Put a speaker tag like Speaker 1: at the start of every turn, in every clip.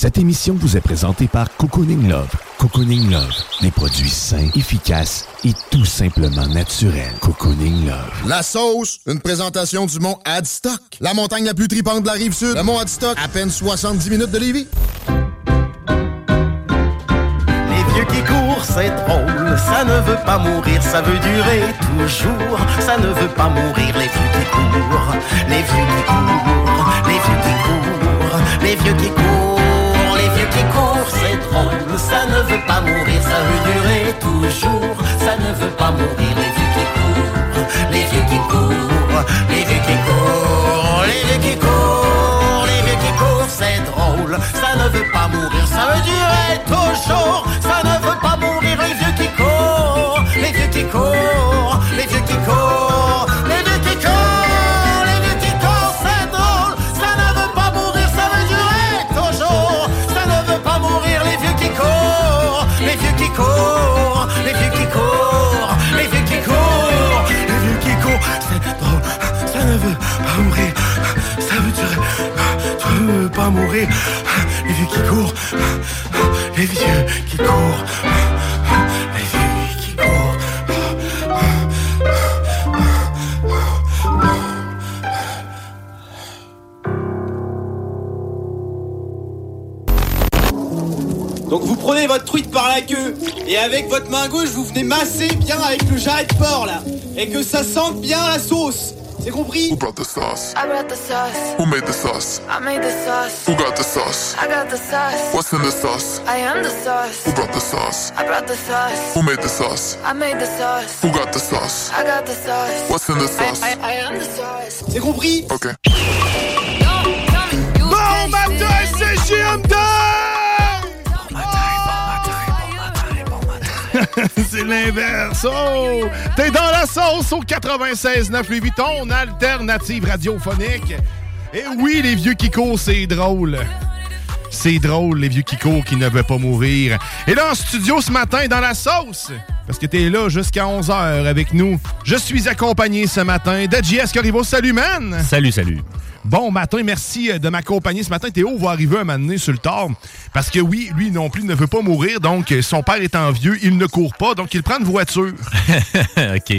Speaker 1: Cette émission vous est présentée par Cocooning Love. Cocooning Love, des produits sains, efficaces et tout simplement naturels. Cocooning Love.
Speaker 2: La sauce, une présentation du mont Adstock. La montagne la plus tripante de la rive sud. Le mont Adstock, à peine 70 minutes de Lévis.
Speaker 3: Les vieux qui courent, c'est drôle. Ça ne veut pas mourir, ça veut durer toujours. Ça ne veut pas mourir, les vieux qui courent. Les vieux qui courent, les vieux qui courent, les vieux qui courent. Ça ne veut pas mourir, ça veut durer toujours. Ça ne veut pas mourir, les vieux qui courent. Les vieux qui courent, les vieux qui courent, les vieux qui courent, les vieux qui courent, c'est drôle. Ça ne veut pas mourir, ça veut durer toujours. Ça ne veut pas mourir, mourir. Les vieux qui courent, les vieux qui courent, les vieux.
Speaker 4: Donc vous prenez votre truite par la queue et avec votre main gauche vous venez masser bien avec le jarret de porc là et que ça sente bien la sauce. C'est compris
Speaker 5: Who brought the sauce?
Speaker 6: I brought the sauce.
Speaker 5: Who made the sauce?
Speaker 6: I made the sauce.
Speaker 5: Who got the sauce?
Speaker 6: I got the sauce.
Speaker 5: What's in the sauce?
Speaker 6: I am the sauce.
Speaker 5: Who brought the sauce?
Speaker 6: I brought the sauce.
Speaker 5: Who made the sauce?
Speaker 6: I made the sauce.
Speaker 5: Who got the sauce?
Speaker 6: I got the sauce.
Speaker 5: What's in the sauce?
Speaker 6: I, I, I am the sauce.
Speaker 4: C'est compris
Speaker 5: Ok.
Speaker 4: Bon matin, c'est JMD
Speaker 7: C'est l'inverse. Oh! T'es dans la sauce au 96.9 Louis Vuitton, alternative radiophonique. Et oui, les vieux qui courent, c'est drôle. C'est drôle, les vieux qui courent qui ne veulent pas mourir. Et là, en studio ce matin, dans la sauce, parce que t'es là jusqu'à 11h avec nous, je suis accompagné ce matin de JS Corriveau. Salut, man!
Speaker 8: Salut, salut.
Speaker 7: Bon matin, merci euh, de m'accompagner ce matin. Théo va arriver un moment donné sur le tard. Parce que oui, lui non plus ne veut pas mourir. Donc, euh, son père étant vieux, il ne court pas. Donc, il prend une voiture.
Speaker 8: OK,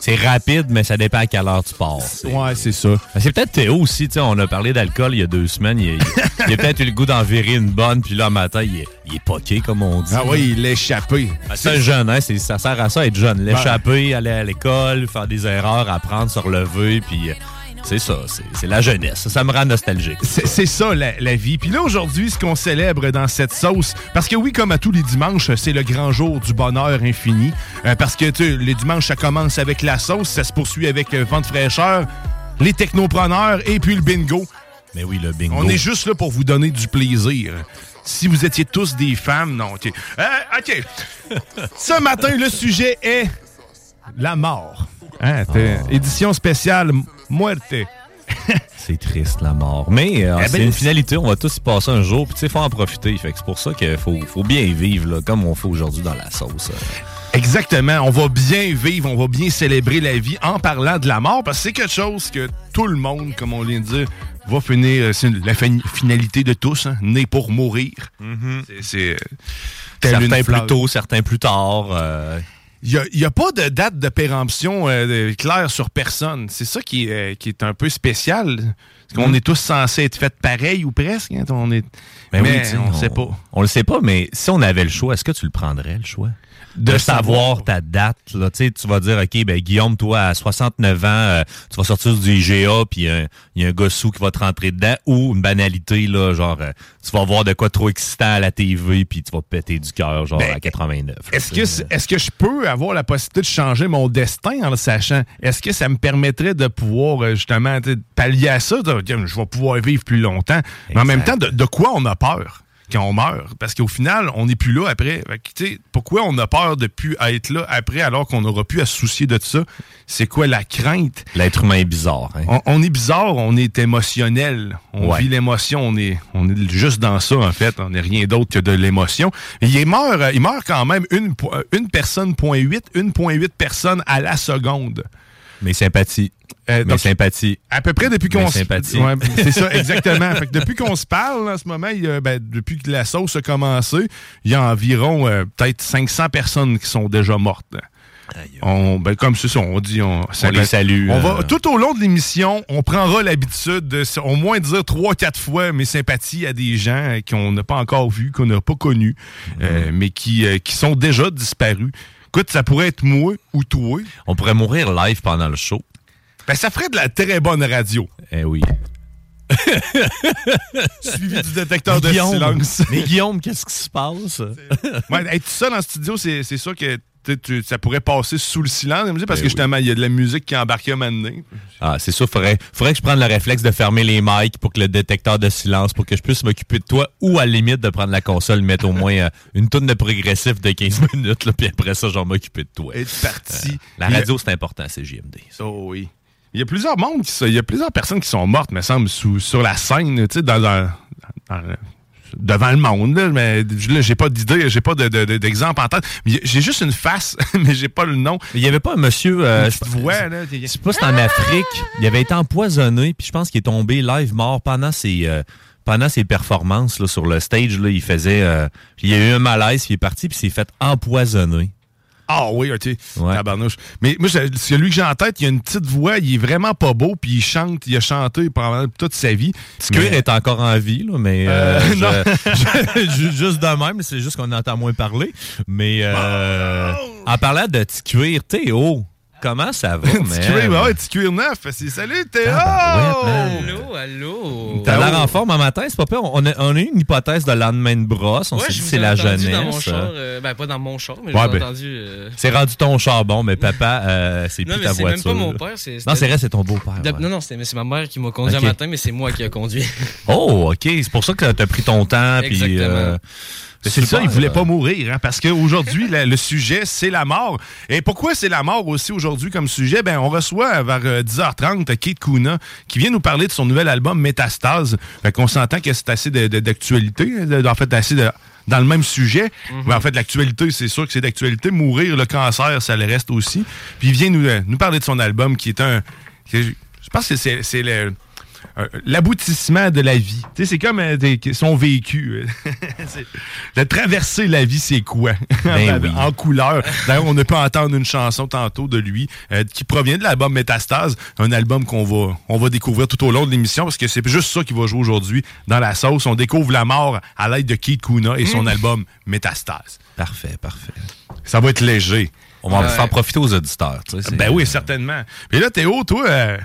Speaker 8: c'est rapide, mais ça dépend à quelle heure tu pars.
Speaker 7: Ouais, c'est ça.
Speaker 8: C'est peut-être Théo aussi, on a parlé d'alcool il y a deux semaines. Il, a- il a peut-être eu le goût d'en virer une bonne, puis là, matin, il est, il est poqué, comme on dit.
Speaker 7: Ah oui, il échappé.
Speaker 8: Ah, C'est un jeune, hein? Ça sert à ça, être jeune. L'échapper, aller à l'école, faire des erreurs, apprendre, se relever, puis euh, c'est ça, c'est la jeunesse. Ça me rend nostalgique.
Speaker 7: C'est ça, la, la vie. Puis là, aujourd'hui, ce qu'on célèbre dans cette sauce, parce que oui, comme à tous les dimanches, c'est le grand jour du bonheur infini. Euh, parce que, tu les dimanches, ça commence avec la sauce, ça se poursuit avec euh, Vente fraîcheur, les technopreneurs et puis le bingo.
Speaker 8: Mais oui, le bingo.
Speaker 7: On est juste là pour vous donner du plaisir. Si vous étiez tous des femmes, non, OK. Euh, OK. Ce matin, le sujet est la mort. Hein, t'es- Édition spéciale Muerte.
Speaker 8: C'est triste, la mort. Mais euh,
Speaker 7: Eh ben,
Speaker 8: c'est une finalité, on va tous y passer un jour, puis tu sais, faut en profiter. Fait que c'est pour ça qu'il faut, faut bien vivre, là, comme on fait aujourd'hui dans la sauce.
Speaker 7: Exactement. On va bien vivre, on va bien célébrer la vie en parlant de la mort, parce que c'est quelque chose que tout le monde, comme on vient de dire, va finir. euh, C'est la fin- finalité de tous, hein, né pour mourir. C'est- C'est. euh,
Speaker 8: Certains plus tôt, certains plus tard. euh,
Speaker 7: il n'y a, pas de date de péremption euh, claire sur personne. C'est ça qui, est, euh, qui est un peu spécial. Parce qu'on
Speaker 8: Mm.
Speaker 7: est tous censés être faits pareil ou presque. hein. On est...
Speaker 8: Ben
Speaker 7: mais
Speaker 8: oui,
Speaker 7: on ne sait pas.
Speaker 8: On le sait pas, mais si on avait le choix, est-ce que tu le prendrais, le choix?
Speaker 7: De
Speaker 8: De,
Speaker 7: savoir.
Speaker 8: savoir ta date. Là. Tu sais, tu vas dire, OK, ben Guillaume, toi, à 69 ans, euh, tu vas sortir du IGA, puis il y a un gars sous qui va te rentrer dedans, ou une banalité, là, genre, euh, tu vas voir de quoi trop excitant à la TV, puis tu vas péter du cœur, genre,
Speaker 7: Ben,
Speaker 8: à 89.
Speaker 7: Est-ce que, est-ce que je peux avoir la possibilité de changer mon destin en le sachant? Est-ce que ça me permettrait de pouvoir euh, justement pallier à ça? Je vais pouvoir vivre plus longtemps. Mais en même temps, de, de quoi on a peur? Quand on meurt? Parce qu'au final, on n'est plus là après. Fait pourquoi on a peur de plus être là après alors qu'on n'aura plus à se soucier de ça? C'est quoi la crainte?
Speaker 8: L'être humain est bizarre. hein?
Speaker 7: On, on est bizarre, on est émotionnel. On
Speaker 8: Ouais.
Speaker 7: vit l'émotion, on est, on est juste dans ça, en fait. On n'est rien d'autre que de l'émotion. Il meurt, il meurt quand même une, une personne, point 8, 1,8 personnes à la seconde.
Speaker 8: Mes sympathies.
Speaker 7: Euh,
Speaker 8: Mes
Speaker 7: donc,
Speaker 8: sympathies.
Speaker 7: à peu près depuis qu'on se
Speaker 8: sympathies.
Speaker 7: Ouais, c'est ça, exactement. Fait que depuis qu'on se parle, en ce moment, il y a- ben, depuis que la sauce a commencé, il y a environ euh, peut-être 500 personnes qui sont déjà mortes. On, ben, comme c'est ça, on dit. On,
Speaker 8: les salue,
Speaker 7: On
Speaker 8: euh.
Speaker 7: tout au long de l'émission, on prendra l'habitude de au moins dire trois, quatre fois mes sympathies à des gens qu'on n'a pas encore vus, qu'on n'a pas connus,
Speaker 8: Mhm.
Speaker 7: euh, mais qui, qui sont déjà disparus. Écoute, ça pourrait être moi ou toi.
Speaker 8: On pourrait mourir live pendant le show.
Speaker 7: Ben, ça ferait de la très bonne radio.
Speaker 8: Eh oui.
Speaker 7: Suivi du détecteur de
Speaker 8: Guillaume,
Speaker 7: silence.
Speaker 8: Mais Guillaume, qu'est-ce qui se passe?
Speaker 7: Ouais, être seul en studio, c'est sûr que tu- ça pourrait passer sous le silence, parce
Speaker 8: Ben
Speaker 7: que justement, il y a de la musique qui embarque à un moment donné.
Speaker 8: Ah, c'est sûr, faudrait, faudrait que je prenne le réflexe de fermer les mics pour que le détecteur de silence, pour que je puisse m'occuper de toi, ou à la limite de prendre la console, mettre au moins euh, une tonne de progressif de 15 minutes, là, puis après ça, je vais m'occuper de toi.
Speaker 7: Parti.
Speaker 8: Euh, la
Speaker 7: a-
Speaker 8: radio, c'est important, c'est JMD.
Speaker 7: Oh oui. Il y a plusieurs mondes qui il y a plusieurs personnes qui sont mortes, me semble, sous, sur la scène, tu sais, dans, un- dans devant le monde, là, mais là, j'ai pas d'idée, j'ai pas de- de- de- d'exemple en tête. J'ai juste une face, mais j'ai pas le nom.
Speaker 8: Il y avait pas un monsieur, euh, je
Speaker 7: voix, là.
Speaker 8: je sais pas si c'est en Afrique, il avait été empoisonné, puis je pense qu'il est tombé live mort pendant ses, euh, pendant ses performances là, sur le stage. Là, il faisait, euh, il y a eu un malaise, puis il est parti, puis il s'est fait empoisonner.
Speaker 7: Ah oui, ok.
Speaker 8: Ouais.
Speaker 7: Tabarnouche. Mais moi, celui que j'ai en tête, il a une petite voix, il est vraiment pas beau, puis il chante, il a chanté pendant toute sa vie.
Speaker 8: Cuir
Speaker 7: Mais-
Speaker 8: est encore en vie, là, mais euh,
Speaker 7: Euh,
Speaker 8: je-
Speaker 7: non.
Speaker 8: je- juste de même, c'est juste qu'on entend moins parler. Mais euh, en parlant de cuir, Théo, comment ça va,
Speaker 7: Petit
Speaker 8: man?
Speaker 7: cuir, ouais, petit cuir neuf. C'est salut Théo!
Speaker 9: Allô, allô?
Speaker 8: T'as l'air en forme un matin, c'est pas pire. On a, on a eu une hypothèse de lendemain de brosse. On s'est dit c'est
Speaker 9: ai
Speaker 8: la jeunesse.
Speaker 9: dans mon char, euh, ben pas dans mon char, mais
Speaker 8: Ouais,
Speaker 9: j'ai
Speaker 8: ben,
Speaker 9: entendu. euh,
Speaker 8: C'est rendu ton charbon, mais papa, euh, c'est
Speaker 9: Non,
Speaker 8: plus ta
Speaker 9: c'est
Speaker 8: voiture.
Speaker 9: même pas mon père, c'est-
Speaker 8: Non, c'est vrai, c'est ton beau-père.
Speaker 9: de-
Speaker 8: ouais.
Speaker 9: Non, non, c'est c'est ma mère qui m'a conduit un matin, mais c'est moi qui a conduit.
Speaker 8: Oh, OK. C'est pour ça que t'as pris ton temps.
Speaker 9: Exactement.
Speaker 8: Euh,
Speaker 7: C'est ça, il voulait
Speaker 8: euh,
Speaker 7: pas mourir, hein, parce qu'aujourd'hui, le, sujet, c'est la mort. Et pourquoi c'est la mort aussi aujourd'hui comme sujet? Ben, on reçoit vers euh, 10h30 Kate Kuna, qui vient nous parler de son nouvel album Métastase. Fait qu'on s'entend que c'est assez d'actualité, hein, en fait, assez de- dans le même sujet. Mais en fait, l'actualité, c'est sûr que c'est d'actualité. Mourir, le cancer, ça le reste aussi. Puis il vient nous, euh, nous parler de son album, qui est un... je je pense que c'est c'est le... euh, L'aboutissement de la vie. Tu sais, c'est comme euh, son vécu. De traverser la vie, c'est quoi?
Speaker 8: Ben
Speaker 7: en,
Speaker 8: oui.
Speaker 7: en couleur. D'ailleurs, on a pu entendre une chanson tantôt de lui euh, qui provient de l'album Métastase, un album qu'on va, on va découvrir tout au long de l'émission parce que c'est juste ça qui va jouer aujourd'hui dans la sauce. On découvre la mort à l'aide de Keith Kuna et son
Speaker 8: Mm.
Speaker 7: album Métastase.
Speaker 8: Parfait, parfait.
Speaker 7: Ça va être léger.
Speaker 8: On va en faire profiter aux auditeurs. tu sais, c'est-
Speaker 7: Ben oui, certainement. Mais là, Théo, toi, euh,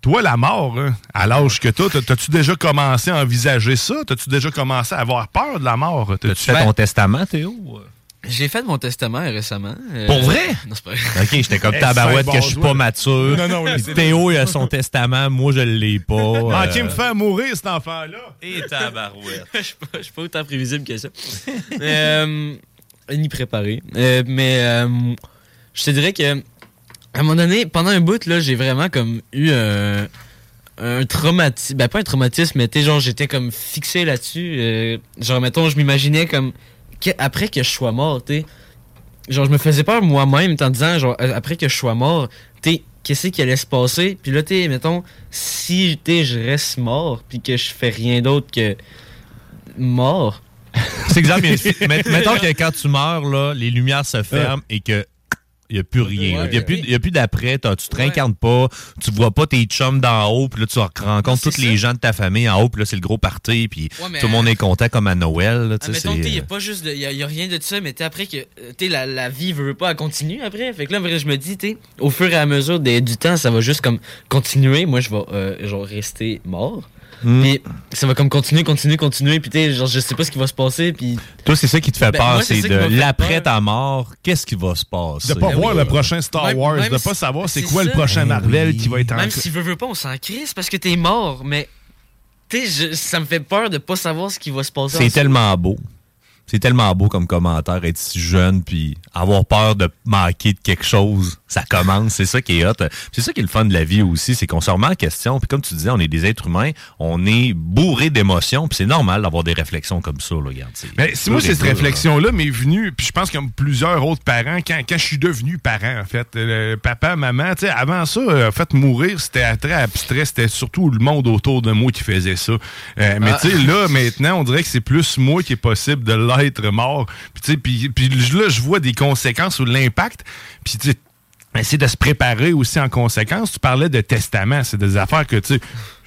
Speaker 7: toi, la mort, hein, à l'âge que t'as, t'as- t'as-tu déjà commencé à envisager ça? T'as-tu déjà commencé à avoir peur de la mort?
Speaker 8: T'as-tu fait ton testament, Théo?
Speaker 9: J'ai fait mon testament récemment. euh,
Speaker 8: Pour vrai?
Speaker 9: Non, c'est pas vrai.
Speaker 8: OK, j'étais comme
Speaker 7: Eh,
Speaker 8: tabarouette que je suis
Speaker 7: toi.
Speaker 8: pas mature.
Speaker 7: Non, non, c'est-
Speaker 8: Théo, il a son testament, moi, je l'ai pas.
Speaker 7: Manqué
Speaker 8: euh,
Speaker 7: me faire mourir, cet enfant-là?
Speaker 8: Et tabarouette.
Speaker 9: Je suis pas, je suis pas autant prévisible que ça. mais, euh, ni préparé. Euh, mais euh, je te dirais que à un moment donné, pendant un bout, là, j'ai vraiment comme eu un, un traumatisme. Ben, pas un traumatisme, mais tu genre, j'étais comme fixé là-dessus. Euh, genre, mettons, je m'imaginais comme. après que je sois mort, tu. Genre, je me faisais peur moi-même en disant, genre, euh, après que je sois mort, tu qu'est-ce qui allait se passer? Puis là, tu mettons, si, tu je reste mort, puis que je fais rien d'autre que mort.
Speaker 8: C'est met- mettons que quand tu meurs, là, les lumières se ferment et que Il n'y a plus rien.
Speaker 9: Ouais,
Speaker 8: Il n'y a, plus- a d'après. Tu te réincarnes pas. Tu vois pas tes chums d'en haut. Puis là, tu rencontres tous les gens de ta famille en haut. Puis là, c'est le gros party. Puis tout le monde est content comme à Noël. là,
Speaker 9: il n'y a
Speaker 8: euh,
Speaker 9: pas juste. Il y, a rien de ça, mais après que. euh, la, la vie veut pas elle continue après. Fait que là, en vrai, je me dis, au fur et à mesure des- du temps, ça va juste comme continuer. Moi, je vais euh, genre rester mort.
Speaker 8: Hmm.
Speaker 9: Puis ça va comme continuer, continuer, continuer. Puis t'sais, genre, je sais pas ce qui va se passer. Puis.
Speaker 8: Toi, c'est ça qui te fait
Speaker 9: Ben,
Speaker 8: peur.
Speaker 9: c'est
Speaker 8: de l'après ta mort. Qu'est-ce qui va se passer?
Speaker 7: De pas
Speaker 9: Ben
Speaker 7: voir
Speaker 9: oui.
Speaker 7: le prochain Star
Speaker 9: Même-
Speaker 7: Wars,
Speaker 9: même
Speaker 7: de pas
Speaker 9: si-
Speaker 7: savoir c'est quoi le prochain
Speaker 8: Ben
Speaker 7: Marvel
Speaker 8: oui.
Speaker 7: qui va être en
Speaker 9: Même si veut, veut pas, on s'en crisse parce que t'es mort. Mais. T'sais, je- ça me fait peur de pas savoir ce qui va se passer.
Speaker 8: C'est tellement beau. C'est tellement beau comme commentaire, être si jeune, puis avoir peur de manquer de quelque chose. Ça commence, c'est ça qui est hot. C'est ça qui est le fun de la vie aussi, c'est qu'on se remet en question. Puis comme tu disais, on est des êtres humains, on est bourré d'émotions, puis c'est normal d'avoir des réflexions comme ça. Là, regarde,
Speaker 7: Mais si moi, cette réflexion-là m'est venue, puis je pense comme plusieurs autres parents, quand, quand je suis devenu parent, en fait, euh, papa, maman, tu sais, avant ça, euh, en fait, mourir, c'était très abstrait, c'était surtout le monde autour de moi qui faisait ça. Euh, mais
Speaker 9: Ah.
Speaker 7: tu sais, là, maintenant, on dirait que c'est plus moi qui est possible de l'être mort. Puis tu sais, puis, puis là, je vois des conséquences ou de l'impact, puis tu sais, essayer de se préparer aussi en conséquence. Tu parlais de testament, c'est des affaires que tu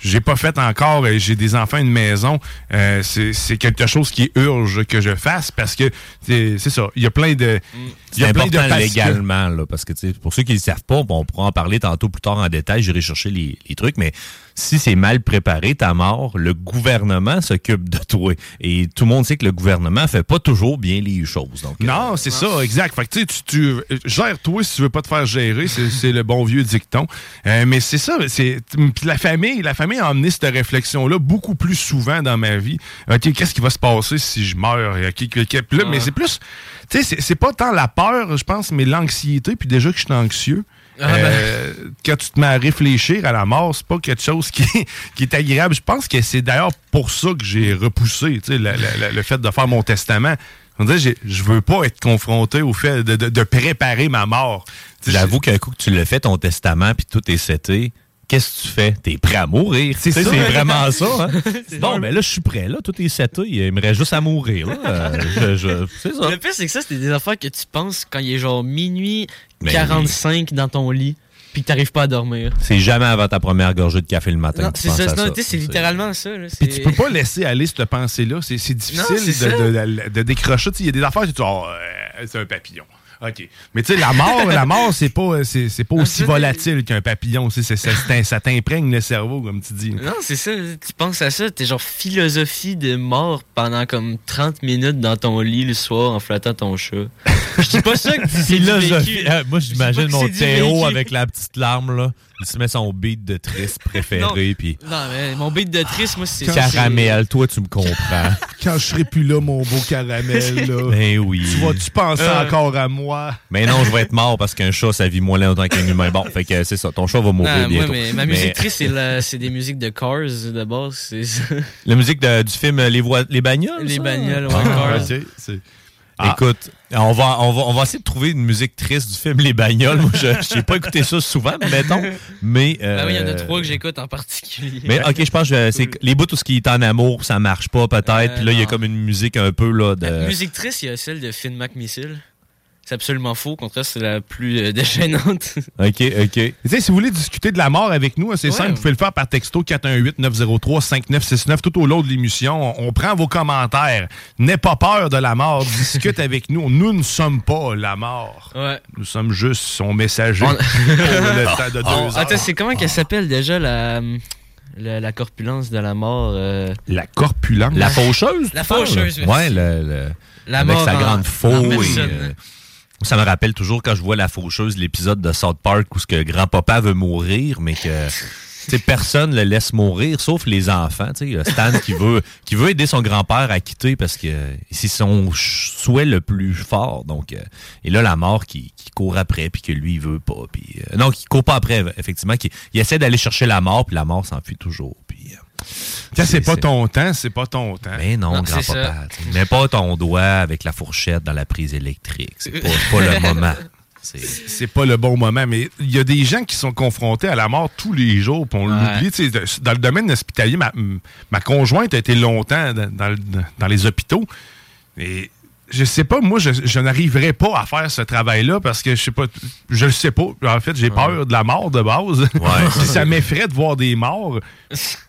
Speaker 7: j'ai pas fait encore. euh, J'ai des enfants, une maison. Euh, c'est c'est quelque chose qui urge que je fasse parce que c'est c'est ça. Il y a plein de, il y a plein de
Speaker 8: légalement, là, parce que tu sais, pour ceux qui ne le savent pas, on pourra en parler tantôt plus tard en détail, j'irai chercher les, les trucs, mais si c'est mal préparé, ta mort, le gouvernement s'occupe de toi. Et tout le monde sait que le gouvernement fait pas toujours bien les choses. Donc, euh,
Speaker 7: Non, c'est ça, exact. Fait que tu sais, tu, tu gères toi si tu veux pas te faire gérer, c'est c'est le bon vieux dicton. Euh, mais c'est ça, c'est la famille, la famille a emmené cette réflexion là beaucoup plus souvent dans ma vie. OK, qu'est-ce qui va se passer si je meurs? Mais c'est plus tu sais, c'est- c'est pas tant la peur, je pense, mais l'anxiété puis déjà que je suis anxieux.
Speaker 9: Ah, ben.
Speaker 7: euh, quand tu te mets à réfléchir à la mort, c'est pas quelque chose qui, qui est agréable. Je pense que c'est d'ailleurs pour ça que j'ai repoussé tu sais, le, fait de faire mon testament. On dirait, j'ai- je veux pas être confronté au fait de, de- de préparer ma mort.
Speaker 8: J'avoue qu'un coup que tu le fais, ton testament, puis tout est seté, qu'est-ce que tu fais? T'es prêt à mourir.
Speaker 7: C'est.
Speaker 8: C'est vraiment ça. Hein? bon, ben là, je suis prêt. Là, tout est seté. Il me reste juste à mourir. Là. Euh, je- je- c'est ça.
Speaker 9: Le pire, c'est que ça, c'était des affaires que tu penses quand il est genre minuit
Speaker 8: Ben
Speaker 9: 45 dans ton lit, puis que t'arrives pas à dormir.
Speaker 8: C'est jamais avant ta première gorgée de café le matin.
Speaker 9: Non,
Speaker 8: que tu
Speaker 9: c'est
Speaker 8: penses
Speaker 9: ça,
Speaker 8: à
Speaker 9: non,
Speaker 8: ça.
Speaker 9: tu sais, c'est littéralement ça. là,
Speaker 7: Puis
Speaker 9: c'est-
Speaker 7: tu peux pas laisser aller cette pensée-là. C'est c'est difficile
Speaker 9: Non, c'est
Speaker 7: de,
Speaker 9: ça.
Speaker 7: de- de- de décrocher. Il y a des affaires que tu dis, oh, euh, c'est un papillon. OK. Mais tu sais, la mort, la mort, c'est pas, c'est, c'est pas aussi volatile qu'un papillon. c'est- c'est- c'est ça t'imprègne le cerveau, comme tu dis.
Speaker 9: Non, c'est ça. Tu penses à ça, t'es genre philosophie de mort pendant comme 30 minutes dans ton lit le soir en flattant ton chat. Je dis pas ça que c'est
Speaker 8: Philosophie.
Speaker 9: vécu.
Speaker 8: Euh, moi, j'imagine mon Théo avec la petite larme, là. Il se met son beat de triste préféré, puis
Speaker 9: Non, mais mon beat de triste, moi, c'est
Speaker 8: caramel. Toi, tu me comprends.
Speaker 7: Quand je serai plus là, mon beau caramel, là,
Speaker 8: ben oui.
Speaker 7: tu vas-tu penser
Speaker 9: Euh.
Speaker 7: encore à moi?
Speaker 8: Mais non, je vais être mort parce qu'un chat, ça vit moins longtemps qu'un humain. Bon, fait que c'est ça. Ton chat va mourir
Speaker 9: Non, moi,
Speaker 8: bientôt.
Speaker 9: mais ma
Speaker 8: Mais
Speaker 9: musique triste, c'est la- c'est des musiques de Cars de base. c'est ça.
Speaker 8: La musique de- du film Les, voix, les bagnoles.
Speaker 9: Les
Speaker 8: ça?
Speaker 9: bagnoles, ouais,
Speaker 8: Ah,
Speaker 9: Cars.
Speaker 7: Ah.
Speaker 8: Écoute, on va, on, va, on va essayer de trouver une musique triste du film Les Bagnoles. Moi, je n'ai pas écouté ça souvent, mettons. Mais, euh,
Speaker 9: Ah oui, il y en a trois que j'écoute en particulier.
Speaker 8: Mais ok, je pense que c'est les bouts où ce qui est en amour, ça marche pas peut-être.
Speaker 9: Euh,
Speaker 8: Puis là, il y a comme une musique un peu là de.
Speaker 9: La musique triste, il y a celle de Finn McMissile. C'est absolument faux. Au contraire, c'est la plus euh, déchaînante.
Speaker 8: Ok, ok.
Speaker 7: Tu sais, si vous voulez discuter de la mort avec nous, hein, c'est
Speaker 9: Ouais.
Speaker 7: simple, vous pouvez le faire par texto 418-903-5969 tout au long de l'émission. On, on prend vos commentaires. N'aie pas peur de la mort, discute avec nous. Nous ne sommes pas la mort.
Speaker 9: Ouais.
Speaker 7: Nous sommes juste son messager
Speaker 9: On-
Speaker 7: pour le temps de deux
Speaker 9: Oh,
Speaker 7: heures.
Speaker 9: attends, c'est comment qu'elle s'appelle déjà la, la, la corpulence de la mort euh,
Speaker 7: La corpulence.
Speaker 8: La faucheuse.
Speaker 9: La faucheuse, merci.
Speaker 8: Ouais, le, le-
Speaker 9: La
Speaker 8: avec
Speaker 9: mort
Speaker 8: sa
Speaker 9: en-
Speaker 8: grande
Speaker 9: en
Speaker 8: faux. Ça me rappelle toujours quand je vois la faucheuse, l'épisode de South Park où ce que grand-papa veut mourir, mais que tu sais, personne le laisse mourir, sauf les enfants. Stan qui veut, qui veut aider son grand-père à quitter parce que c'est son souhait le plus fort. Donc, euh, et là, la mort qui, qui court après, puis que lui, il veut pas. Puis, euh, non, qui court pas après, effectivement. Qui, il essaie d'aller chercher la mort, puis la mort s'enfuit toujours. Euh,
Speaker 7: c'est pas ton temps, c'est pas ton temps.
Speaker 8: mais non, grand-papa. Mets pas ton doigt avec la fourchette dans la prise électrique. C'est pas, pas le moment. C'est-
Speaker 7: pas le bon moment, mais il y a des gens qui sont confrontés à la mort tous les jours, puis on
Speaker 9: Ouais.
Speaker 7: l'oublie. Dans le domaine hospitalier, ma, ma conjointe a été longtemps dans, dans le- dans les hôpitaux. Et je sais pas, moi, je, je n'arriverais pas à faire ce travail-là parce que je sais pas, je le sais pas. En fait, j'ai peur de la mort de base. Puis ça m'effraie de voir des morts.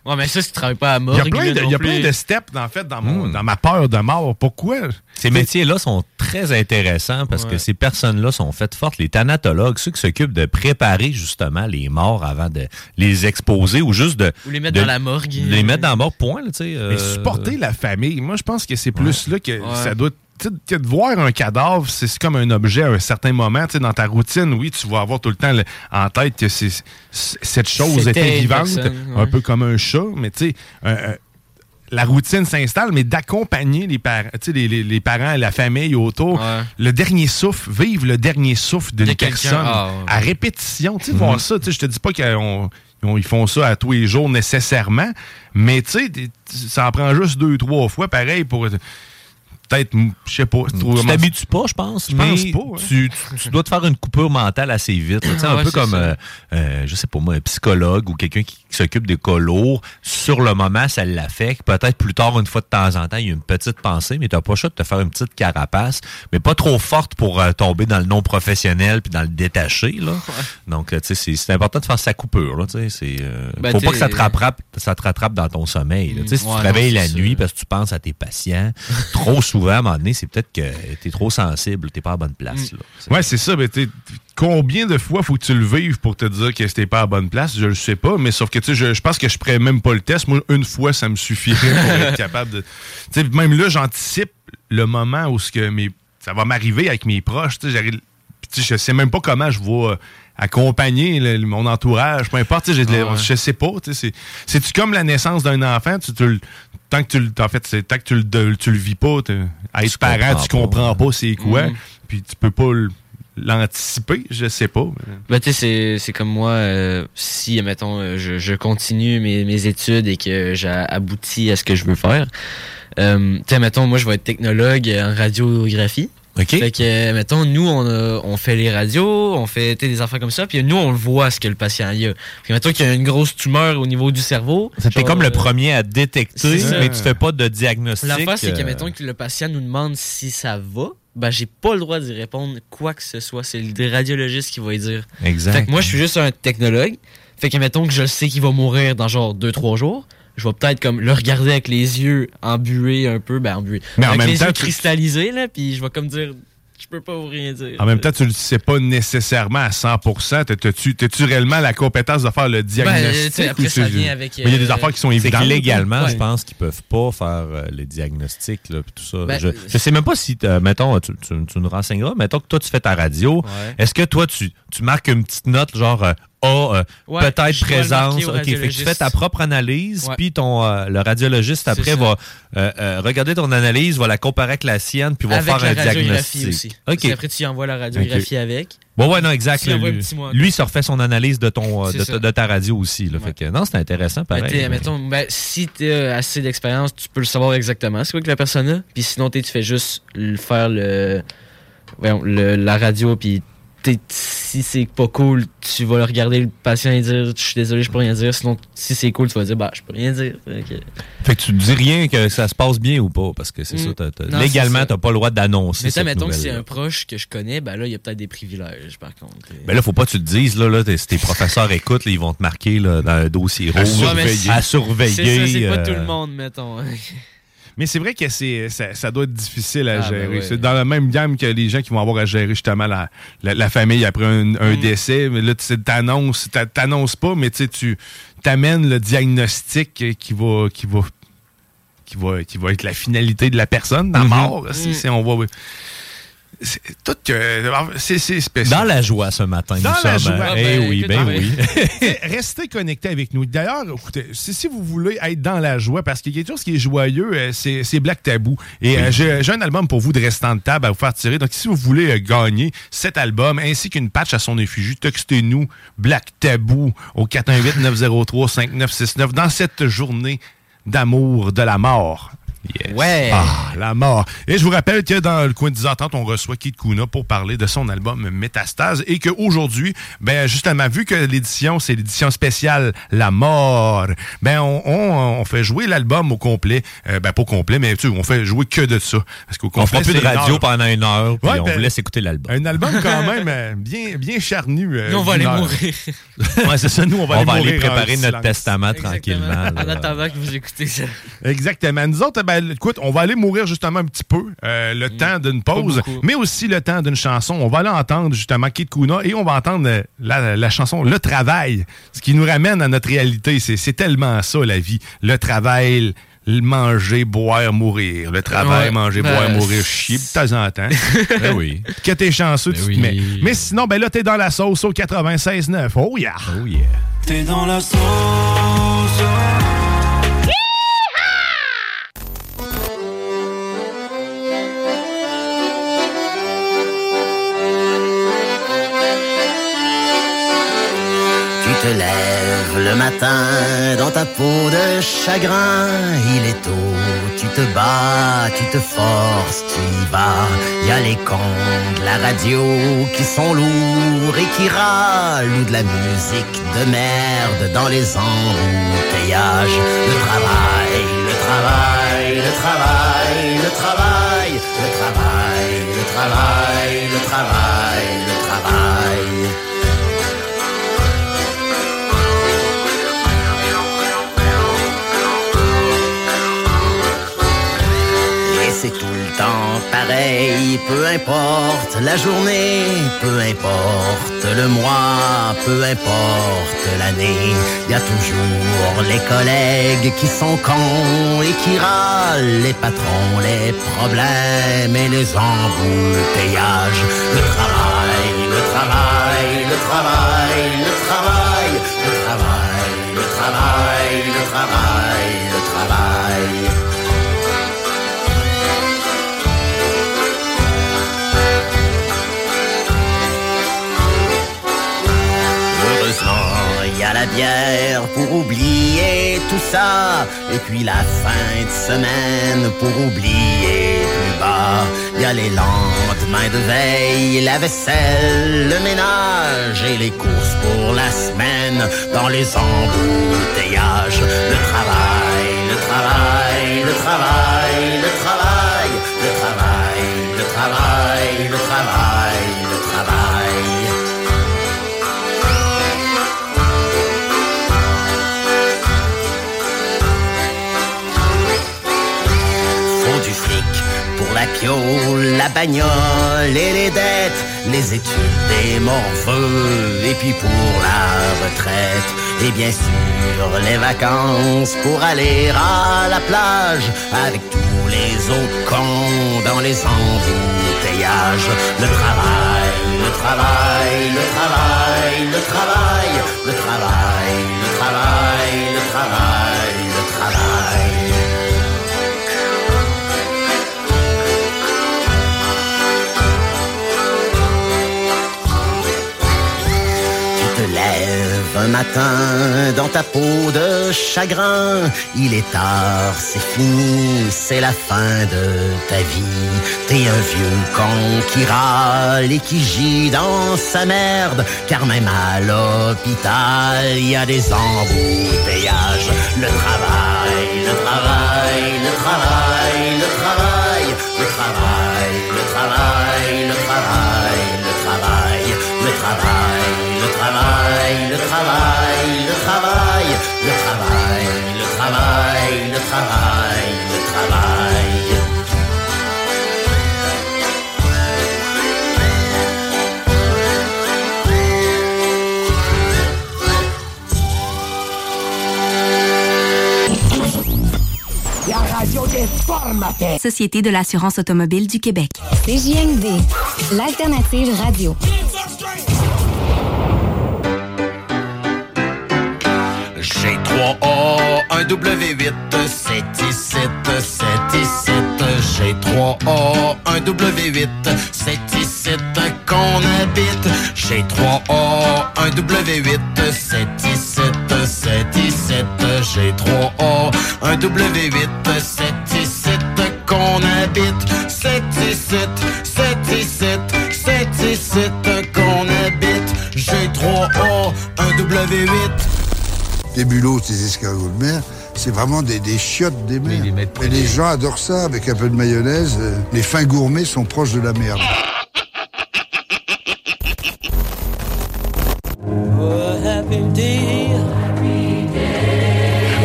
Speaker 9: Ouais, mais ça, si tu travailles pas à
Speaker 7: Il y a plein de, il y a plein
Speaker 9: plus.
Speaker 7: de steps, en fait, dans, mon, dans ma peur de mort. Pourquoi?
Speaker 8: Ces métiers-là sont très intéressants parce que ces personnes-là sont faites fortes. Les thanatologues, ceux qui s'occupent de préparer justement les morts avant de les exposer ou juste de...
Speaker 9: Ou les mettre
Speaker 8: de-
Speaker 9: dans la morgue.
Speaker 8: Les mettre dans la morgue, point. là, tu sais,
Speaker 7: Mais
Speaker 8: euh,
Speaker 7: supporter la famille, moi, je pense que c'est plus là que
Speaker 9: Ouais.
Speaker 7: ça doit. De voir un cadavre, c'est comme un objet à un certain moment. Tu sais, dans ta routine, oui, tu vas avoir tout le temps le- en tête que cette chose était vivante,
Speaker 9: personne,
Speaker 7: un peu comme un chat, mais tu sais, la routine s'installe, mais d'accompagner les, sais, les, les- les parents, la famille autour, le dernier souffle, vivre le dernier souffle d'une
Speaker 9: De
Speaker 7: personne
Speaker 9: ah, ouais.
Speaker 7: à répétition. Tu sais, voir ça, tu sais, je te dis pas qu'ils ont- ils ont- ils font ça à tous les jours nécessairement, mais tu sais, ça en prend juste deux, trois fois, pareil, pour peut-être, je sais pas.
Speaker 8: Tu t'habitues pas, je pense.
Speaker 7: Je
Speaker 8: mais
Speaker 7: pense pas, hein.
Speaker 8: Tu, tu- tu dois te faire une coupure mentale assez vite. là. Tu sais, un
Speaker 9: Ouais,
Speaker 8: peu comme, euh, euh, je sais pas moi, un psychologue ou quelqu'un qui, qui s'occupe des cas lourds. Sur le moment, ça l'affecte. Peut-être plus tard, une fois de temps en temps, il y a une petite pensée, mais tu n'as pas le choix de te faire une petite carapace, mais pas trop forte pour euh, tomber dans le non professionnel puis dans le détaché. Là. Donc, tu sais, c'est important de faire sa coupure. Là, tu sais, c'est, euh,
Speaker 9: Ben,
Speaker 8: faut pas que ça te rattrape, ça te rattrape dans ton sommeil. là. Tu sais, si
Speaker 9: Ouais,
Speaker 8: tu travailles
Speaker 9: c'est
Speaker 8: la nuit parce que tu penses à tes patients trop souvent, à un moment donné, c'est peut-être que tu es trop sensible, tu pas à la bonne place. là.
Speaker 7: Ouais, c'est ça. Mais combien de fois faut que tu le vives pour te dire que c'était pas à la bonne place? Je le sais pas, mais sauf que tu sais, je, je pense que je ferais même pas le test. Moi, une fois, ça me suffirait pour être capable de. Tu sais, même là, j'anticipe le moment où ce que mes, ça va m'arriver avec mes proches. Je sais même pas comment je vais euh, accompagner le- mon entourage, peu importe. sais, j'ai-
Speaker 9: Ouais.
Speaker 7: Je sais pas. tu sais, C'est c'est-tu comme la naissance d'un enfant? Tu, tu le- tant que tu le, en fait, tant que tu le, tu le vis pas, tu- être parent, tu
Speaker 8: pas.
Speaker 7: comprends pas c'est quoi.
Speaker 9: Mm.
Speaker 7: Puis tu peux pas l'anticiper, je sais pas.
Speaker 9: Ben, tu sais, c'est- comme moi, euh, si, mettons, euh, je, je continue mes, mes études et que j'aboutis à ce que je veux faire, euh, tu sais, mettons, moi, je vais être technologue en radiographie.
Speaker 8: OK.
Speaker 9: Fait que, euh, mettons, nous, on, a- on fait les radios, on fait des affaires comme ça, puis nous, on le voit ce que le patient y a. Puis, mettons qu'il y a une grosse tumeur au niveau du cerveau.
Speaker 8: T'es
Speaker 9: genre,
Speaker 8: comme le
Speaker 9: euh,
Speaker 8: premier à détecter, mais tu fais pas de diagnostic.
Speaker 9: L'affaire, c'est que,
Speaker 8: euh,
Speaker 9: mettons, que le patient nous demande si ça va, ben, j'ai pas le droit d'y répondre quoi que ce soit. C'est le radiologiste qui va y dire.
Speaker 8: Exact.
Speaker 9: Fait que moi, je suis juste un technologue. Fait que, mettons que je sais qu'il va mourir dans genre 2-3 jours. Je vais peut-être comme le regarder avec les yeux embués un peu, ben embués.
Speaker 7: Mais en
Speaker 9: avec
Speaker 7: même
Speaker 9: les
Speaker 7: temps,
Speaker 9: yeux
Speaker 7: tu-
Speaker 9: cristallisés, là, puis je vais comme dire, je peux pas vous rien dire.
Speaker 7: En même temps, tu le sais pas nécessairement à 100%. T'as- T'as-tu t'as-tu réellement la compétence de faire le diagnostic?
Speaker 9: Ben, tu sais, après, ça vient avec,
Speaker 7: Mais Il y a des
Speaker 9: euh,
Speaker 7: affaires qui sont évidentes.
Speaker 8: légalement,
Speaker 9: Ouais.
Speaker 8: je pense qu'ils peuvent pas faire euh, les diagnostics là, puis tout ça.
Speaker 9: Ben,
Speaker 8: je, je sais même pas si, mettons, tu, tu, tu nous renseigneras, mettons que toi, tu fais ta radio.
Speaker 9: Ouais.
Speaker 8: Est-ce que toi, tu, tu marques une petite note, genre euh, A, euh,
Speaker 9: Ouais,
Speaker 8: peut-être présence. OK, fait que tu fais ta propre analyse, puis ton euh, le radiologiste, après, va euh, regarder ton analyse, va la comparer avec la sienne, puis va
Speaker 9: avec
Speaker 8: faire
Speaker 9: la
Speaker 8: un diagnostic.
Speaker 9: aussi. Qu'après, tu y envoies la radiographie avec.
Speaker 8: Bon, ouais, non, exact. Lui, lui, il se refait son analyse de ton de, ta- de ta radio aussi. Là,
Speaker 9: Ouais.
Speaker 8: Fait que, non, c'est intéressant, pareil. mais-
Speaker 9: mettons, ben, si tu as assez d'expérience, tu peux le savoir exactement c'est quoi que la personne a. Puis sinon, tu fais juste faire le, le- la radio. Puis si c'est pas cool, tu vas le regarder le patient et dire Je suis désolé, je peux rien dire. Sinon, si c'est cool, tu vas dire Bah, je peux rien dire. Fait que-
Speaker 8: Fait que tu dis rien que ça se passe bien ou pas, parce que c'est
Speaker 9: Mm.
Speaker 8: ça. t'as-
Speaker 9: Non,
Speaker 8: légalement, t'as pas le droit d'annoncer
Speaker 9: Mais ça, mettons que c'est un proche que je connais, ben là, il y a peut-être des privilèges, par contre.
Speaker 8: Ben là, faut pas que tu te dises, là, là t'es- si tes professeurs écoutent, là, ils vont te marquer là, dans un dossier rouge. À surveiller.
Speaker 9: C'est ça, c'est pas
Speaker 8: euh,
Speaker 9: tout le monde, mettons.
Speaker 7: Mais c'est vrai que c'est ça, ça doit être difficile à
Speaker 9: Ah, ben
Speaker 7: gérer.
Speaker 9: ouais.
Speaker 7: C'est dans la même gamme que les gens qui vont avoir à gérer justement la, la, la famille après un, un
Speaker 9: Mm.
Speaker 7: décès. Mais là, tu sais, t'annonces, t'a- t'annonces pas, mais tu t'amènes le diagnostic qui va, qui va, qui va, qui va être la finalité de la personne, la
Speaker 8: Mhm.
Speaker 7: mort. Si,
Speaker 9: Mm.
Speaker 7: si on va, tout c'est spécial.
Speaker 8: Dans la joie ce matin,
Speaker 7: Dans
Speaker 8: nous
Speaker 7: la
Speaker 8: sommes.
Speaker 7: joie.
Speaker 8: Eh
Speaker 9: Ben,
Speaker 8: oui, ben
Speaker 9: ben,
Speaker 8: oui.
Speaker 7: Restez connectés avec nous. D'ailleurs, écoutez, si, si vous voulez être dans la joie, parce qu'il y a quelque chose qui est joyeux, euh, c'est Black Tabou. Et euh, j'ai j'ai un album pour vous de restant de table à vous faire tirer. Donc, si vous voulez euh, gagner cet album ainsi qu'une patch à son effigie, textez-nous Black Tabou au 418-903-5969 dans cette journée d'amour de la mort.
Speaker 9: Ouais.
Speaker 7: Ah, la mort. Et je vous rappelle que dans le coin de 10h30, on reçoit Kid Kuna pour parler de son album Métastase et qu'aujourd'hui, ben, justement, vu que l'édition, c'est l'édition spéciale La mort, ben, on, on- on fait jouer l'album au complet. Euh, ben, pas au complet, mais tu sais, on fait jouer que de ça. Parce qu'au
Speaker 8: On
Speaker 7: complet,
Speaker 8: fera plus de radio pendant une heure, puis
Speaker 7: Ouais,
Speaker 8: on
Speaker 7: ben,
Speaker 8: vous laisse écouter l'album.
Speaker 7: Un album quand même euh, bien, bien charnu. euh,
Speaker 9: Nous, on va aller
Speaker 7: heure.
Speaker 9: mourir.
Speaker 7: Ouais, c'est ça. Nous, on va
Speaker 8: On
Speaker 7: aller
Speaker 8: va aller préparer notre
Speaker 7: silence.
Speaker 8: testament tranquillement.
Speaker 9: En attendant que vous écoutez ça.
Speaker 7: Exactement. Nous autres, ben, écoute, on va aller mourir justement un petit peu, euh, le temps d'une pause, mais aussi le temps d'une chanson. On va aller entendre justement Kid Kuna et on va entendre euh, la, la chanson Le Travail, ce qui nous ramène à notre réalité. C'est tellement ça, la vie. Le travail, le manger, boire, mourir. Le travail,
Speaker 9: Ouais.
Speaker 7: manger,
Speaker 9: Ben,
Speaker 7: boire, mourir, chier de temps en temps.
Speaker 8: Ben oui.
Speaker 7: que t'es chanceux, tu
Speaker 8: Ben
Speaker 7: te
Speaker 8: oui.
Speaker 7: mets. Mais sinon, ben là, t'es dans la sauce au 96.9. Oh yeah!
Speaker 8: Oh yeah.
Speaker 4: T'es dans la sauce.
Speaker 3: Le matin dans ta peau de chagrin, il est tôt, tu te bats, tu te forces, tu y vas. Y a les cons de la radio qui sont lourds et qui râlent ou de la musique de merde dans les embouteillages. Le travail, le travail, le travail, le travail, le travail, le travail, le travail, le travail. Peu importe la journée, peu importe le mois, peu importe l'année, y a toujours les collègues qui sont cons et qui râlent, les patrons, les problèmes et les embouteillages. Le travail, le travail, le travail, le travail, le travail, le travail, le travail, le travail. Bière pour oublier tout ça. Et puis la fin de semaine pour oublier plus bas. Il y a les lendemains de veille, la vaisselle, le ménage et les courses pour la semaine dans les embouteillages. Le travail, le travail, le travail, le travail, le travail, le travail, le travail, la bagnole et les dettes, les études des morveux, et puis pour la retraite, et bien sûr les vacances pour aller à la plage avec tous les autres cons dans les embouteillages. Le travail, le travail, le travail, le travail, le travail, le travail, un matin dans ta peau de chagrin. Il est tard, c'est fini, c'est la fin de ta vie. T'es un vieux con qui râle et qui gît dans sa merde. Car même à l'hôpital, il y a des embouteillages. Le travail, le travail, le travail, le travail, le travail, le travail, le travail, le travail, le travail, le travail, le travail, le travail, le travail, le travail, le travail, le travail.
Speaker 10: La radio des formateurs.
Speaker 11: Société de l'assurance automobile du Québec.
Speaker 12: CJMD, l'alternative radio.
Speaker 3: J'ai 3A, un W8, 7 ici, 7 ici. J'ai 3A, un W8, 7 ici qu'on habite. J'ai 3A, un W8, 7 ici, 7 ici. J'ai 3A, un W8, 7 ici habite. C'est ici, c'est ici, c'est ici qu'on habite. J'ai 3A, un W8.
Speaker 13: Les bulots, ces escargots de mer, c'est vraiment des, des chiottes des mers. Et les gens adorent ça avec un peu de mayonnaise. Euh, Les fins gourmets sont proches de la merde.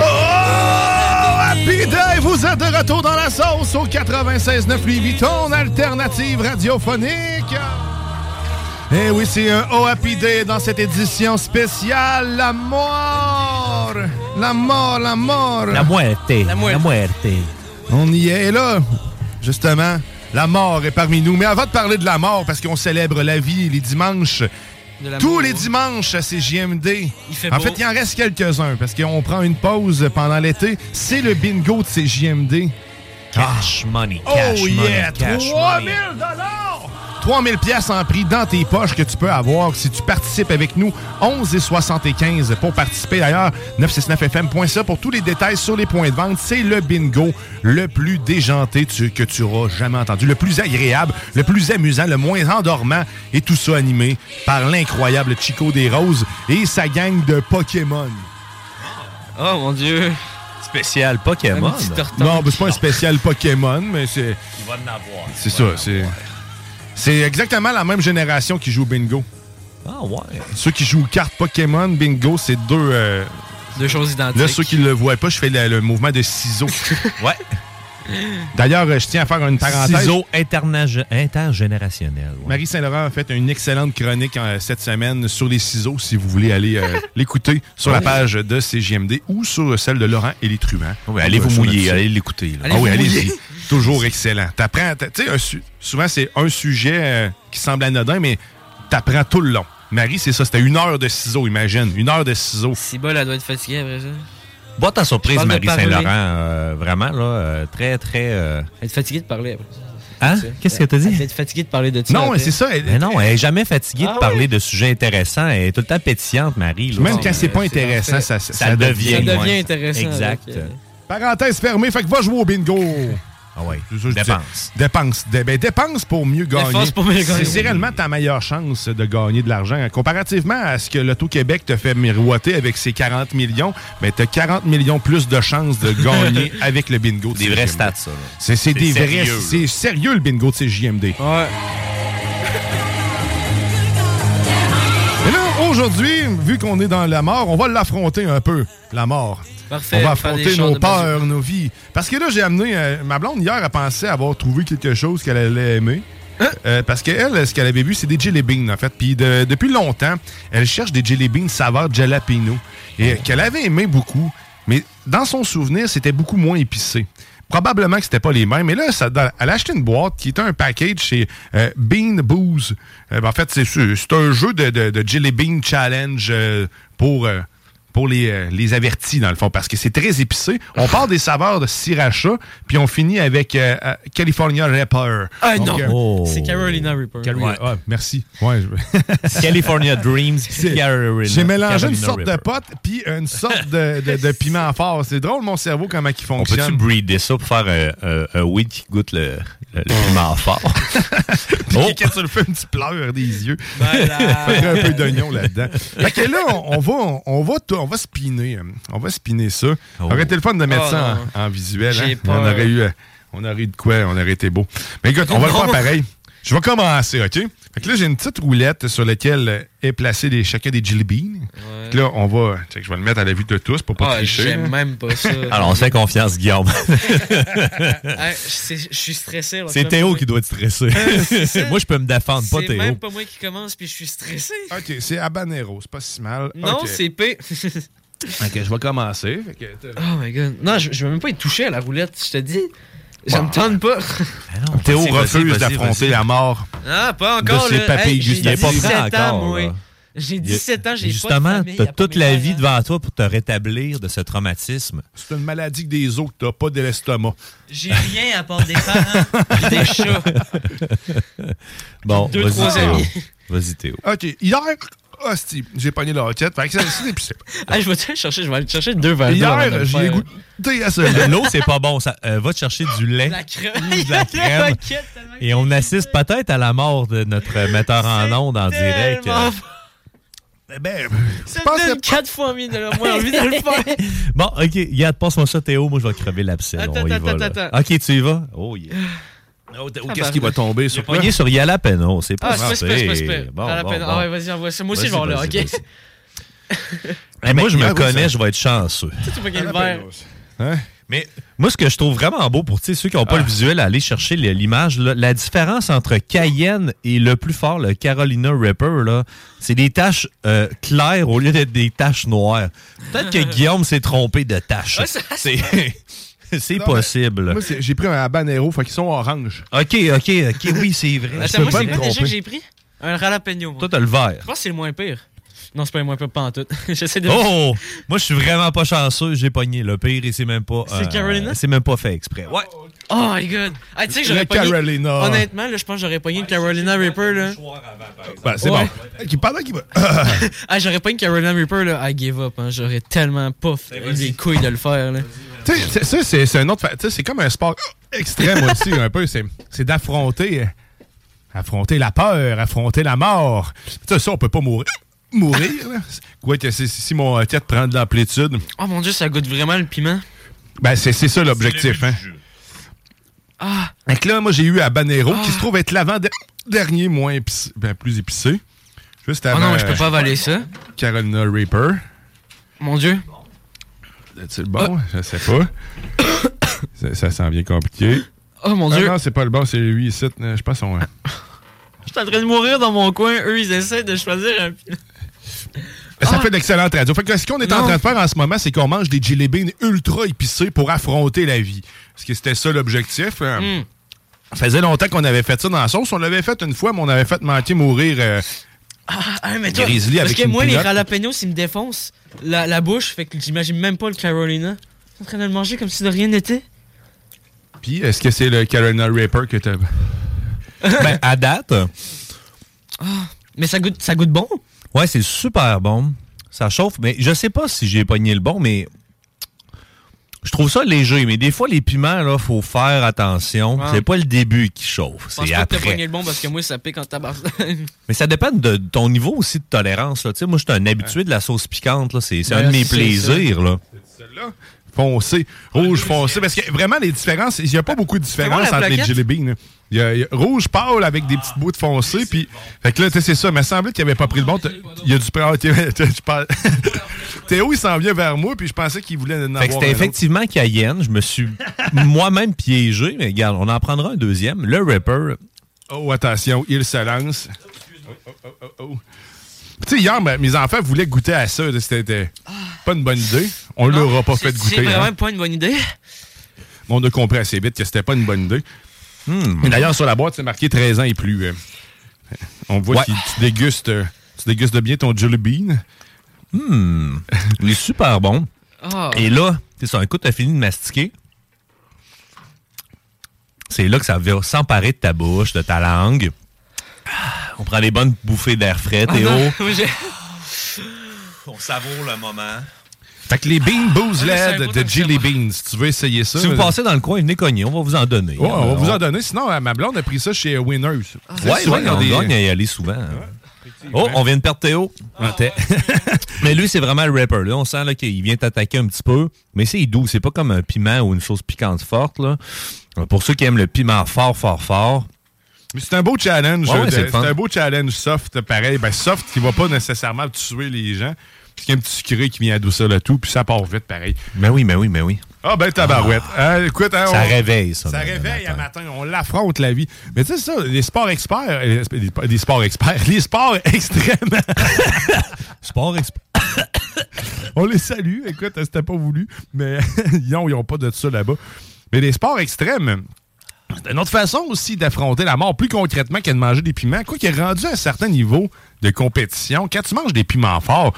Speaker 7: Oh, Happy Day! Vous êtes de retour dans la sauce au 96.9 Louis Vuitton, alternative radiophonique. Eh oui, c'est un Oh Happy Day dans cette édition spéciale. La mort! La mort, la mort!
Speaker 8: La muerte. La muerte.
Speaker 7: On y est. Et là, justement, la mort est parmi nous. Mais avant de parler de la mort, parce qu'on célèbre la vie les dimanches, tous les dimanches à CJMD.
Speaker 9: fait
Speaker 7: en
Speaker 9: beau.
Speaker 7: fait, il en reste quelques-uns, parce qu'on prend une pause pendant l'été. C'est le bingo de CJMD.
Speaker 8: Cash money, cash
Speaker 7: oh
Speaker 8: money,
Speaker 7: yeah!
Speaker 8: cash
Speaker 7: 3000 3000 pièces en prix dans tes poches que tu peux avoir si tu participes avec nous. 11 et 75 pour participer. D'ailleurs, 969fm.ca pour tous les détails sur les points de vente. C'est le bingo le plus déjanté tu- que tu auras jamais entendu. Le plus agréable, le plus amusant, le moins endormant. Et tout ça animé par l'incroyable Chico des Roses et sa gang de Pokémon.
Speaker 9: Oh mon dieu.
Speaker 8: Spécial Pokémon.
Speaker 7: Non, c'est pas un spécial Pokémon, mais c'est...
Speaker 8: Il va en avoir.
Speaker 7: C'est ça, c'est... C'est exactement la même génération qui joue au bingo.
Speaker 8: Ah ouais.
Speaker 7: Ceux qui jouent aux cartes Pokémon, bingo, c'est deux... euh,
Speaker 9: Deux choses identiques.
Speaker 7: Là, ceux qui le voient pas, je fais le, le mouvement de ciseaux.
Speaker 8: ouais.
Speaker 7: D'ailleurs, euh, je tiens à faire une parenthèse.
Speaker 8: Ciseaux interna- intergénérationnels. ouais.
Speaker 7: Marie Saint-Laurent a fait une excellente chronique euh, cette semaine sur les ciseaux, si vous voulez aller euh, l'écouter sur la page de CGMD ou sur celle de Laurent et les truands.
Speaker 8: Oui, allez vous mouiller, allez l'écouter. là.
Speaker 7: ah oui, allez-y. Toujours excellent. T'apprends, tu souvent c'est un sujet euh, qui semble anodin, mais t'apprends tout le long. Marie, c'est ça, c'était une heure de ciseaux, imagine. Une heure de ciseaux.
Speaker 9: Si bol, elle doit être fatiguée après ça.
Speaker 8: Bon, ta surprise, Marie. Saint-Laurent, euh, vraiment, là, euh, très, très... euh,
Speaker 9: Elle est fatiguée de parler après ça.
Speaker 8: Hein? Qu'est-ce que t'as dit?
Speaker 9: Elle est fatiguée de parler de ça.
Speaker 7: Non, c'est ça. elle-
Speaker 8: Mais non, elle est jamais fatiguée
Speaker 9: Ah
Speaker 8: de parler de sujets intéressants. Elle est tout le temps pétillante, Marie. là.
Speaker 7: Même quand c'est pas intéressant, ça,
Speaker 8: ça,
Speaker 7: ça
Speaker 8: devient.
Speaker 9: Ça devient
Speaker 8: ouais.
Speaker 9: intéressant.
Speaker 8: Exact.
Speaker 9: avec, euh,
Speaker 7: Parenthèse fermée, fait que va jouer au bingo.
Speaker 8: Ah
Speaker 7: je
Speaker 8: Dépense.
Speaker 7: Dépense. Dé- ben, dépense pour mieux gagner.
Speaker 9: Dépense pour mieux gagner.
Speaker 7: C'est- réellement ta meilleure chance de gagner de l'argent. Comparativement à ce que l'Auto-Québec te fait miroiter avec ses 40 millions, ben, tu as 40 millions plus de chances de gagner avec le bingo. de
Speaker 8: Des vrais stats, ça.
Speaker 7: C'est des
Speaker 8: C'est
Speaker 7: vrais.
Speaker 8: sérieux,
Speaker 7: C'est sérieux le bingo de CJMD.
Speaker 9: Ouais.
Speaker 7: Et là, aujourd'hui, vu qu'on est dans la mort, on va l'affronter un peu, la mort.
Speaker 9: Parfait.
Speaker 7: On va affronter nos peurs, nos vies. Parce que là, j'ai amené. euh, ma blonde, hier, a pensé avoir trouvé quelque chose qu'elle allait aimer.
Speaker 9: Hein?
Speaker 7: Euh, parce qu'elle, ce qu'elle avait vu, c'est des jelly beans, en fait. Puis de- depuis longtemps, elle cherche des jelly beans saveur jalapeno. Et qu'elle avait aimé beaucoup. Mais dans son souvenir, c'était beaucoup moins épicé. Probablement que c'était pas les mêmes. Mais là, ça, dans- elle a acheté une boîte qui était un package chez euh, Bean Booze. Ben, en fait, c'est c'est un jeu de, de- de Jelly Bean Challenge pour, pour les, euh, les avertis, dans le fond, parce que c'est très épicé. On part des saveurs de sriracha, puis on finit avec euh, euh, California Reaper.
Speaker 9: Ah
Speaker 7: Donc,
Speaker 9: non!
Speaker 7: euh,
Speaker 8: Oh.
Speaker 9: C'est Carolina Reaper.
Speaker 7: Ah, merci. Ouais, je-
Speaker 8: California Dreams, Carolina-
Speaker 7: J'ai mélangé une sorte de pote puis une sorte de, de- de piment fort. C'est drôle, mon cerveau, comment il
Speaker 8: On peut-tu
Speaker 7: fonctionne.
Speaker 8: breeder ça pour faire un, un, un weed qui goûte le, le, le piment fort?
Speaker 7: Puis
Speaker 8: Oh.
Speaker 7: quand tu le fais, tu pleures des yeux.
Speaker 9: Voilà.
Speaker 7: Faudrait un peu d'oignon là-dedans. Fait que là, on, on va, on va, on va spinner. euh, On va spinner ça.
Speaker 8: Oh.
Speaker 7: Aurait été le fun de mettre
Speaker 9: Oh,
Speaker 7: ça en, en visuel. Hein. On aurait eu, euh, on aurait eu de quoi, on aurait été beau. Mais écoute, on va le faire pareil. Je vais commencer, OK? Fait que là, j'ai une petite roulette sur laquelle est placé les, chacun des jelly beans. Fait que là, on va. Je vais le mettre à la vue de tous pour pas
Speaker 9: Ah,
Speaker 7: tricher.
Speaker 9: j'aime même pas ça.
Speaker 8: Alors, on se fait confiance, Guillaume.
Speaker 9: Hey, c'est- Je suis stressé.
Speaker 8: C'est Théo qui doit être stressé.
Speaker 9: c'est.
Speaker 8: Moi, je peux me défendre, pas
Speaker 9: C'est
Speaker 8: Théo.
Speaker 9: même pas moi qui commence, puis je suis stressé.
Speaker 7: OK, c'est habanero, c'est pas si mal.
Speaker 9: Non, c'est P.
Speaker 7: OK, je vais commencer. Fait que,
Speaker 9: oh my god. Non, je, je vais même pas y toucher à la roulette, je te dis. Ça me tente pas.
Speaker 7: Théo
Speaker 8: Vas-y, vas-y,
Speaker 7: refuse d'affronter la mort.
Speaker 9: Ah, pas encore.
Speaker 7: De ses
Speaker 9: là.
Speaker 7: papilles
Speaker 9: Hey, J'ai
Speaker 7: gustatives.
Speaker 8: Il est pas
Speaker 9: 17
Speaker 8: prêt
Speaker 9: ans,
Speaker 8: encore,
Speaker 9: moi.
Speaker 8: là.
Speaker 9: J'ai 17 ans, j'ai pas de
Speaker 8: Justement,
Speaker 9: famille,
Speaker 8: t'as
Speaker 9: y a pas
Speaker 8: toute la vie devant toi pour te rétablir de ce traumatisme.
Speaker 7: C'est une maladie que des os que t'as pas de l'estomac.
Speaker 9: J'ai rien à part des parents des chats.
Speaker 8: Bon,
Speaker 9: Deux,
Speaker 8: vas-y, Théo. Vas-y, Théo.
Speaker 7: OK. Hier, hostie, j'ai pogné la roquette. Fait que ça, c'est épicé.
Speaker 9: Ah, je vais te chercher, je vais aller chercher deux verres
Speaker 7: Hier, j'ai goûté à ça.
Speaker 8: L'eau, c'est pas bon. Ça, euh, va te chercher du lait.
Speaker 9: La crème.
Speaker 8: de la crème. Et on assiste peut-être à la mort de notre metteur en ondes en direct.
Speaker 9: Tellement-
Speaker 7: Ben,
Speaker 9: Ça me donne quatre fois mieux de moins envie de le faire.
Speaker 8: Bon, OK. Regarde, passe-moi ça, Théo. Moi, je vais crever l'abcès.
Speaker 9: Attends,
Speaker 8: On y
Speaker 9: attends,
Speaker 8: va, là.
Speaker 9: attends,
Speaker 8: OK, tu y vas? Oh, yeah.
Speaker 7: Oh, Qu'est-ce qui va tomber
Speaker 8: J'ai
Speaker 7: sur quoi?
Speaker 8: sur Yalapeno. C'est pas
Speaker 9: Ah, c'est pas c'est. Ah ouais, vas-y, envoie ça. Moi aussi, je vais là, ok?
Speaker 8: vas-y. Eh, moi, je me
Speaker 7: Ah,
Speaker 8: connais, je vais être chanceux.
Speaker 9: Tu sais, tu pognes le verre.
Speaker 7: Hein?
Speaker 8: Mais moi, ce que je trouve vraiment beau pour ceux qui n'ont pas le visuel, aller chercher l'image, la différence entre Cayenne et le plus fort, le Carolina Reaper, là, c'est des taches euh, claires au lieu d'être des taches noires. Peut-être que Guillaume s'est trompé de taches.
Speaker 9: Ouais, ça-
Speaker 8: C'est possible.
Speaker 7: Moi, j'ai pris un habanero, fait qu'ils sont orange.
Speaker 8: OK, OK, OK, oui, c'est vrai.
Speaker 9: Attends, moi, c'est quoi déjà que j'ai pris? Un jalapeno. moi.
Speaker 8: Toi, t'as le vert.
Speaker 9: Je pense que c'est le moins pire. Non, c'est pas le moins pire, pas en tout. J'essaie de.
Speaker 8: Oh! Moi, je suis vraiment pas chanceux. J'ai pogné le pire et c'est même pas... euh,
Speaker 9: C'est Carolina?
Speaker 8: C'est même pas fait exprès. Ouais.
Speaker 9: Oh my god. Ah, tu sais que j'aurais pogné.
Speaker 7: Carolina.
Speaker 9: Honnêtement, là, je pense que j'aurais pogné le Carolina Reaper, là.
Speaker 7: Ben, c'est
Speaker 9: Ouais.
Speaker 7: bon. Qui pendant qu'il va.
Speaker 9: Ah, j'aurais pogné le Carolina Reaper, là. I give up, hein. J'aurais tellement pas eu les couilles de le faire, là.
Speaker 7: Tu sais, c'est- ça, c'est un autre. fa- Tu sais, c'est comme un sport extrême aussi, un peu. C'est d'affronter. euh, Affronter la peur, affronter la mort. Tu sais, ça, on peut pas mourir. Mourir, là. Quoi que si, mon tête prend de l'amplitude,
Speaker 9: Oh mon dieu, ça goûte vraiment le piment?
Speaker 7: ben c'est c'est ça l'objectif, hein.
Speaker 9: Ah!
Speaker 7: Que là, moi, j'ai eu Habanero, qui se trouve être l'avant-dernier moins épicé, ben, plus épicé. Juste
Speaker 9: Oh
Speaker 7: avant.
Speaker 9: non, mais je peux
Speaker 7: euh,
Speaker 9: pas avaler ça.
Speaker 7: Carolina Reaper.
Speaker 9: Mon dieu.
Speaker 7: C'est le bon? Je sais pas. ça, ça sent bien compliqué.
Speaker 9: Oh mon
Speaker 7: Ah
Speaker 9: dieu.
Speaker 7: non, c'est pas le bon, c'est lui ici. euh, Je pense son.
Speaker 9: Je suis en train de mourir dans mon coin. Eux, ils essaient de choisir un.
Speaker 7: Ça fait d'excellentes radio. Fait que ce qu'on est en train de faire en ce moment, c'est qu'on mange des jelly beans ultra épicés pour affronter la vie. Parce que c'était ça l'objectif. Euh,
Speaker 9: Hmm.
Speaker 7: Ça faisait longtemps qu'on avait fait ça dans la sauce. On l'avait fait une fois, mais on avait fait manquer mourir. euh,
Speaker 9: Ah, ah, mais toi,
Speaker 7: Grizzly
Speaker 9: parce
Speaker 7: avec
Speaker 9: que
Speaker 7: une
Speaker 9: moi, les
Speaker 7: pilote.
Speaker 9: jalapenos, ils me défoncent la, la bouche, fait que j'imagine même pas le Carolina. T'es en train de le manger comme si de rien n'était?
Speaker 7: Puis, est-ce que c'est le Carolina Reaper que t'as.
Speaker 8: ben, à date,
Speaker 9: Mais ça goûte, ça goûte bon?
Speaker 8: ouais, c'est super bon. Ça chauffe, mais je sais pas si j'ai pogné le bon, mais je trouve ça léger. Mais des fois, les piments, là, faut faire attention.
Speaker 9: Ouais.
Speaker 8: C'est pas le début qui chauffe, c'est
Speaker 9: pas que
Speaker 8: après.
Speaker 9: le bon parce que moi, ça pique en tabac.
Speaker 8: Mais ça dépend de ton niveau aussi de tolérance. Là. Tu sais, Moi, je suis un habitué de la sauce piquante. là. C'est un de mes
Speaker 9: c'est
Speaker 8: plaisirs. Là.
Speaker 7: foncé, rouge foncé. Parce que vraiment, les différences, il n'y a pas beaucoup de différence
Speaker 9: Fais-moi la
Speaker 7: entre les jelly beans. Il y, a, il y a rouge pâle avec des petites bouts de foncé. Puis, fait que là, tu sais, c'est ça. Il me semblait qu'il n'avait pas pris le bon. Il y a du Théo, il s'en vient vers moi, puis je pensais qu'il voulait en avoir
Speaker 8: Fait que c'était effectivement Cayenne. Je me suis moi-même piégé. Mais regarde, on en prendra un deuxième. Le Ripper.
Speaker 7: Oh, attention, il se lance. Oh, oh, oh, oh, oh. Tu sais, hier, mes enfants voulaient goûter à ça. C'était pas une bonne idée. On leur a pas fait
Speaker 9: C'est
Speaker 7: goûter.
Speaker 9: vraiment
Speaker 7: hein.
Speaker 9: pas une bonne idée.
Speaker 7: On a compris assez vite que c'était pas une bonne idée. Mais D'ailleurs, sur la boîte, c'est marqué 13 ans et plus. euh. On voit
Speaker 8: Ouais.
Speaker 7: que tu dégustes, tu dégustes bien ton jelly bean.
Speaker 8: Hmm. Il est super bon.
Speaker 9: Ah.
Speaker 8: Et là, c'est ça, un coup, tu as fini de mastiquer. C'est là que ça va s'emparer de ta bouche, de ta langue. On prend des bonnes bouffées d'air frais,
Speaker 9: Ah
Speaker 8: Théo.
Speaker 9: j'ai-
Speaker 8: On savoure le moment.
Speaker 7: Fait que les Bean Booze
Speaker 9: Ah,
Speaker 7: LED de Jelly Beans, si tu veux essayer ça?
Speaker 8: Si vous
Speaker 7: euh,
Speaker 8: passez dans le coin, venez cogner. On va vous en donner.
Speaker 7: ouais, on va vous en donner. Sinon, euh, ma blonde a pris ça chez Winners. Tu sais,
Speaker 8: Ouais,
Speaker 7: souvent,
Speaker 8: ouais,
Speaker 7: il y a
Speaker 8: on
Speaker 7: des-
Speaker 8: gagne à y aller souvent. Oh, on vient de perdre Théo.
Speaker 7: Ah.
Speaker 8: mais lui, c'est vraiment le rapper. Là. On sent là, qu'il vient t'attaquer un petit peu. Mais c'est doux. C'est pas comme un piment ou une sauce piquante forte. Là. Pour ceux qui aiment le piment fort, fort, fort.
Speaker 7: Mais c'est un beau challenge.
Speaker 8: Ouais, ouais,
Speaker 7: euh,
Speaker 8: c'est
Speaker 7: c'est un beau challenge soft, pareil. Ben, soft qui va pas nécessairement tuer les gens. Puis qu'il y a un petit sucré qui vient adoucir le tout, puis ça part vite, pareil.
Speaker 8: Mais oui, mais oui, mais oui.
Speaker 7: Ah ben tabarouette. Hein, écoute, hein,
Speaker 8: Ça
Speaker 7: on-
Speaker 8: réveille, ça.
Speaker 7: Ça
Speaker 8: le- le
Speaker 7: réveille à
Speaker 8: matin.
Speaker 7: matin. On l'affronte, la vie. Mais tu sais ça, les sports experts, euh, les, les sports experts, les sports extrêmes,
Speaker 8: Sport expert.
Speaker 7: on les salue. Écoute, c'était pas voulu, mais ils n'ont pas de ça là-bas. Mais les sports extrêmes, c'est une autre façon aussi d'affronter la mort plus concrètement que de manger des piments. Quoi qu'il est rendu à un certain niveau de compétition, quand tu manges des piments forts,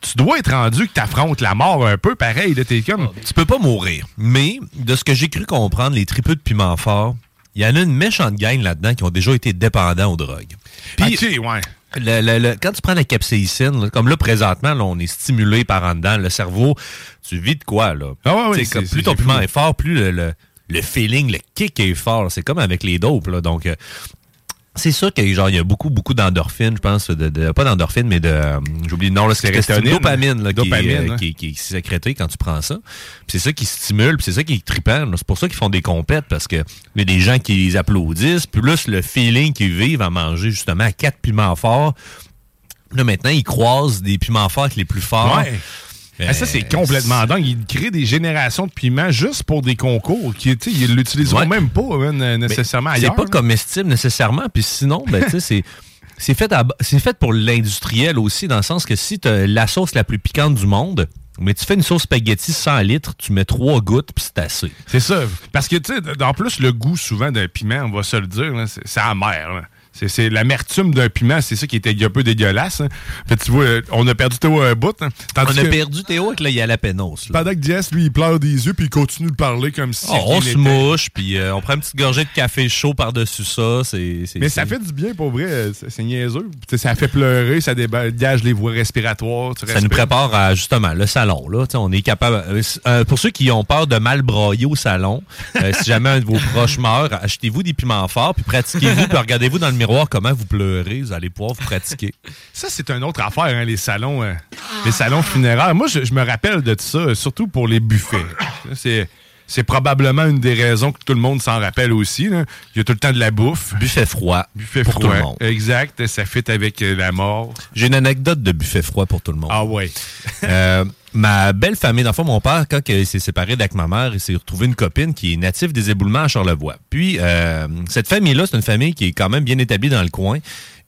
Speaker 7: tu dois être rendu que tu affrontes la mort un peu pareil. là, T'es comme.
Speaker 8: Tu peux pas mourir. Mais, de ce que j'ai cru comprendre, les tripeux de piment fort, il y en a une méchante gang là-dedans qui ont déjà été dépendants aux drogues. Puis,
Speaker 7: Ok, ouais.
Speaker 8: le- le- le- quand tu prends la capsaïcine, là, comme là, présentement, là, on est stimulé par en dedans, le cerveau, tu vis de quoi, là?
Speaker 7: Ah ouais,
Speaker 8: comme
Speaker 7: c'est-
Speaker 8: plus ton piment
Speaker 7: fou.
Speaker 8: est fort, plus le feeling, le kick est fort. C'est comme avec les dopes, là. Donc, euh, c'est sûr qu'il genre, il y a beaucoup, beaucoup d'endorphines, je pense. De, de- pas d'endorphines, mais de. euh, J'oublie le nom. C'est une dopamine, là, qui, est,
Speaker 7: Dopamine,
Speaker 8: euh, qui, est- qui est sécrétée quand tu prends ça. C'est ça qui stimule, c'est ça qui est trippant. C'est pour ça qu'ils font des compètes, parce que il y a des gens qui les applaudissent, plus le feeling qu'ils vivent à manger, justement, à quatre piments forts. Là, maintenant, ils croisent des piments forts avec les plus forts.
Speaker 7: Ouais. Ah, ça, c'est complètement dingue. Ils créent des générations de piments juste pour des concours. Qui, ils l'utiliseront
Speaker 8: Ouais.
Speaker 7: même pas man, nécessairement.
Speaker 8: C'est pas comestible nécessairement. Puis sinon, ben, c'est. C'est fait, à- c'est fait pour l'industriel aussi, dans le sens que si tu as la sauce la plus piquante du monde, mais tu fais une sauce spaghetti 100 litres, tu mets trois gouttes, puis c'est assez.
Speaker 7: C'est ça. Parce que, tu sais, en plus, le goût souvent d'un piment, on va se le dire, c'est c'est amer. là. C'est- C'est l'amertume d'un piment, c'est ça qui était un peu dégueulasse. hein. Fait tu vois, euh, on a perdu Théo un bout. hein.
Speaker 8: On a
Speaker 7: que
Speaker 8: perdu Théo avec le Yalapenos.
Speaker 7: Pendant que Jess, lui, il pleure des yeux puis il continue de parler comme si.
Speaker 8: Oh, on se mouche, puis euh, on prend une petite gorgée de café chaud par-dessus ça.
Speaker 7: Mais ça fait du bien pour vrai, euh, c'est niaiseux. Ça fait pleurer, ça dégage les voies respiratoires. tu
Speaker 8: Ça nous prépare à justement le salon. Là. On est capable. euh, pour ceux qui ont peur de mal brailler au salon, euh, si jamais un de vos proches meurt, achetez-vous des piments forts, puis pratiquez-vous, puis regardez-vous dans le miroir comment vous pleurez. Vous allez pouvoir vous pratiquer.
Speaker 7: Ça, c'est une autre affaire, hein, les salons euh, les salons funéraires. Moi, je, je me rappelle de ça, surtout pour les buffets. C'est. C'est probablement une des raisons que tout le monde s'en rappelle aussi. là. Il y a tout le temps de la bouffe.
Speaker 8: Buffet froid.
Speaker 7: Buffet
Speaker 8: pour
Speaker 7: froid.
Speaker 8: tout le monde.
Speaker 7: Exact. Ça fit avec euh, la mort.
Speaker 8: J'ai une anecdote de buffet froid pour tout le monde.
Speaker 7: Ah ouais.
Speaker 8: Euh, ma belle famille, dans le fond, mon père, quand il s'est séparé d'avec ma mère, il s'est retrouvé une copine qui est native des éboulements à Charlevoix. Puis, euh, cette famille-là, c'est une famille qui est quand même bien établie dans le coin.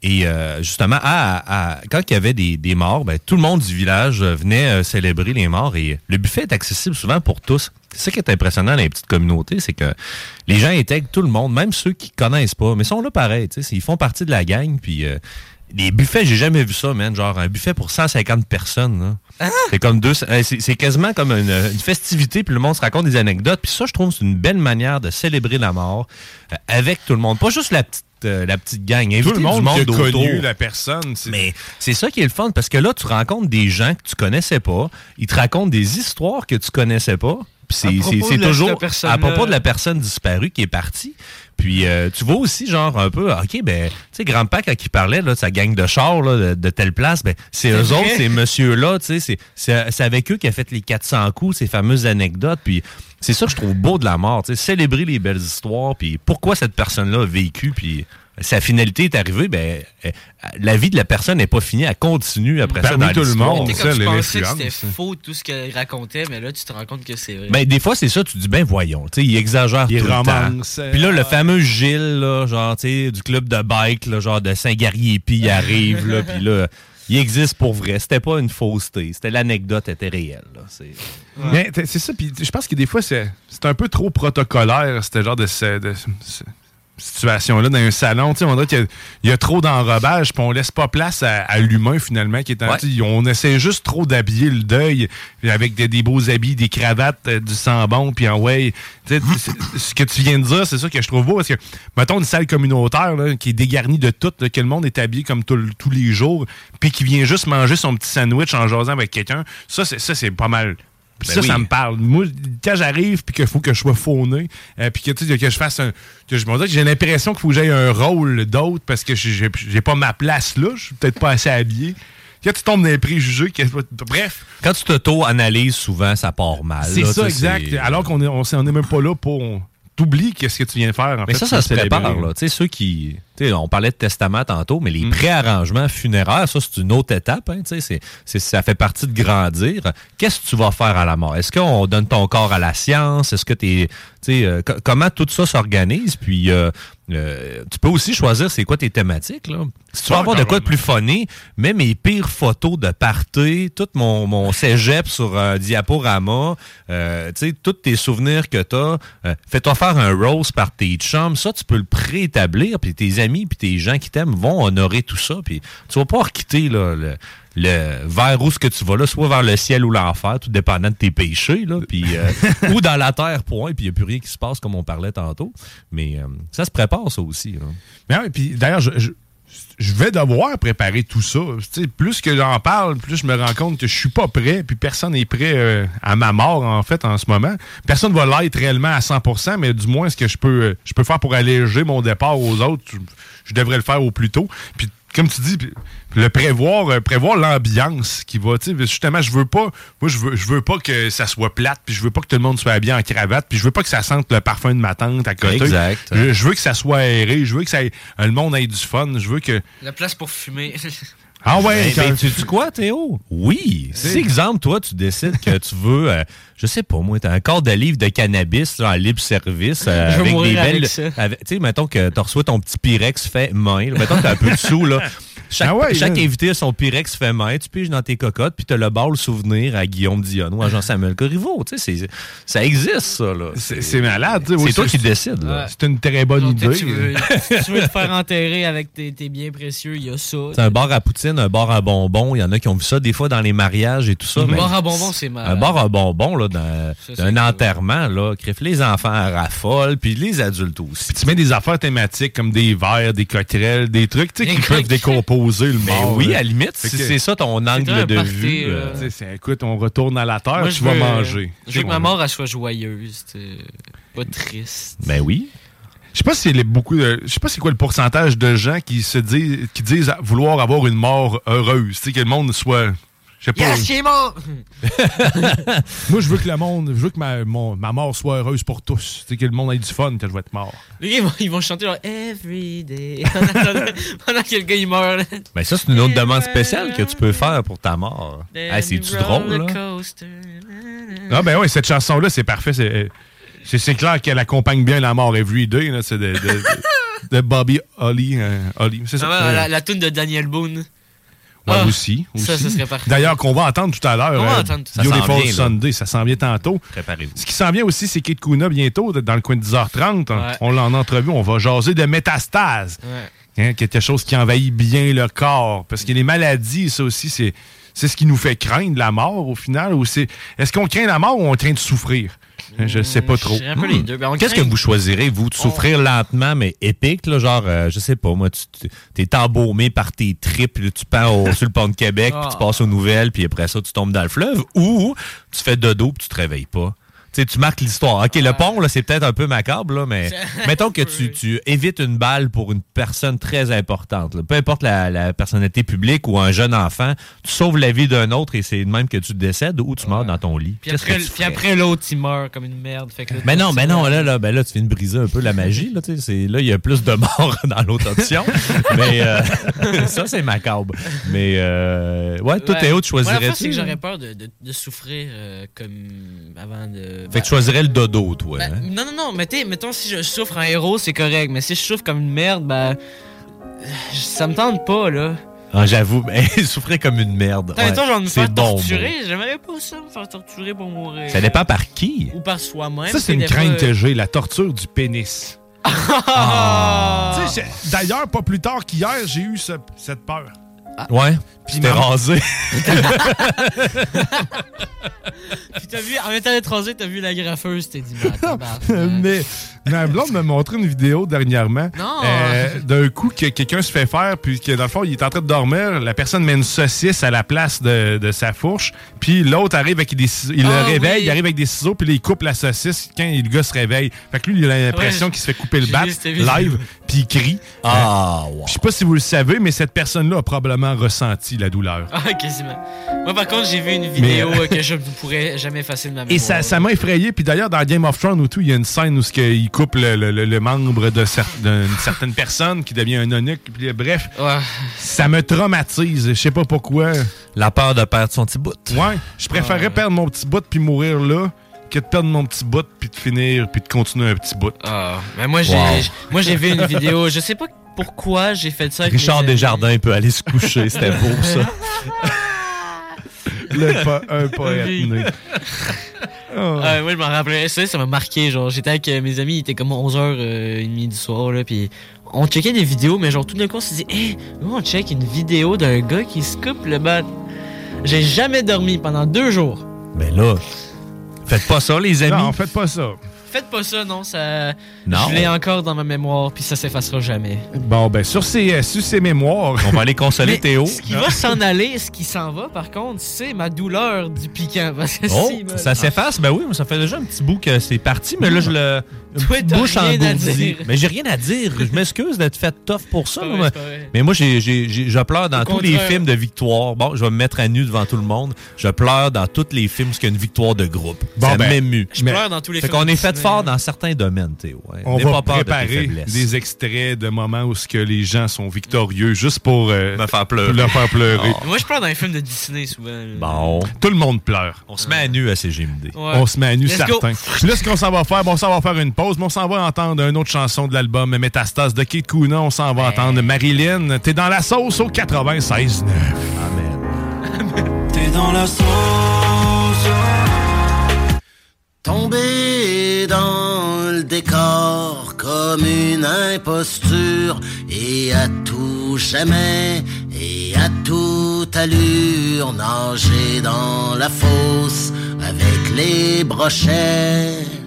Speaker 8: Et euh, justement, à, à- quand il y avait des, des morts, ben, tout le monde du village euh, venait euh, célébrer les morts. Et le buffet est accessible souvent pour tous. C'est qui est impressionnant dans les petites communautés, c'est que les gens intègrent tout le monde, même ceux qui connaissent pas, mais sont là pareil. Ils font partie de la gang. Puis les buffets, j'ai jamais vu ça, man. Genre un buffet pour 150 personnes. là. C'est comme deux. C'est quasiment comme une, une festivité, puis le monde se raconte des anecdotes. Puis ça, je trouve, c'est une belle manière de célébrer la mort euh, avec tout le monde. Pas juste la petite, euh, la petite gang.
Speaker 7: Tout le
Speaker 8: du
Speaker 7: monde, qui a connu la personne.
Speaker 8: Mais c'est ça qui est le fun, parce que là, tu rencontres des gens que tu connaissais pas. Ils te racontent des histoires que tu connaissais pas. Puis c'est-
Speaker 9: À
Speaker 8: c'est
Speaker 9: propos
Speaker 8: c'est
Speaker 9: de la-
Speaker 8: toujours à propos de la personne disparue qui est partie. Puis euh, tu vois aussi, genre, un peu, OK, ben, tu sais, Grand-Père, quand il parlait là, de sa gang de chars là, de, de telle place, ben, c'est eux
Speaker 9: vrai.
Speaker 8: autres, ces messieurs-là, tu sais, c'est avec eux qu'il a fait les 400 coups, ces fameuses anecdotes. Puis c'est ça que je trouve beau de la mort, tu sais, célébrer les belles histoires, puis pourquoi cette personne-là a vécu, puis sa finalité est arrivée, ben, euh, la vie de la personne n'est pas finie, elle continue après
Speaker 7: Ben
Speaker 8: ça
Speaker 7: oui,
Speaker 8: dans
Speaker 7: tout le monde.
Speaker 9: Comme
Speaker 7: ça,
Speaker 9: tu pensais que c'était faux tout ce qu'elle racontait, mais là, tu te rends compte que c'est vrai.
Speaker 8: Ben, des fois, c'est ça, tu dis, ben voyons, tu sais, il exagère
Speaker 7: Il
Speaker 8: tout le
Speaker 7: romance,
Speaker 8: temps.
Speaker 7: euh,
Speaker 8: Puis là, le fameux Gilles, là, genre, tu sais, du club de bike, là, genre de Saint-Garier-Puis, il arrive, là, puis là, il existe pour vrai. C'était pas une fausseté, c'était l'anecdote était réelle, là. C'est...
Speaker 7: C'est ça, puis je pense que des fois, c'est c'est un peu trop protocolaire, ce genre de, de situation-là dans un salon. On dirait qu'il y a- il y, a trop d'enrobage, puis on laisse pas place à, à l'humain, finalement, qui est en-
Speaker 8: Ouais.
Speaker 7: On essaie juste trop d'habiller le deuil avec des, des beaux habits, des cravates, euh, du sang bon, puis en c'est- Ce que tu viens de dire, c'est ça que je trouve beau, parce que, mettons, une salle communautaire là, qui est dégarnie de tout, là, que le monde est habillé comme tout tous les jours, puis qui vient juste manger son petit sandwich en jasant avec quelqu'un, ça, c'est ça, c'est pas mal puis
Speaker 8: Ben
Speaker 7: ça,
Speaker 8: oui.
Speaker 7: ça me parle. Moi, quand j'arrive, puis qu'il faut que je sois fauné, euh, puis que, tu sais, que je fasse un. Que je me dis que j'ai l'impression qu'il faut que j'aie un rôle d'autre parce que j'ai- pas ma place là, je suis peut-être pas assez habillé. Quand tu tombes dans les préjugés, bref.
Speaker 8: Quand tu t'auto-analyses, souvent, ça part mal.
Speaker 7: C'est
Speaker 8: là,
Speaker 7: ça, exact.
Speaker 8: c'est-
Speaker 7: Alors qu'on est, on, est même pas là pour. T'oublies qu'est-ce que tu viens faire, en
Speaker 8: Mais
Speaker 7: fait.
Speaker 8: ça, ça
Speaker 7: pour
Speaker 8: se prépare. Là. Tu sais, ceux qui. Tu sais, on parlait de testament tantôt, mais
Speaker 7: Mm.
Speaker 8: les préarrangements funéraires, ça, c'est une autre étape. Hein, sais, c'est- c'est- ça fait partie de grandir. Qu'est-ce que tu vas faire à la mort? Est-ce qu'on donne ton corps à la science? Est-ce que tu es. comment tout ça s'organise? Puis. euh, euh, tu peux aussi choisir c'est quoi tes thématiques. Là. Si tu veux avoir de quoi de plus funny, mets mes pires photos de party, tout mon, mon cégep sur un diaporama, euh, tous tes souvenirs que tu as, fais-toi faire un rose par tes chums, ça tu peux le préétablir, puis tes amis, puis tes gens qui t'aiment vont honorer tout ça, puis tu vas pas quitter là, le, le vers où ce que tu vas là, soit vers le ciel ou l'enfer, tout dépendant de tes péchés, là, puis euh, ou dans la terre, point, puis il n'y a plus rien qui se passe comme on parlait tantôt. Mais euh, ça se prépare, ça aussi. là.
Speaker 7: Mais ouais, puis d'ailleurs, je, je, je vais devoir préparer tout ça. Plus que j'en parle, plus je me rends compte que je suis pas prêt, puis personne n'est prêt euh, à ma mort, en fait, en ce moment. Personne va l'être réellement à 100%, mais du moins, ce que je peux, euh, je peux faire pour alléger mon départ aux autres, je, devrais le faire au plus tôt. Comme tu dis, le prévoir, euh, prévoir l'ambiance qui va, tu sais, justement, je veux pas, moi, je veux, je veux pas que ça soit plate, puis je veux pas que tout le monde soit habillé en cravate, puis je veux pas que ça sente le parfum de ma tante à côté.
Speaker 8: Exact.
Speaker 7: Je, je veux que ça soit aéré, je veux que ça ait- le monde ait du fun, je veux que...
Speaker 9: La place pour fumer.
Speaker 7: Ah ouais,
Speaker 8: Ben,
Speaker 7: quand-
Speaker 8: ben, tu dis quoi, Théo? Oui. Si, exemple, toi, tu décides que tu veux, euh, je sais pas, moi, t'as un quart de livre de cannabis là, en libre service. euh,
Speaker 9: Je
Speaker 8: avec des belles. Tu sais, mettons que tu reçois ton petit Pyrex fait main. là. Mettons que t'as un peu de sous, là. Chaque,
Speaker 7: Ah ouais,
Speaker 8: chaque
Speaker 7: là.
Speaker 8: invité a son Pyrex fait main, tu piges dans tes cocottes, puis t'as le bal souvenir à Guillaume Dion ou à Jean-Samuel Corriveau. Tu sais, c'est- ça existe, ça, là.
Speaker 7: C'est malade. tu sais,
Speaker 8: C'est
Speaker 7: oui,
Speaker 8: toi qui décides, là.
Speaker 7: C'est une très bonne idée.
Speaker 9: tu, veux, tu veux te faire enterrer avec tes, tes biens précieux, il y a ça.
Speaker 8: C'est un bar à poutine, un bar à bonbons. Il y en a qui ont vu ça des fois dans les mariages et tout ça.
Speaker 9: Un
Speaker 8: mais-
Speaker 9: bar à bonbons, c'est malade.
Speaker 8: Un bar à bonbons, là,
Speaker 9: Ça, c'est
Speaker 8: enterrement, là. Crif, les enfants raffolent, puis les adultes aussi.
Speaker 7: Puis tu mets des affaires thématiques comme des verres, des coquerelles, des trucs tu sais,
Speaker 8: Des
Speaker 7: qui peuvent
Speaker 8: coquerelles.
Speaker 7: Le
Speaker 8: Ben
Speaker 7: mort.
Speaker 8: oui,
Speaker 7: là.
Speaker 8: à la limite, si c'est ça ton angle de vue. euh,
Speaker 7: c'est- écoute, on retourne à la terre,
Speaker 9: Moi,
Speaker 7: tu
Speaker 9: je
Speaker 7: vas
Speaker 9: veux-
Speaker 7: manger.
Speaker 9: Je veux que ma mort, elle soit joyeuse, pas triste.
Speaker 8: Ben oui.
Speaker 7: Je sais pas si les beaucoup de- je sais pas c'est quoi le pourcentage de gens qui se disent qui disent vouloir avoir une mort heureuse, tu sais que le monde soit pas.
Speaker 9: Yes, il est mort!
Speaker 7: Moi je veux que le monde, je veux que ma, mon- ma mort soit heureuse pour tous, tu sais que le monde ait du fun que je vais être mort.
Speaker 9: Les gars, ils vont, ils vont chanter genre Every day. pendant, que le gars il meurt. là.
Speaker 8: Ben ça, c'est une autre demande spéciale que tu peux faire pour ta mort. Hey, C'est-tu drôle, là?
Speaker 7: Ah ben ouais, cette chanson là, c'est parfait, c'est c'est clair qu'elle accompagne bien la mort every day là, c'est de, de, de Bobby Holly, euh, Holly, c'est ça.
Speaker 9: Ah ouais, la, la tune de Daniel Boone.
Speaker 7: Ouais,
Speaker 9: Ah,
Speaker 7: aussi,
Speaker 9: Ça,
Speaker 7: aussi.
Speaker 9: ça serait parfait.
Speaker 7: D'ailleurs, qu'on va entendre tout à l'heure.
Speaker 9: On va
Speaker 7: euh. Beautiful
Speaker 8: là.
Speaker 7: Sunday, ça s'en vient tantôt.
Speaker 8: Préparez-vous.
Speaker 7: Ce qui s'en vient aussi, c'est Kate Kuna bientôt, dans le coin de 10h30.
Speaker 9: Ouais.
Speaker 7: On l'a en entrevue, on va jaser de métastase.
Speaker 9: Ouais.
Speaker 7: Hein, quelque chose qui envahit bien le corps. Parce que les maladies, ça aussi, c'est, c'est ce qui nous fait craindre la mort au final. Ou c'est, est-ce qu'on craint la mort ou on craint de souffrir? Je sais pas trop.
Speaker 9: Je dirais un peu les deux. Ben, on
Speaker 8: Qu'est-ce que vous choisirez, vous, de souffrir lentement mais épique, là, genre, euh, je sais pas, moi, tu t'es embaumé par tes tripes, là, tu pars au- sur le pont de Québec, puis tu
Speaker 9: Ah.
Speaker 8: passes aux nouvelles, puis après ça, tu tombes dans le fleuve, ou tu fais dodo, puis tu te réveilles pas. Tu sais, tu marques l'histoire. OK, le pont, là, c'est peut-être un peu macabre, là, mais mettons que tu, tu évites une balle pour une personne très importante. là. Peu importe la, la personnalité publique ou un jeune enfant, tu sauves la vie d'un autre et c'est de même que tu décèdes ou tu meurs dans ton lit.
Speaker 9: Puis après, après l'autre, il meurt comme une merde. Fait que là,
Speaker 8: Mais non, mais non, là, là, ben là, tu viens de briser un peu la magie. Là, là, il y a plus de morts dans l'autre option. mais euh, ça, c'est macabre. Mais euh, ouais, toi,
Speaker 9: Ouais.
Speaker 8: Théo, tu
Speaker 9: Moi, la
Speaker 8: choisirais
Speaker 9: fois, c'est que j'aurais peur de, de, de souffrir euh, comme avant de.
Speaker 8: Fait que tu choisirais le dodo, toi.
Speaker 9: Ben,
Speaker 8: hein?
Speaker 9: Non, non, non, mais t'sais, mettons, si je souffre en héros, c'est correct. Mais si je souffre comme une merde, ben. Ça me tente pas, là.
Speaker 8: Ah, J'avoue, ben, souffrir comme une merde.
Speaker 9: Genre me
Speaker 8: c'est
Speaker 9: faire
Speaker 8: bon,
Speaker 9: torturer. J'aimerais pas ça, me faire torturer pour mourir.
Speaker 8: Ça dépend par qui.
Speaker 9: Ou par soi-même.
Speaker 7: Ça, c'est une crainte que j'ai, la torture du pénis.
Speaker 9: Ah!
Speaker 7: D'ailleurs, pas plus tard qu'hier, j'ai eu ce- cette peur.
Speaker 8: Ouais. Puis t'es
Speaker 7: ma-
Speaker 8: rasé.
Speaker 9: Puis t'as vu, en étant étranger, t'as vu la graffeuse, t'es dit, bah,
Speaker 7: mais ma blonde m'a montré une vidéo dernièrement.
Speaker 9: Non.
Speaker 7: euh, D'un coup, que quelqu'un se fait faire, puis que dans le fond, il est en train de dormir. La personne met une saucisse à la place de, de sa fourche. Puis l'autre arrive avec des ciseaux. Il le
Speaker 9: Ah,
Speaker 7: réveille,
Speaker 9: oui.
Speaker 7: il arrive avec des ciseaux, puis là, il coupe la saucisse quand le gars se réveille. Fait que lui, il a l'impression
Speaker 9: Ouais,
Speaker 7: qu'il se fait couper le bat live, puis il crie.
Speaker 8: Ah,
Speaker 7: Euh, Je sais pas si vous le savez, mais cette personne-là a probablement ressenti la douleur.
Speaker 9: Ah, quasiment. Moi, par contre, j'ai vu une vidéo euh, que je ne pourrais jamais effacer de ma mémoire.
Speaker 7: Et ça ça m'a effrayé. Puis d'ailleurs, dans Game of Thrones ou tout, il y a une scène où il coupe le, le- le- le membre cer- d'une certaine personne qui devient un eunuque. Puis, euh, bref, ça me traumatise. Je sais pas pourquoi.
Speaker 8: La peur de perdre son petit bout.
Speaker 7: Ouais, je préférerais perdre mon petit bout puis mourir là que de perdre mon petit bout puis de finir puis de continuer un petit bout.
Speaker 9: Ah, mais moi, j'ai
Speaker 8: Wow.
Speaker 9: moi, j'ai vu une vidéo. Je sais pas pourquoi j'ai fait ça. avec
Speaker 8: Richard. Desjardins peut aller se coucher. C'était beau, ça.
Speaker 7: Le po- un poète
Speaker 9: Oui.
Speaker 7: né. Oh.
Speaker 9: Moi, je m'en rappelais. Ça, ça m'a marqué. Genre, j'étais avec euh, mes amis, il était comme 11h30 du soir, là, puis on checkait des vidéos, mais genre, tout d'un coup, on s'est dit, hé, nous, on check une vidéo d'un gars qui se coupe le bat. J'ai jamais dormi pendant deux jours.
Speaker 8: Mais là, faites pas ça, les amis.
Speaker 7: Non, faites pas ça.
Speaker 9: Faites pas ça, non. Ça...
Speaker 7: Non.
Speaker 9: Je l'ai encore dans ma mémoire, puis ça s'effacera jamais.
Speaker 7: Bon, ben, sur ses, euh, sur ses mémoires.
Speaker 8: On va aller consoler
Speaker 9: Mais
Speaker 8: Théo.
Speaker 9: Ce qui va s'en aller, ce qui s'en va, par contre, c'est ma douleur du piquant. Parce que
Speaker 8: Oh,
Speaker 9: si,
Speaker 8: ça s'efface? Ben oui, ça fait déjà un petit bout que c'est parti, mais là, je le.
Speaker 9: Toi,
Speaker 8: bouche
Speaker 9: rien à
Speaker 8: engourdie.
Speaker 9: dire.
Speaker 8: Mais j'ai rien à dire. Je m'excuse d'être fait tough pour ça.
Speaker 9: vrai.
Speaker 8: Mais moi, j'ai, je pleure dans
Speaker 9: Au
Speaker 8: tous les films de victoire. Bon, je vais me mettre à nu devant tout le monde. Je pleure dans tous les films où il y a une victoire de groupe.
Speaker 7: Bon,
Speaker 8: ça
Speaker 7: ben,
Speaker 8: m'émue.
Speaker 9: Je pleure dans tous les
Speaker 8: fait
Speaker 9: films
Speaker 8: qu'on est fait fort
Speaker 9: hein.
Speaker 8: dans certains domaines, Théo. hein.
Speaker 7: On va
Speaker 8: pas de
Speaker 7: préparer
Speaker 8: faiblesses.
Speaker 7: des extraits de moments où ce que les gens sont victorieux juste pour euh,
Speaker 8: Me faire pleurer.
Speaker 7: leur faire pleurer.
Speaker 9: Moi, je pleure dans les films de Disney souvent.
Speaker 8: Bon.
Speaker 7: Tout le monde pleure.
Speaker 8: On se met à nu à CGMD.
Speaker 7: On se met à nu,
Speaker 9: Let's go.
Speaker 7: certain. Là, ce qu'on s'en va faire, bon, on s'en va faire une pause, mais on s'en va entendre une autre chanson de l'album Métastase de Kate Kuna. On s'en va entendre Marilyn. T'es dans la sauce au 96.9.
Speaker 4: T'es dans la sauce.
Speaker 3: Tomber dans le décor comme une imposture et à tout jamais et à toute allure nager dans la fosse avec les brochets.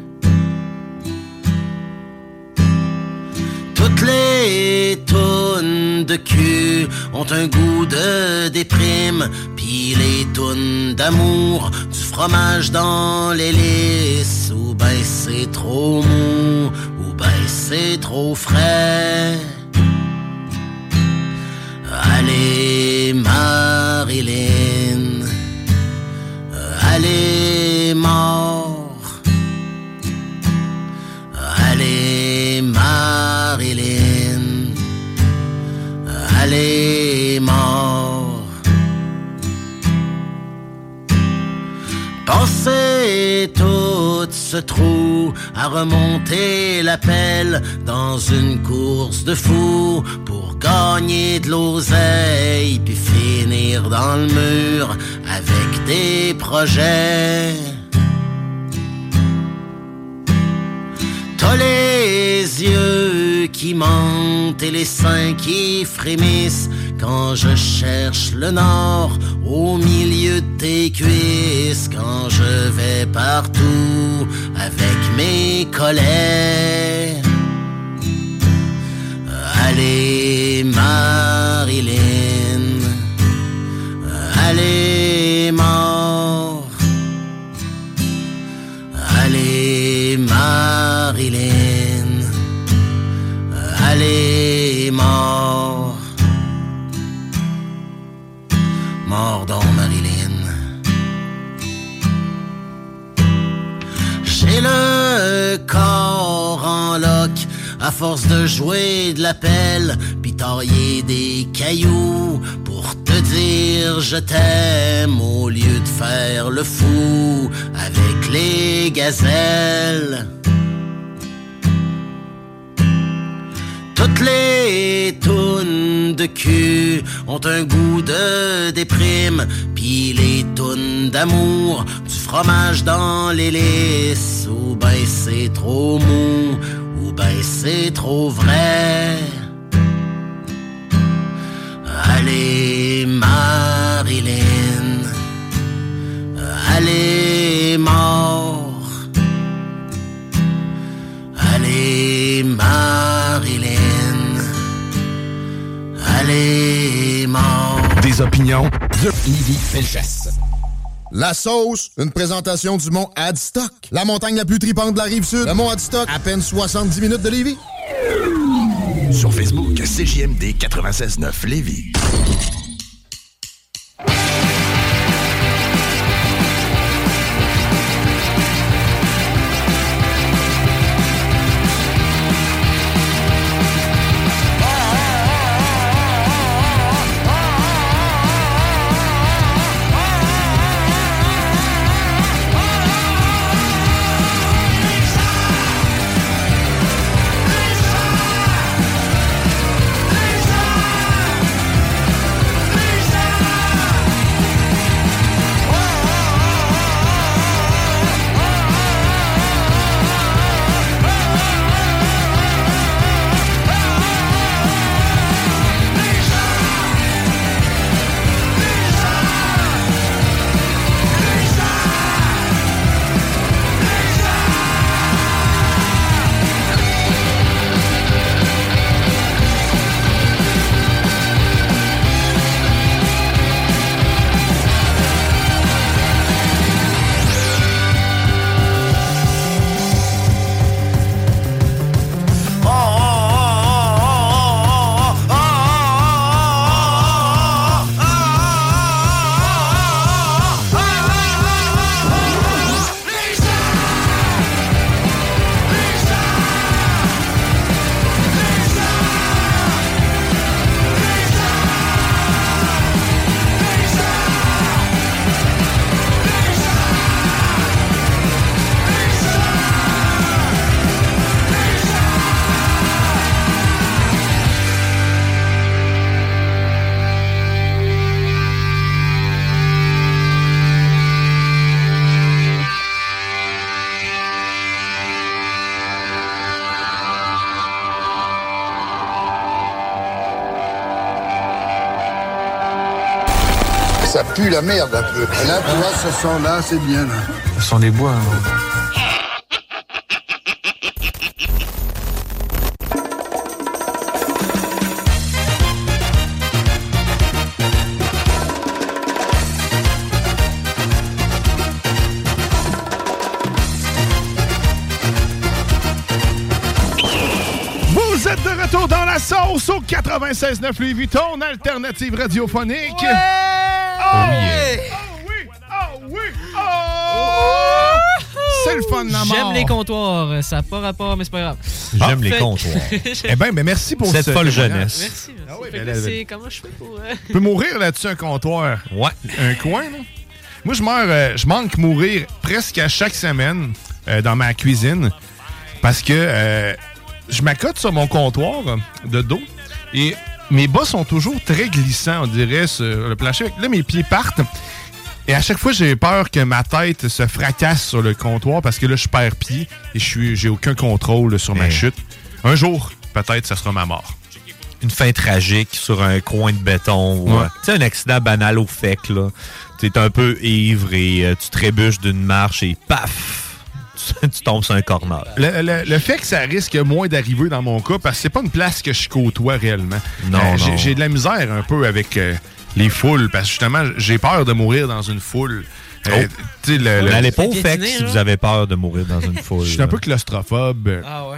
Speaker 3: Toutes les tonnes de cul ont un goût de déprime, puis les tonnes d'amour, du fromage dans l'hélice, ou ben c'est trop mou, ou ben c'est trop frais. Allez Marilyn, allez mort. Pensez tout ce trou à remonter la pelle dans une course de fou pour gagner de l'oseille puis finir dans le mur avec des projets. Les qui mentent et les seins qui frémissent. Quand je cherche le nord au milieu de tes cuisses, quand je vais partout avec mes collègues. Allez Marilyn, de jouer de la pelle, tailler des cailloux pour te dire je t'aime au lieu de faire le fou avec les gazelles. Toutes les tounes de cul ont un goût de déprime, puis les tounes d'amour, du fromage dans l'hélice, ou ben c'est trop mou, ou ben c'est trop vrai. Allez Marilyn, allez mort, allez Marilyn, allez mort.
Speaker 14: Des opinions de
Speaker 2: Livy Felchasse. La sauce, une présentation du mont Adstock. La montagne la plus tripante de la rive sud. Le mont Adstock, à peine 70 minutes de Lévis.
Speaker 1: Sur Facebook, CJMD 96.9 Lévis.
Speaker 13: Pue la merde un peu. Et là, tu vois, ça sent là, c'est bien. Là.
Speaker 15: Ça sent les bois. hein.
Speaker 7: Vous êtes de retour dans la sauce au 96.9 Louis Vuitton, alternative radiophonique. Yeah. Oh oui! Oh oui! Oh! C'est le fun de la mort.
Speaker 9: J'aime les comptoirs. Ça n'a pas rapport, mais c'est pas grave.
Speaker 8: J'aime les
Speaker 9: Fait-
Speaker 8: comptoirs.
Speaker 7: Eh bien, mais merci pour
Speaker 8: Cette
Speaker 7: ce
Speaker 8: folle jeunesse.
Speaker 9: Merci, merci.
Speaker 7: Ah oui,
Speaker 9: Fait
Speaker 7: ben
Speaker 9: que
Speaker 7: là,
Speaker 9: c'est- comment je fais pour. euh,
Speaker 7: Tu peux mourir là-dessus un comptoir?
Speaker 8: Ouais.
Speaker 7: Un coin, là? Moi, je meurs, euh, je manque mourir presque à chaque semaine euh, dans ma cuisine parce que euh, je m'accote sur mon comptoir de dos et mes bas sont toujours très glissants, on dirait, sur le plancher. Là, mes pieds partent. Et à chaque fois, j'ai peur que ma tête se fracasse sur le comptoir parce que là, je perds pied et je suis, j'ai aucun contrôle sur ma
Speaker 8: Hey.
Speaker 7: chute. Un jour, peut-être, ça sera ma mort.
Speaker 8: Une fin tragique sur un coin de béton.
Speaker 7: Ouais.
Speaker 8: euh, Tu sais, un accident banal au fec, là. Tu es un peu ivre et euh, tu trébuches d'une marche et paf! Tu, tu tombes sur un corner.
Speaker 7: Le, le- le fait que ça risque moins d'arriver dans mon cas, parce que c'est pas une place que je côtoie réellement.
Speaker 8: Non,
Speaker 7: Euh, j'ai-
Speaker 8: non.
Speaker 7: J'ai de la misère un peu avec euh, les foules, parce que justement, j'ai peur de mourir dans une foule. Euh,
Speaker 8: Oh. N'allez pas au
Speaker 9: Fait
Speaker 8: si vous avez peur de mourir dans une foule.
Speaker 7: Je suis un peu claustrophobe.
Speaker 9: Ah ouais.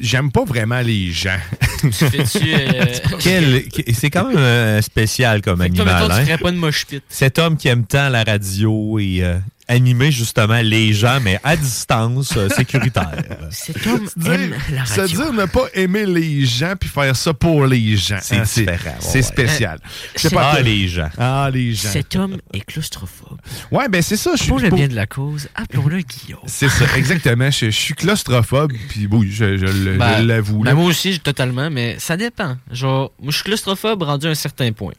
Speaker 7: J'aime pas vraiment les gens.
Speaker 9: Euh,
Speaker 8: c'est quand même euh, spécial comme
Speaker 9: Fait que toi,
Speaker 8: animal.
Speaker 9: mettons,
Speaker 8: hein?
Speaker 9: ferais pas de mosh pit.
Speaker 8: Cet homme qui aime tant la radio et euh, animer justement les gens, mais à distance, euh, sécuritaire.
Speaker 9: Cet homme
Speaker 7: Dire-
Speaker 9: la
Speaker 7: se
Speaker 9: radio.
Speaker 7: dire ne pas aimer les gens puis faire ça pour les gens.
Speaker 8: C'est
Speaker 7: hein,
Speaker 8: différent,
Speaker 7: C'est
Speaker 8: ouais.
Speaker 7: spécial.
Speaker 9: Euh, c'est-
Speaker 7: pas
Speaker 8: Ah, les gens.
Speaker 7: Ah, les gens.
Speaker 9: Cet homme est claustrophobe.
Speaker 7: Ouais, ben c'est ça. Je suis
Speaker 9: Pour le
Speaker 7: pour-
Speaker 9: bien de la cause, appelons-le Guillaume.
Speaker 7: C'est ça, exactement. Je, je suis claustrophobe, puis oui, je,
Speaker 9: Ben,
Speaker 7: je l'avoue.
Speaker 9: ben, moi aussi, totalement, mais ça dépend. Genre, moi, je suis claustrophobe rendu à un certain point.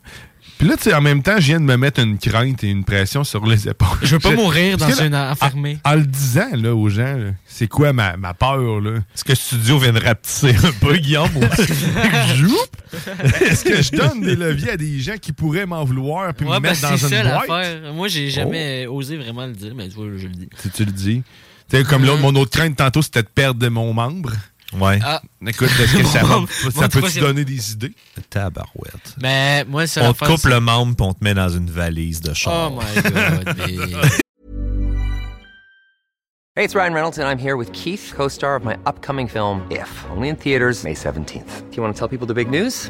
Speaker 7: Puis là, tu sais, en même temps, je viens de me mettre une crainte et une pression sur les épaules.
Speaker 9: Je veux pas mourir dans
Speaker 7: là,
Speaker 9: une enfermée.
Speaker 7: En, en le disant là, aux gens, là, c'est quoi ma, ma peur? là?
Speaker 8: Est-ce que le studio vient de rapetisser un peu, Guillaume?
Speaker 7: Est-ce que je donne des leviers à des gens qui pourraient m'en vouloir puis
Speaker 9: Ouais,
Speaker 7: me
Speaker 9: ben,
Speaker 7: mettre dans
Speaker 9: c'est
Speaker 7: une
Speaker 9: ça
Speaker 7: boîte?
Speaker 9: l'affaire. Moi, j'ai jamais osé vraiment le dire, mais tu vois, je le dis.
Speaker 7: Si tu le dis. Tu sais, comme l'autre, mon autre crainte tantôt, c'était de perdre mon membre.
Speaker 8: Ouais.
Speaker 9: Ah.
Speaker 7: Écoute, est-ce que ça, va-
Speaker 9: Mon-
Speaker 7: ça peut te donner des idées?
Speaker 8: Tabarouette.
Speaker 9: Mais moi, c'est
Speaker 8: On te coupe le membre puis on te met dans une valise de char.
Speaker 9: Oh my god. mais-
Speaker 16: Hey, it's Ryan Reynolds, and I'm here with Keith, co star of my upcoming film, If, only in theaters, May 17th. Do you want to tell people the big news?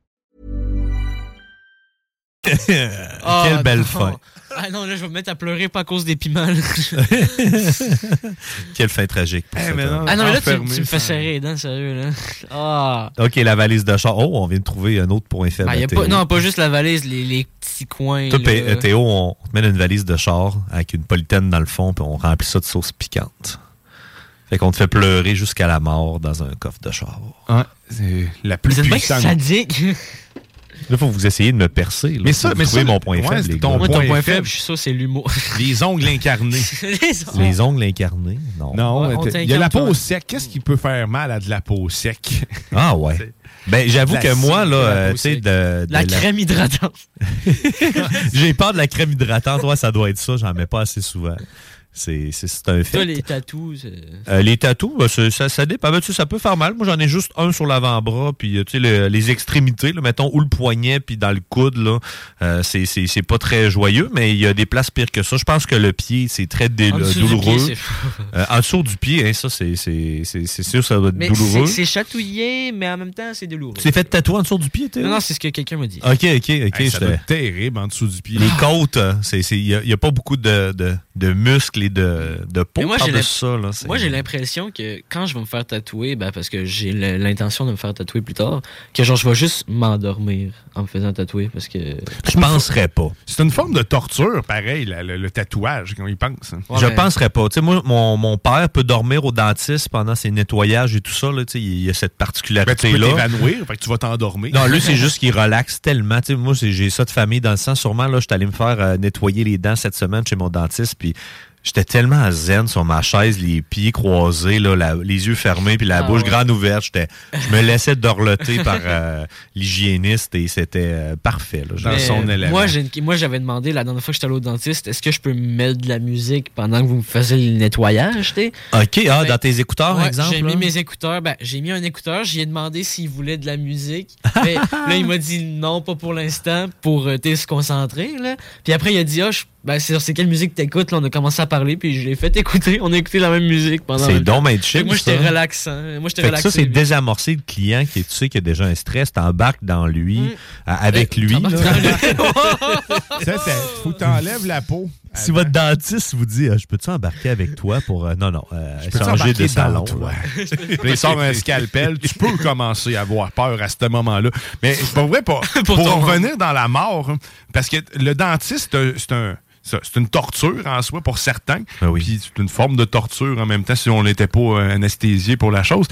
Speaker 9: Ah,
Speaker 8: Quelle belle
Speaker 9: non.
Speaker 8: fin.
Speaker 9: Ah non, là, je vais me mettre à pleurer pas à cause des piments.
Speaker 8: Quelle fin tragique. pour
Speaker 7: Eh, mais non.
Speaker 9: ah non, mais là, tu, me fais serrer les dents, sérieux, là. Ah.
Speaker 8: OK, la valise de char. Oh, on vient de trouver un autre point faible.
Speaker 9: Y a
Speaker 8: à Théo.
Speaker 9: pas, non, pas juste la valise, les, les petits coins.
Speaker 8: Toi,
Speaker 9: là.
Speaker 8: P- Théo, on te met dans une valise de char avec une politaine dans le fond, puis on remplit ça de sauce piquante. Fait qu'on te fait pleurer jusqu'à la mort dans un coffre de char.
Speaker 7: Ouais, c'est la plus
Speaker 9: Vous êtes bien
Speaker 7: puissante.
Speaker 9: sadique.
Speaker 8: Là, faut que vous essayer de me percer. Là,
Speaker 7: Mais ça- mais ça,
Speaker 8: mon point
Speaker 7: ouais,
Speaker 8: faible,
Speaker 7: ton point faible.
Speaker 9: faible, je suis sûr, c'est l'humour.
Speaker 7: Les ongles incarnés.
Speaker 9: Les ongles.
Speaker 8: Les ongles incarnés? Non.
Speaker 7: Non, il y a la peau
Speaker 9: toi.
Speaker 7: sec. Qu'est-ce qui peut faire mal à de la peau sec?
Speaker 8: Ah ouais. Ben, j'avoue que moi, là,
Speaker 7: la
Speaker 8: euh, tu sais, de
Speaker 9: La crème hydratante.
Speaker 8: J'ai peur de la crème hydratante. Ouais, ça doit être ça. J'en mets pas assez souvent. C'est c'est- c'est un fait.
Speaker 9: Toi, les tatous. c'est-
Speaker 8: Euh, les tatous, bah, c'est- ça, ça dépend. Ben, tu sais, ça peut faire mal. Moi, j'en ai juste un sur l'avant-bras, puis euh, tu sais, le- les extrémités, là, mettons, ou le poignet, puis dans le coude, là, euh, c'est- c'est c'est pas très joyeux, mais il y a des places pires que ça. Je pense que le pied, c'est très dé-
Speaker 9: En dessous du
Speaker 8: douloureux.
Speaker 9: pied, c'est-
Speaker 8: Euh, en dessous du pied, hein, ça, c'est c'est- c'est- c'est sûr, ça doit être
Speaker 9: Mais
Speaker 8: douloureux.
Speaker 9: c'est- c'est chatouillé, mais en même temps, c'est douloureux.
Speaker 8: Tu t'es fait tatouer en dessous du pied,
Speaker 9: Non, non, c'est ce que quelqu'un m'a dit.
Speaker 8: Ok, ok, ok.
Speaker 7: Hey, ça terrible en dessous du pied.
Speaker 8: Les côtes, c'est- c'est- il n'y a, pas beaucoup de, de, de muscles de, de peau
Speaker 9: moi, j'ai
Speaker 8: ça. Là, c'est-
Speaker 9: Moi, j'ai l'impression que quand je vais me faire tatouer, ben, parce que j'ai l'intention de me faire tatouer plus tard, que genre, je vais juste m'endormir en me faisant tatouer parce que.
Speaker 8: Je penserais pas.
Speaker 7: C'est une forme de torture, pareil, la- le, le tatouage, quand il pense.
Speaker 8: je penserais pas. Tu sais, moi, mon, mon père peut dormir au dentiste pendant ses nettoyages et tout ça. Là, tu sais, il y a cette
Speaker 7: Ben, tu peux
Speaker 8: particularité-là.
Speaker 7: t'évanouir, fait que tu vas t'endormir.
Speaker 8: Non, lui, c'est juste qu'il relaxe tellement. Tu sais, moi, j'ai ça de famille dans le sang. Sûrement, là, je suis allé me faire euh, nettoyer les dents cette semaine chez mon dentiste, puis j'étais tellement zen sur ma chaise, les pieds croisés, là, la- les yeux fermés, puis la
Speaker 9: Ah
Speaker 8: bouche
Speaker 9: ouais.
Speaker 8: grande ouverte. J'étais, je me laissais dorloter par euh, l'hygiéniste et c'était euh, parfait. Là,
Speaker 9: Mais, Moi, j'ai une- moi, j'avais demandé la dernière fois que j'étais allé au dentiste, est-ce que je peux mettre de la musique pendant que vous me faisiez le nettoyage?
Speaker 8: OK, ah,
Speaker 9: Ben,
Speaker 8: dans tes écouteurs,
Speaker 9: Ouais,
Speaker 8: exemple?
Speaker 9: J'ai mis mes écouteurs. Ben, j'ai mis un écouteur. J'y ai demandé s'il voulait de la musique. Mais là, il m'a dit non, pas pour l'instant, pour euh, t'es se concentrer. Là. Puis après, il a dit, ah, je- ben, c'est c'est quelle musique t'écoutes? Là, on a commencé à parler, puis je l'ai fait écouter. On a écouté la même musique pendant.
Speaker 8: C'est donc
Speaker 9: Fait
Speaker 8: chill,
Speaker 9: Moi, j'étais
Speaker 8: ça.
Speaker 9: relaxant. Moi, j'étais relaxé.
Speaker 8: ça, c'est désamorcer le client qui, tu sais, qui a déjà un stress, t'embarques dans lui,
Speaker 9: Mm.
Speaker 8: euh, avec lui. là.
Speaker 7: Ça, c'est- faut que t'enlèves la peau.
Speaker 8: Si votre dentiste vous dit, Ah, je peux-tu embarquer avec toi pour. euh, non, non, euh, changer
Speaker 7: embarquer
Speaker 8: de
Speaker 7: dans
Speaker 8: salon.
Speaker 7: il sort un scalpel, tu peux commencer à avoir peur à ce moment-là. Mais c'est pas vrai, pour, pour, revenir dans la mort, hein, parce que le dentiste, c'est un- c'est une torture en soi pour certains. Puis c'est une forme de torture en même temps si on n'était pas euh, anesthésié pour la chose.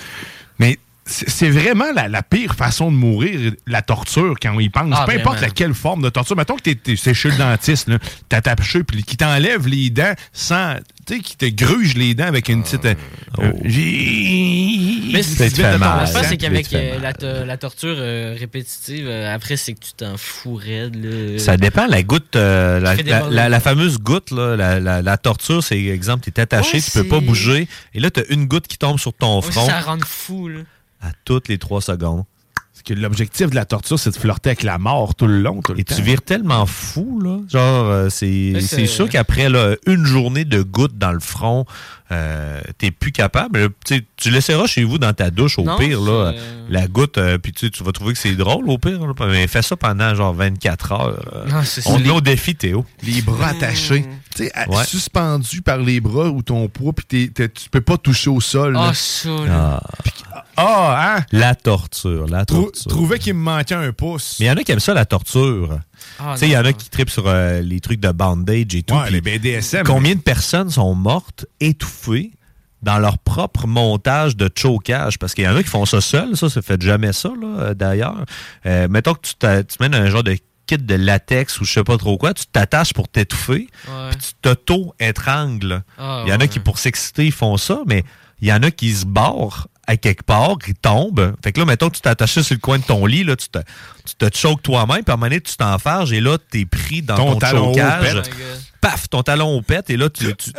Speaker 7: Mais c'est c'est vraiment la, la pire façon de mourir, la torture, quand on y pense.
Speaker 9: Ah,
Speaker 7: Peu importe
Speaker 9: vraiment.
Speaker 7: laquelle forme de torture. Mettons que t'es- t'es- c'est chez le dentiste, là, t'as tapé, puis qui t'enlève les dents sans. Tu sais, qui te gruge les dents avec une petite. euh, euh, j'ai-
Speaker 9: Mais
Speaker 7: Ça te
Speaker 9: c'est
Speaker 7: fait mal.
Speaker 9: L'affaire,
Speaker 7: Ça
Speaker 9: c'est qu'avec euh, la, to- la torture euh, répétitive, euh, après, c'est que tu t'en fous raide. là.
Speaker 8: Ça dépend, la goutte, euh, la, la- fameuse goutte, là, la, torture, c'est exemple, tu es attaché,
Speaker 9: Ouais,
Speaker 8: tu peux pas
Speaker 9: c'est-
Speaker 8: bouger, et là, tu as une goutte qui tombe sur ton
Speaker 9: Ouais,
Speaker 8: front
Speaker 9: ça rend fou, là.
Speaker 8: À toutes les trois secondes.
Speaker 7: Parce que l'objectif de la torture, c'est de flirter avec la mort tout le long. Tout le
Speaker 8: Et
Speaker 7: temps.
Speaker 8: tu vires tellement fou, là. Genre, euh, c'est
Speaker 7: Mais
Speaker 8: c'est
Speaker 7: c'est-
Speaker 8: sûr qu'après là, une journée de gouttes dans le front, euh, t'es plus capable. Là, tu laisseras chez vous dans ta douche, au
Speaker 9: Non,
Speaker 8: pire, là, la goutte, euh, puis tu vas trouver que c'est drôle, au pire. là. mais fais ça pendant genre 24 heures.
Speaker 7: Ah, c'est
Speaker 8: On te met au défi, Théo.
Speaker 7: Les bras attachés. Tu sais, à-
Speaker 8: Ouais.
Speaker 7: suspendu par les bras ou ton poids, puis tu peux pas toucher au sol. là.
Speaker 9: Ah, ça, là.
Speaker 8: Ah,
Speaker 7: Ah, hein?
Speaker 8: La torture, la
Speaker 7: Trou-
Speaker 8: torture.
Speaker 7: trouvais qu'il me manquait un pouce.
Speaker 8: Mais il y en a qui aiment ça, la torture.
Speaker 7: Ah,
Speaker 8: tu sais, il y en a qui tripent sur euh, les trucs de bandage et tout.
Speaker 7: Ouais, les BDSM.
Speaker 8: Combien de personnes sont mortes, étouffées, dans leur propre montage de chocage? Parce qu'il y en a qui font ça seuls, ça, ça fait jamais ça, là, euh, d'ailleurs. Euh, mettons que tu, tu mènes un genre de kit de latex ou je sais pas trop quoi, tu t'attaches pour t'étouffer,
Speaker 9: Ouais.
Speaker 8: puis tu t'auto-étrangles.
Speaker 9: Ah,
Speaker 8: il y en a qui, pour s'exciter, font ça, mais il y en a qui se barrent à quelque part, qui tombent. Fait que là, mettons, tu t'attaches sur le coin de ton lit, là, tu te, tu te choques toi-même, puis à un moment donné, tu t'enfarges, et là, t'es pris dans
Speaker 7: Ton
Speaker 8: ton,
Speaker 7: talon
Speaker 8: chocage.
Speaker 7: pète.
Speaker 8: Paf, ton talon au pète, et là, tu, tu,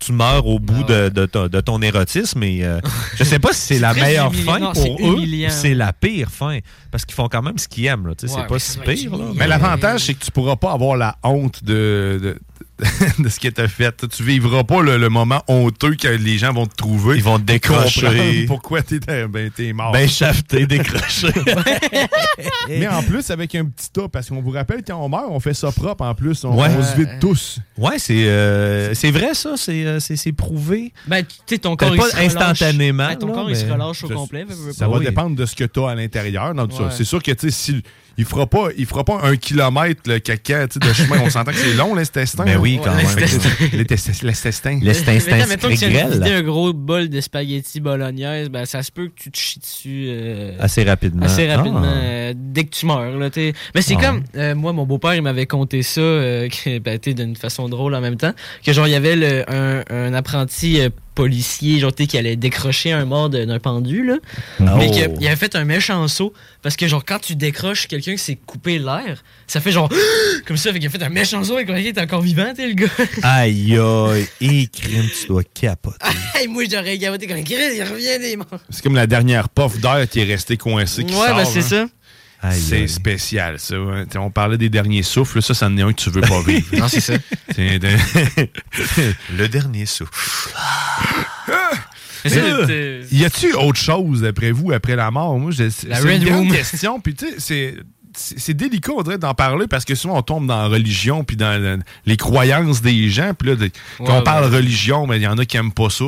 Speaker 8: tu meurs au bout de, de ton, de ton érotisme. Et, euh, je sais pas si c'est la meilleure
Speaker 9: humiliant.
Speaker 8: fin
Speaker 9: Non,
Speaker 8: pour eux, c'est la pire fin. Parce qu'ils font quand même ce qu'ils aiment. Là, tu sais,
Speaker 9: Ouais,
Speaker 8: c'est pas si pire. Là,
Speaker 7: Mais l'avantage, c'est que tu pourras pas avoir la honte de, de, de ce qui t'a fait. Tu vivras pas le, le moment honteux que les gens vont te trouver.
Speaker 8: Ils vont te décrocher.
Speaker 7: Pourquoi t'es ben, t'es mort.
Speaker 8: Ben shafté, décroché.
Speaker 7: Mais en plus, avec un petit tas, parce qu'on vous rappelle, quand on meurt, on fait ça propre en plus. On,
Speaker 8: Ouais.
Speaker 7: on se vide tous.
Speaker 8: Ouais, c'est euh, c'est vrai ça, c'est euh, c'est prouvé.
Speaker 9: Ben, tu sais, ton corps, il
Speaker 8: pas
Speaker 9: se relâche.
Speaker 8: instantanément,
Speaker 9: Ben, ton
Speaker 8: là,
Speaker 9: corps, il se relâche au
Speaker 7: Ça-
Speaker 9: complet.
Speaker 7: Ça va
Speaker 8: Oui.
Speaker 7: dépendre de ce que tu as à l'intérieur. C'est sûr que tu sais, si il fera pas, il fera pas un kilomètre le caca tu sais, de chemin. On s'entend que c'est long l'intestin.
Speaker 8: Ben
Speaker 7: hein.
Speaker 8: oui, quand
Speaker 7: Ouais,
Speaker 8: même.
Speaker 7: l'intestin- L'intestin.
Speaker 9: Mais mettons que tu un gros bol de spaghetti bolognaise, ben, ça se peut que tu te chies dessus. euh,
Speaker 8: Assez rapidement.
Speaker 9: Assez rapidement,
Speaker 8: Ah.
Speaker 9: euh, dès que tu meurs. Là, mais c'est
Speaker 8: Ah
Speaker 9: comme, euh, moi, mon beau-père, il m'avait conté ça euh, que, ben, d'une façon drôle en même temps, que genre, il y avait le- un, un apprenti euh, policier, genre, tu sais, qui allait décrocher un mort d'un pendu, là.
Speaker 8: Oh.
Speaker 9: Mais qu'il il avait fait un méchant saut. Parce que, genre, quand tu décroches quelqu'un qui s'est coupé l'air, ça fait genre. Comme ça, fait qu'il a fait un méchant saut et qu'il est encore vivant, tu sais, le gars.
Speaker 8: Aïe, aïe, et crime, tu dois capoter.
Speaker 9: Hey, moi, j'aurais gavoté quand Chris, il revient des morts.
Speaker 7: C'est comme la dernière puff d'air qui est restée coincée. Qui
Speaker 9: Ouais,
Speaker 7: sort,
Speaker 9: ben, c'est
Speaker 7: hein.
Speaker 9: ça.
Speaker 7: C'est spécial, ça. ouais. On parlait des derniers souffles. Ça, ça en est un que tu veux pas vivre.
Speaker 9: Non, c'est ça.
Speaker 8: Le dernier souffle.
Speaker 9: Mais
Speaker 7: y a-tu autre chose après vous, après la mort? Moi, je- c'est
Speaker 9: La
Speaker 7: c'est
Speaker 9: Red
Speaker 7: une grande question. Puis, tu sais, c'est. Délicat, on dirait, d'en parler parce que souvent on tombe dans la religion puis dans le- les croyances des gens. Puis là, de- quand
Speaker 8: Ouais,
Speaker 7: on parle religion, mais il y en a qui aiment pas ça.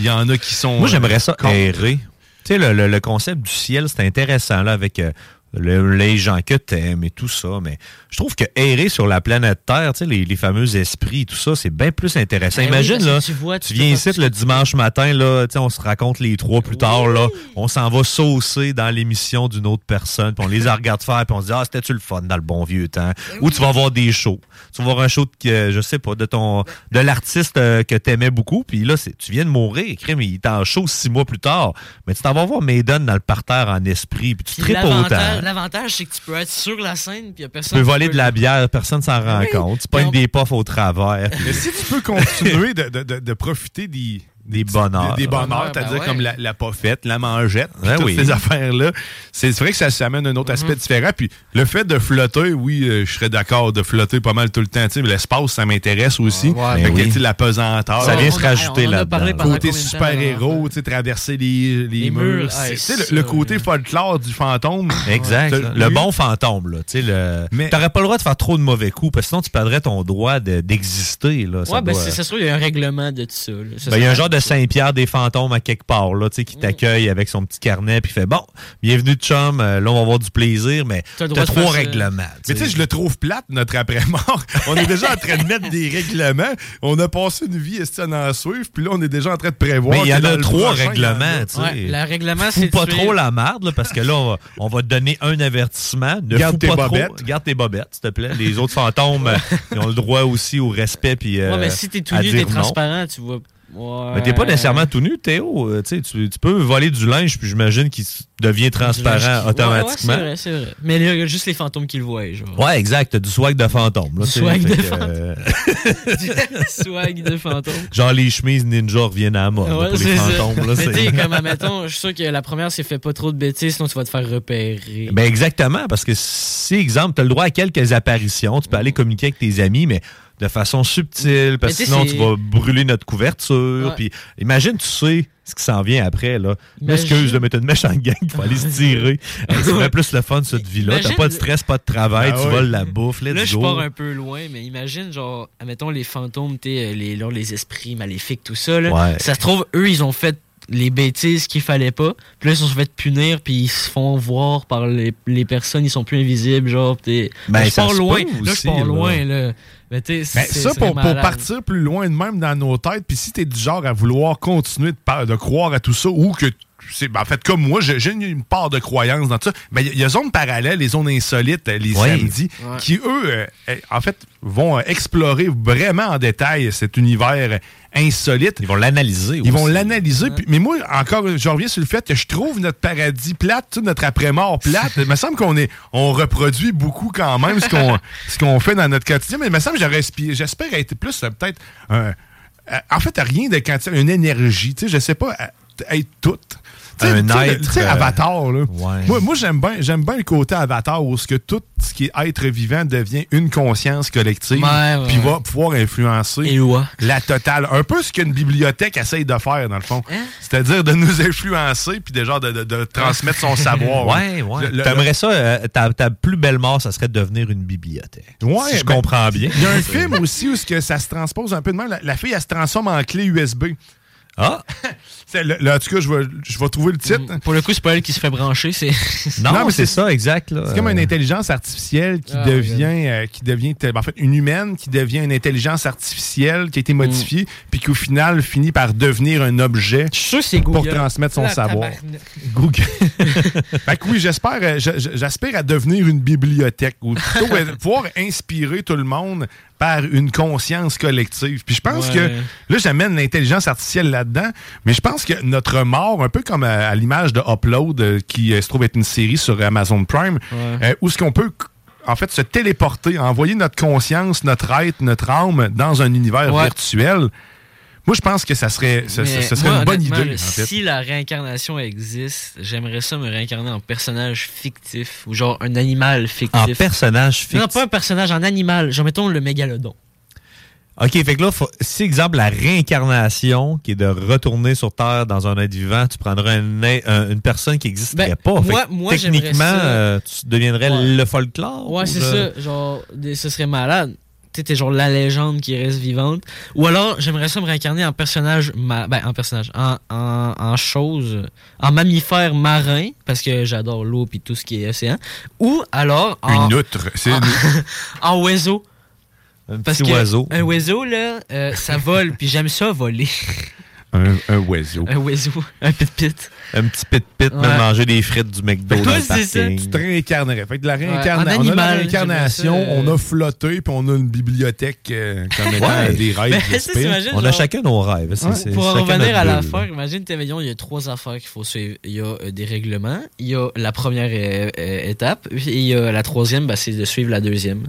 Speaker 7: Il y en a qui sont.
Speaker 8: Moi, j'aimerais
Speaker 7: euh,
Speaker 8: ça
Speaker 7: contre.
Speaker 8: errer. Tu sais, le, le- le concept du ciel, c'est intéressant, là, avec euh, le- les gens que t'aimes et tout ça, mais je trouve que errer sur la planète Terre, tu sais, les, les fameux esprits, tout ça, c'est bien plus intéressant.
Speaker 9: Ben
Speaker 8: Imagine, là,
Speaker 9: tu vois, tu
Speaker 8: viens ici le dimanche matin, là, tu sais, on se raconte les trois plus tard, là, on s'en va saucer dans l'émission d'une autre personne, puis on les regarde faire, puis on se dit, ah, c'était-tu le fun dans le bon vieux temps? Ou tu vas voir des shows. Tu vas voir un show de, je sais pas, de ton, de l'artiste euh, que t'aimais beaucoup, puis là, tu viens de mourir, crime, il est en show six mois plus tard, mais tu t'en vas voir Maiden dans le parterre en esprit, puis tu tripes autant.
Speaker 9: L'avantage, c'est que tu peux être sur la scène, puis y a
Speaker 8: Tu
Speaker 9: personne.
Speaker 8: peux voler de la bière, personne s'en rend compte. Tu pognes des puffs au travers.
Speaker 7: Mais si tu peux continuer de, de- de- de profiter des,
Speaker 8: des bonheurs.
Speaker 7: Des, des bonheurs, c'est-à-dire
Speaker 8: ben ouais.
Speaker 7: comme la, la poffette, la mangette,
Speaker 8: Ben
Speaker 7: toutes
Speaker 8: oui.
Speaker 7: ces affaires-là. C'est vrai que ça, ça amène un autre aspect différent. Puis le fait de flotter, oui, euh, je serais d'accord de flotter pas mal tout le temps. Tu sais, mais l'espace, ça m'intéresse aussi.
Speaker 8: Ouais,
Speaker 7: Fait
Speaker 8: ben
Speaker 7: que,
Speaker 8: oui.
Speaker 7: la pesanteur.
Speaker 8: Ça vient se
Speaker 7: On
Speaker 8: rajouter pendant
Speaker 7: Côté
Speaker 9: de
Speaker 7: super-héros, traverser les, les
Speaker 9: Les
Speaker 7: murs.
Speaker 9: hey,
Speaker 7: le, côté folklore du fantôme.
Speaker 8: Exact. Là. Le bon fantôme, là. Tu sais, le... T'aurais pas le droit de faire trop de mauvais coups, parce que sinon tu perdrais ton droit de- d'exister, là. Ça
Speaker 9: Ouais, ben, c'est ça se trouve, il y a un règlement de tout ça. là.
Speaker 8: Ben, il y a un genre de Saint-Pierre des fantômes à quelque part, là, tu sais, qui t'accueille avec son petit carnet, puis fait Bon, bienvenue de chum, euh, là, on va avoir du plaisir, mais
Speaker 7: T'as
Speaker 8: trois règlements.
Speaker 7: Mais tu sais, je le trouve plate, notre après-mort. On est déjà en train de mettre des règlements. On a passé une vie esti, à en suivre, puis là, on est déjà en train de prévoir.
Speaker 8: Mais il y en a trois règlements, tu sais.
Speaker 9: Le règlement,
Speaker 8: Fous
Speaker 9: c'est
Speaker 8: pas trop la merde, là, parce que là, on va, on va te donner un avertissement. Ne
Speaker 7: Garde
Speaker 8: fous
Speaker 7: tes
Speaker 8: pas
Speaker 7: bobettes.
Speaker 8: trop. Garde tes bobettes, s'il te plaît. Les autres fantômes, ils ont le droit aussi au respect. Puis, euh,
Speaker 9: Ouais, mais si t'es tout nu, t'es transparent, tu vois. Ouais.
Speaker 8: Mais t'es pas nécessairement tout nu, Théo. Euh, tu tu peux voler du linge, puis j'imagine qu'il devient transparent automatiquement.
Speaker 9: Ouais, ouais, c'est vrai, c'est vrai. Mais là, il y a juste les fantômes qui le voient, genre.
Speaker 8: Ouais, exact. T'as du swag de fantôme. Là,
Speaker 9: Du swag de
Speaker 8: euh,
Speaker 9: Swag de fantôme.
Speaker 8: genre les chemises ninja reviennent à la mode
Speaker 9: Ouais,
Speaker 8: pour les fantômes. Là,
Speaker 9: Mais comme admettons, je suis sûr que la première, c'est fait pas trop de bêtises, sinon tu vas te faire repérer.
Speaker 8: Ben exactement, parce que si, exemple, tu as le droit à quelques apparitions, tu peux aller communiquer avec tes amis, mais de façon subtile, parce que sinon tu vas brûler notre couverture. Puis imagine, tu sais ce qui s'en vient après. là.
Speaker 9: Imagine-
Speaker 8: Excuse, là, mais t'as une méchante gang qui va aller se tirer. Hey, c'est bien plus le fun, cette vie-là. T'as pas de stress, pas de travail,
Speaker 7: Ah
Speaker 8: tu
Speaker 7: ouais.
Speaker 8: voles la bouffe, let's
Speaker 9: Là, je pars un peu loin, mais imagine, genre, admettons les fantômes, t'es, les, genre, les esprits maléfiques, tout ça, là.
Speaker 8: Ouais.
Speaker 9: Ça se trouve, eux, ils ont fait les bêtises qu'il fallait pas. Puis là, ils se sont fait punir, puis ils se font voir par les, les personnes, ils sont plus invisibles, genre. t'es-
Speaker 8: Ben,
Speaker 9: là, je pars loin. Là, je pars loin, là. Mais tu sais,
Speaker 7: Ben,
Speaker 9: c'est-
Speaker 7: ça, pour, pour partir plus loin de même dans nos têtes, puis si t'es du genre à vouloir continuer de, de croire à tout ça, ou que ben, en fait comme moi, j'ai une part de croyance dans tout ça. Ben, il y, a- zones parallèles, les zones insolites, euh, les
Speaker 8: Oui.
Speaker 7: samedis,
Speaker 8: Ouais.
Speaker 7: qui eux, euh, euh, en fait, vont euh, explorer vraiment en détail cet univers insolite.
Speaker 8: Ils vont l'analyser
Speaker 7: Ils vont l'analyser. Mais moi, encore, je reviens sur le fait que je trouve notre paradis plate, notre après-mort plate. il me semble qu'on est, on reproduit beaucoup quand même ce qu'on, ce qu'on fait dans notre quotidien. Mais il me semble que j'espère être plus peut-être euh, en fait, rien de quantité, une énergie. Tu sais, je sais pas, être toute.
Speaker 8: Un être,
Speaker 7: tu sais,
Speaker 8: euh,
Speaker 7: Avatar, là.
Speaker 8: ouais.
Speaker 7: Moi, moi j'aime bien j'aime bien le côté Avatar où ce que tout ce qui est être vivant devient une conscience collective puis va pouvoir influencer la totale. Un peu ce qu'une bibliothèque essaye de faire, dans le fond.
Speaker 9: Hein?
Speaker 7: C'est-à-dire de nous influencer puis déjà de, de- de transmettre son savoir.
Speaker 8: Ouais, ouais. T'aimerais ça, euh, ta, ta plus belle mort, ça serait de devenir une bibliothèque.
Speaker 7: Ouais,
Speaker 8: si je
Speaker 7: ben,
Speaker 8: comprends bien.
Speaker 7: Il y a un film aussi où ce que ça se transpose un peu de même. La, la fille, elle se transforme en clé USB.
Speaker 8: Ah!
Speaker 7: C'est le- là, en tout cas, je vais, je vais trouver le titre.
Speaker 9: Pour le coup, c'est pas elle qui se fait brancher, c'est.
Speaker 8: Non,
Speaker 7: Non, mais
Speaker 8: c'est
Speaker 7: c'est-
Speaker 8: ça, exact. là.
Speaker 7: C'est comme une intelligence artificielle qui
Speaker 9: Ah,
Speaker 7: devient, euh, qui devient en fait une humaine qui devient une intelligence artificielle qui a été modifiée puis qui au final finit par devenir un objet
Speaker 9: c'est
Speaker 7: pour
Speaker 9: Google.
Speaker 7: transmettre son
Speaker 9: La
Speaker 7: savoir. Google. fait que oui, j'espère, euh, je- je- j'aspire à devenir une bibliothèque ou plutôt euh, pouvoir inspirer tout le monde par une conscience collective. Puis je pense
Speaker 9: Ouais.
Speaker 7: que là, j'amène l'intelligence artificielle là- là-dedans. Mais je pense que notre mort, un peu comme à, à l'image de Upload, euh, qui euh, se trouve être une série sur Amazon Prime,
Speaker 9: Ouais.
Speaker 7: euh, où ce qu'on peut en fait se téléporter, envoyer notre conscience, notre être, notre âme dans un univers
Speaker 9: Ouais.
Speaker 7: virtuel. Moi, je pense que ça serait, ça,
Speaker 9: Mais
Speaker 7: ça serait
Speaker 9: moi,
Speaker 7: une bonne idée.
Speaker 9: là,
Speaker 7: en fait.
Speaker 9: Si la réincarnation existe, j'aimerais ça me réincarner en personnage fictif ou genre un animal fictif.
Speaker 8: En personnage fictif.
Speaker 9: Non, pas un personnage, en animal. Genre, mettons le mégalodon.
Speaker 8: OK, fait que là, faut- si, exemple, la réincarnation, qui est de retourner sur Terre dans un être vivant, tu prendrais un ai- un- une personne qui n'existerait
Speaker 9: Ben,
Speaker 8: pas. Fait
Speaker 9: moi-
Speaker 8: que
Speaker 9: moi, j'aimerais
Speaker 8: techniquement,
Speaker 9: ça.
Speaker 8: euh, tu deviendrais
Speaker 9: Ouais.
Speaker 8: le folklore.
Speaker 9: Ouais,
Speaker 8: ou
Speaker 9: c'est ça. Genre, des- ce serait malade. T'es genre la légende qui reste vivante. Ou alors, j'aimerais ça me réincarner en personnage, ma- ben, en personnage, en, en, en chose, en mammifère marin, parce que j'adore l'eau puis tout ce qui est océan. Ou alors, en,
Speaker 7: Une outre. C'est
Speaker 9: en, en oiseau.
Speaker 8: Un
Speaker 9: Parce
Speaker 8: petit
Speaker 9: que
Speaker 8: oiseau.
Speaker 9: Un oiseau, là, euh, ça vole, puis j'aime ça voler.
Speaker 7: Un, un oiseau.
Speaker 9: Un oiseau, un pit-pit.
Speaker 8: Un petit pit-pit,
Speaker 9: Ouais.
Speaker 8: même manger des frites du McDo
Speaker 7: toi,
Speaker 8: le
Speaker 7: c'est ça, tu te réincarnerais. Fait que de la
Speaker 9: Ouais,
Speaker 7: on a la réincarnation,
Speaker 9: ça, euh,
Speaker 7: on a flotté, puis on a une bibliothèque euh, comme étant
Speaker 8: Ouais.
Speaker 7: des rêves.
Speaker 9: T'imagines,
Speaker 8: On a chacun nos rêves.
Speaker 9: Pour revenir à l'affaire, imagine, t'es million, il y a trois affaires qu'il faut suivre. Il y a euh, des règlements, il y a la première euh, étape, et il y a la troisième, ben, c'est de suivre la deuxième.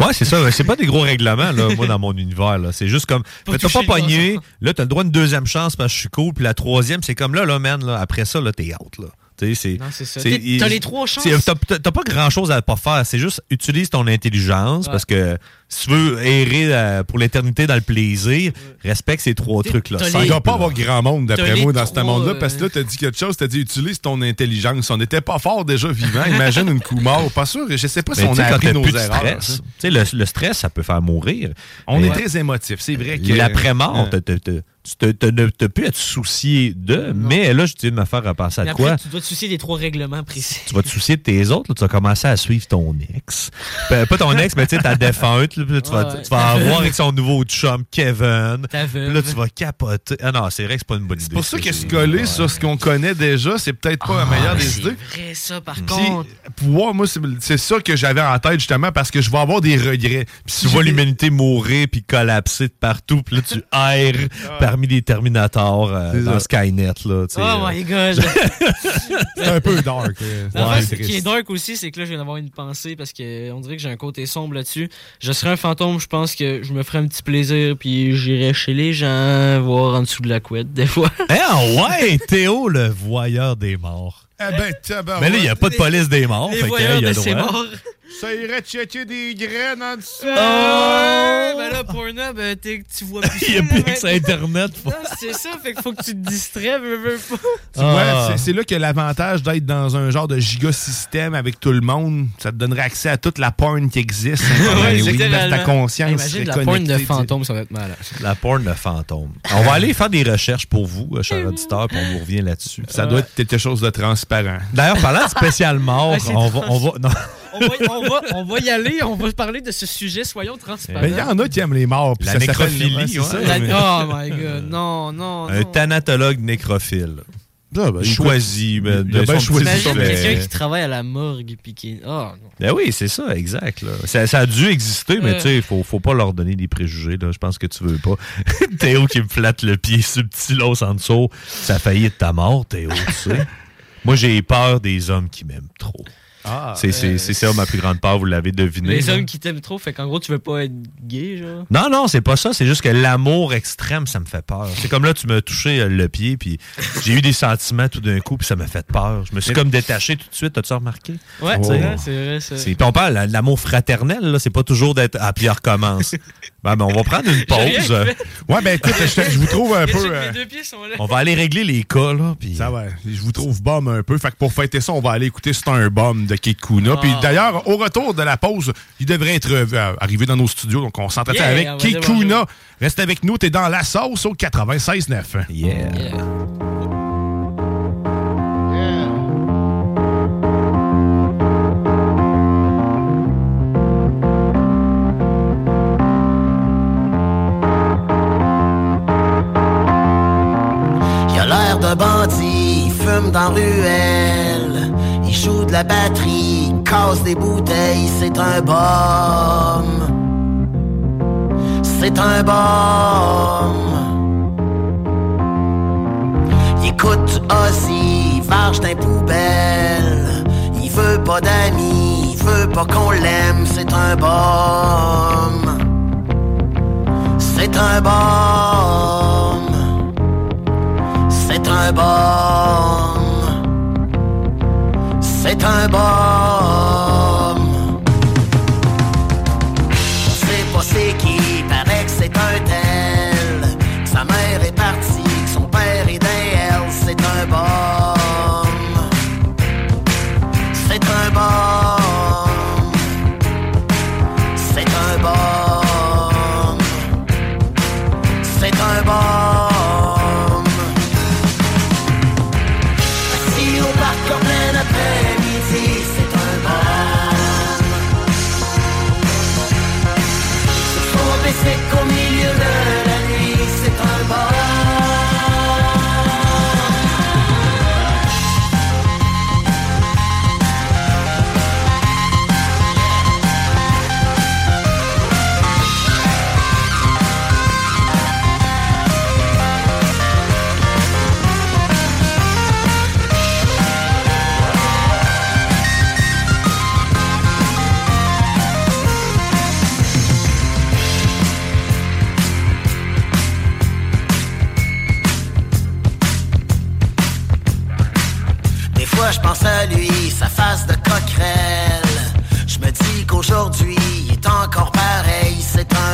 Speaker 8: Ouais, c'est ça. C'est pas des gros règlements, là, moi, dans mon univers. C'est juste comme. T'as pas pogné. Là, t'as le droit à une deuxième chance parce que je suis cool. Puis la troisième, c'est comme là, là, man. Là, après ça, là, t'es out. Là.
Speaker 9: T'as les trois chances.
Speaker 8: T'as pas grand chose à pas faire. C'est juste utilise ton intelligence
Speaker 9: Ouais.
Speaker 8: parce que si tu veux errer euh, pour l'éternité dans le plaisir, respecte ces trois trucs-là. Simple,
Speaker 7: ne doit pas avoir grand monde, d'après moi, dans ce monde-là, parce que là, tu as dit quelque chose, tu as dit utilise ton intelligence. On n'était pas fort déjà vivant. Imagine une coup mort. Pas sûr, je sais pas si on a appris nos erreurs. ça.
Speaker 8: sais, le, le stress, ça peut faire mourir.
Speaker 7: On
Speaker 8: Mais
Speaker 7: est très émotif. C'est vrai que.
Speaker 8: L'après-mort, tu ne à te soucier de, mais là, je viens de me faire repenser à
Speaker 9: après,
Speaker 8: quoi?
Speaker 9: tu dois te soucier des trois règlements précis.
Speaker 8: Tu vas te soucier de tes autres, là, tu vas commencer à suivre ton ex. Pas ton ex, mais tu sais, ta défunte. Là, tu, vas,
Speaker 9: Ouais.
Speaker 8: tu vas avoir avec son nouveau chum, Kevin. Là, tu vas capoter. Ah non, c'est vrai que c'est pas une bonne idée.
Speaker 7: C'est pour ça que se coller sur ce qu'on connaît déjà, c'est peut-être pas la meilleure des
Speaker 9: Ah, C'est
Speaker 7: idées.
Speaker 9: vrai, ça, par contre.
Speaker 7: pouvoir, moi, c'est ça que j'avais en tête, justement, parce que je vais avoir des regrets. Puis si
Speaker 8: Tu vois l'humanité mourir puis collapser de partout, puis là, tu erres parmi les Terminators euh,
Speaker 7: C'est
Speaker 8: dans
Speaker 7: ça.
Speaker 8: Skynet. Là, tu
Speaker 9: Oh
Speaker 8: euh.
Speaker 9: my god.
Speaker 7: C'est un peu dark. euh, ouais,
Speaker 9: fait, ce qui est dark aussi, c'est que là, je viens d'avoir une pensée parce que on dirait que j'ai un côté sombre là-dessus. Je serais un fantôme, je pense que je me ferais un petit plaisir, puis j'irais chez les gens, voir en dessous de la couette, des fois.
Speaker 8: Ah ouais, Théo, le voyeur des morts.
Speaker 7: Eh ben.
Speaker 8: Mais là, il n'y a pas de police des morts.
Speaker 9: Les
Speaker 8: fait que,
Speaker 9: voyeurs
Speaker 8: il y a
Speaker 9: de
Speaker 8: droit.
Speaker 9: morts.
Speaker 7: Ça irait checker des graines en dessous.
Speaker 9: Oh! Ben là, Pornhub, euh, t'es- tu vois plus
Speaker 8: Il n'y a
Speaker 9: ça,
Speaker 8: plus que
Speaker 9: maintenant.
Speaker 8: Internet.
Speaker 9: Non, c'est ça, fait qu'il faut que tu te distrais, veux, veux pas.
Speaker 7: Tu vois,
Speaker 8: Ah.
Speaker 7: c'est- c'est là que l'avantage d'être dans un genre de giga-système avec tout le monde, ça te donnerait accès à toute la porn qui existe.
Speaker 9: Ouais,
Speaker 7: Oui, parce que ta conscience
Speaker 9: Imagine la porn de fantôme, ça va être malade.
Speaker 8: La porn de fantôme. On va aller faire des recherches pour vous, euh, chers auditeurs, puis on vous revient là-dessus.
Speaker 7: Ça doit être quelque chose de transparent.
Speaker 8: D'ailleurs, parlant de spécial mort, on va, on va, non.
Speaker 9: On va, on, va, on va y aller, on va parler de ce sujet, soyons transparents.
Speaker 7: Mais il y en a qui aiment les morts.
Speaker 8: La
Speaker 7: ça
Speaker 8: nécrophilie,
Speaker 7: ouais, c'est
Speaker 8: ouais.
Speaker 7: ça,
Speaker 9: La-
Speaker 7: mais-
Speaker 9: Oh my god, non, non,
Speaker 8: un
Speaker 9: non.
Speaker 8: thanatologue nécrophile.
Speaker 7: Ah, ben,
Speaker 8: choisi. ben,
Speaker 7: il a
Speaker 8: de
Speaker 7: bien choisi
Speaker 8: petit
Speaker 9: quelqu'un qui travaille à la morgue puis qui. Oh non.
Speaker 8: Ben oui, c'est ça, exact. là. Ça, ça a dû exister, mais
Speaker 9: Euh.
Speaker 8: tu sais, il faut, faut pas leur donner des préjugés. Là. Je pense que tu veux pas. Théo qui me flatte le pied subtilos en dessous, ça a failli être ta mort, Théo, tu sais. Moi, j'ai peur des hommes qui m'aiment trop.
Speaker 7: Ah,
Speaker 8: c'est c'est- c'est ça ma plus grande peur, vous l'avez deviné.
Speaker 9: Les
Speaker 8: là.
Speaker 9: hommes qui t'aiment trop, fait qu'en gros, tu veux pas être gay, genre.
Speaker 8: Non, non, c'est pas ça. C'est juste que l'amour extrême, ça me fait peur. C'est comme là, tu m'as touché euh, le pied, puis j'ai eu des sentiments tout d'un coup, puis ça m'a fait peur. Je me suis comme détaché tout de suite. As-tu remarqué?
Speaker 9: Ouais, c'est vrai, c'est vrai, ça.
Speaker 8: c'est- Puis on parle de l'amour fraternel, là, c'est pas toujours d'être ah, puis on recommence. ben, ben, on va prendre une pause.
Speaker 9: fait.
Speaker 7: Ouais, ben écoute, je, je vous trouve un peu. Euh,
Speaker 9: Mes deux pieds sont là.
Speaker 8: On va aller régler les cas, là. Puis...
Speaker 7: Ça va, je vous trouve bum un peu. Fait que pour fêter ça, on va aller écouter C'est un bum de Kate Kuna. Puis
Speaker 9: Ah.
Speaker 7: d'ailleurs, au retour de la pause, il devrait être euh, arrivé dans nos studios. Donc on s'entretient
Speaker 9: Yeah,
Speaker 7: avec
Speaker 9: on va
Speaker 7: Kate
Speaker 9: dire
Speaker 7: Kuna.
Speaker 9: bonjour.
Speaker 7: Reste avec nous, t'es dans la sauce au 96.9.
Speaker 8: Yeah.
Speaker 3: Il a l'air de bandit, il fume dans ruelle, il joue de la batterie, il casse des bouteilles, c'est un bum. C'est un bum. écoute Ozzy, varge d'un poubelle. Il veut pas d'amis, il veut pas qu'on l'aime, c'est un bum. C'est un bum. C'est un bum. C'est un bum.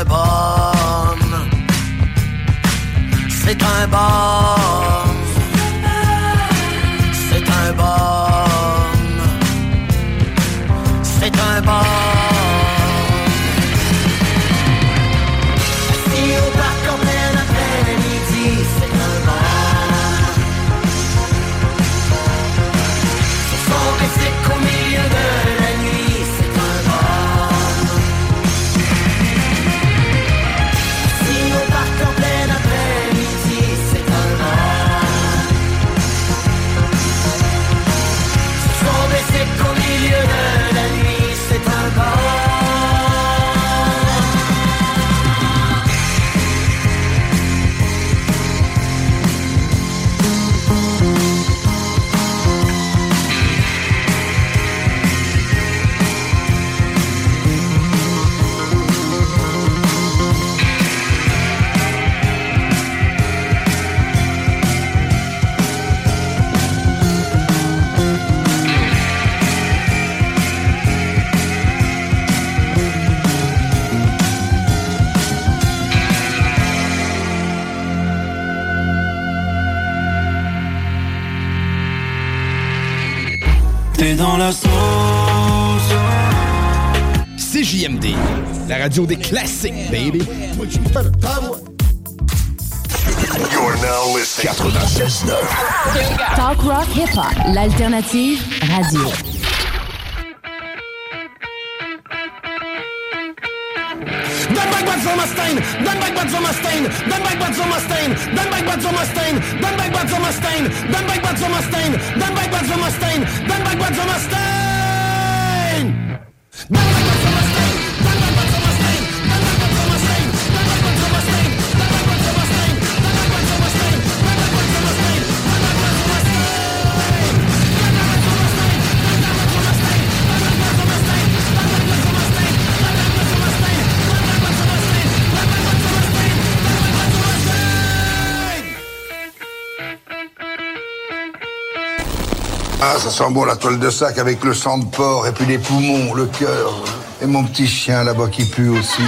Speaker 3: C'est un bon. C'est un bon.
Speaker 17: CJMD, la radio des classiques, baby.
Speaker 5: You're now listening. 96.9.
Speaker 11: Talk rock hip hop, l'alternative radio.
Speaker 10: On my stain, on my stain, on my stain, on my stain, on my stain, on my stain, on my stain, on my stain,
Speaker 13: Ah, ça sent bon la toile de sac avec le sang de porc et puis les poumons, le cœur. Et mon petit chien là-bas qui pue aussi.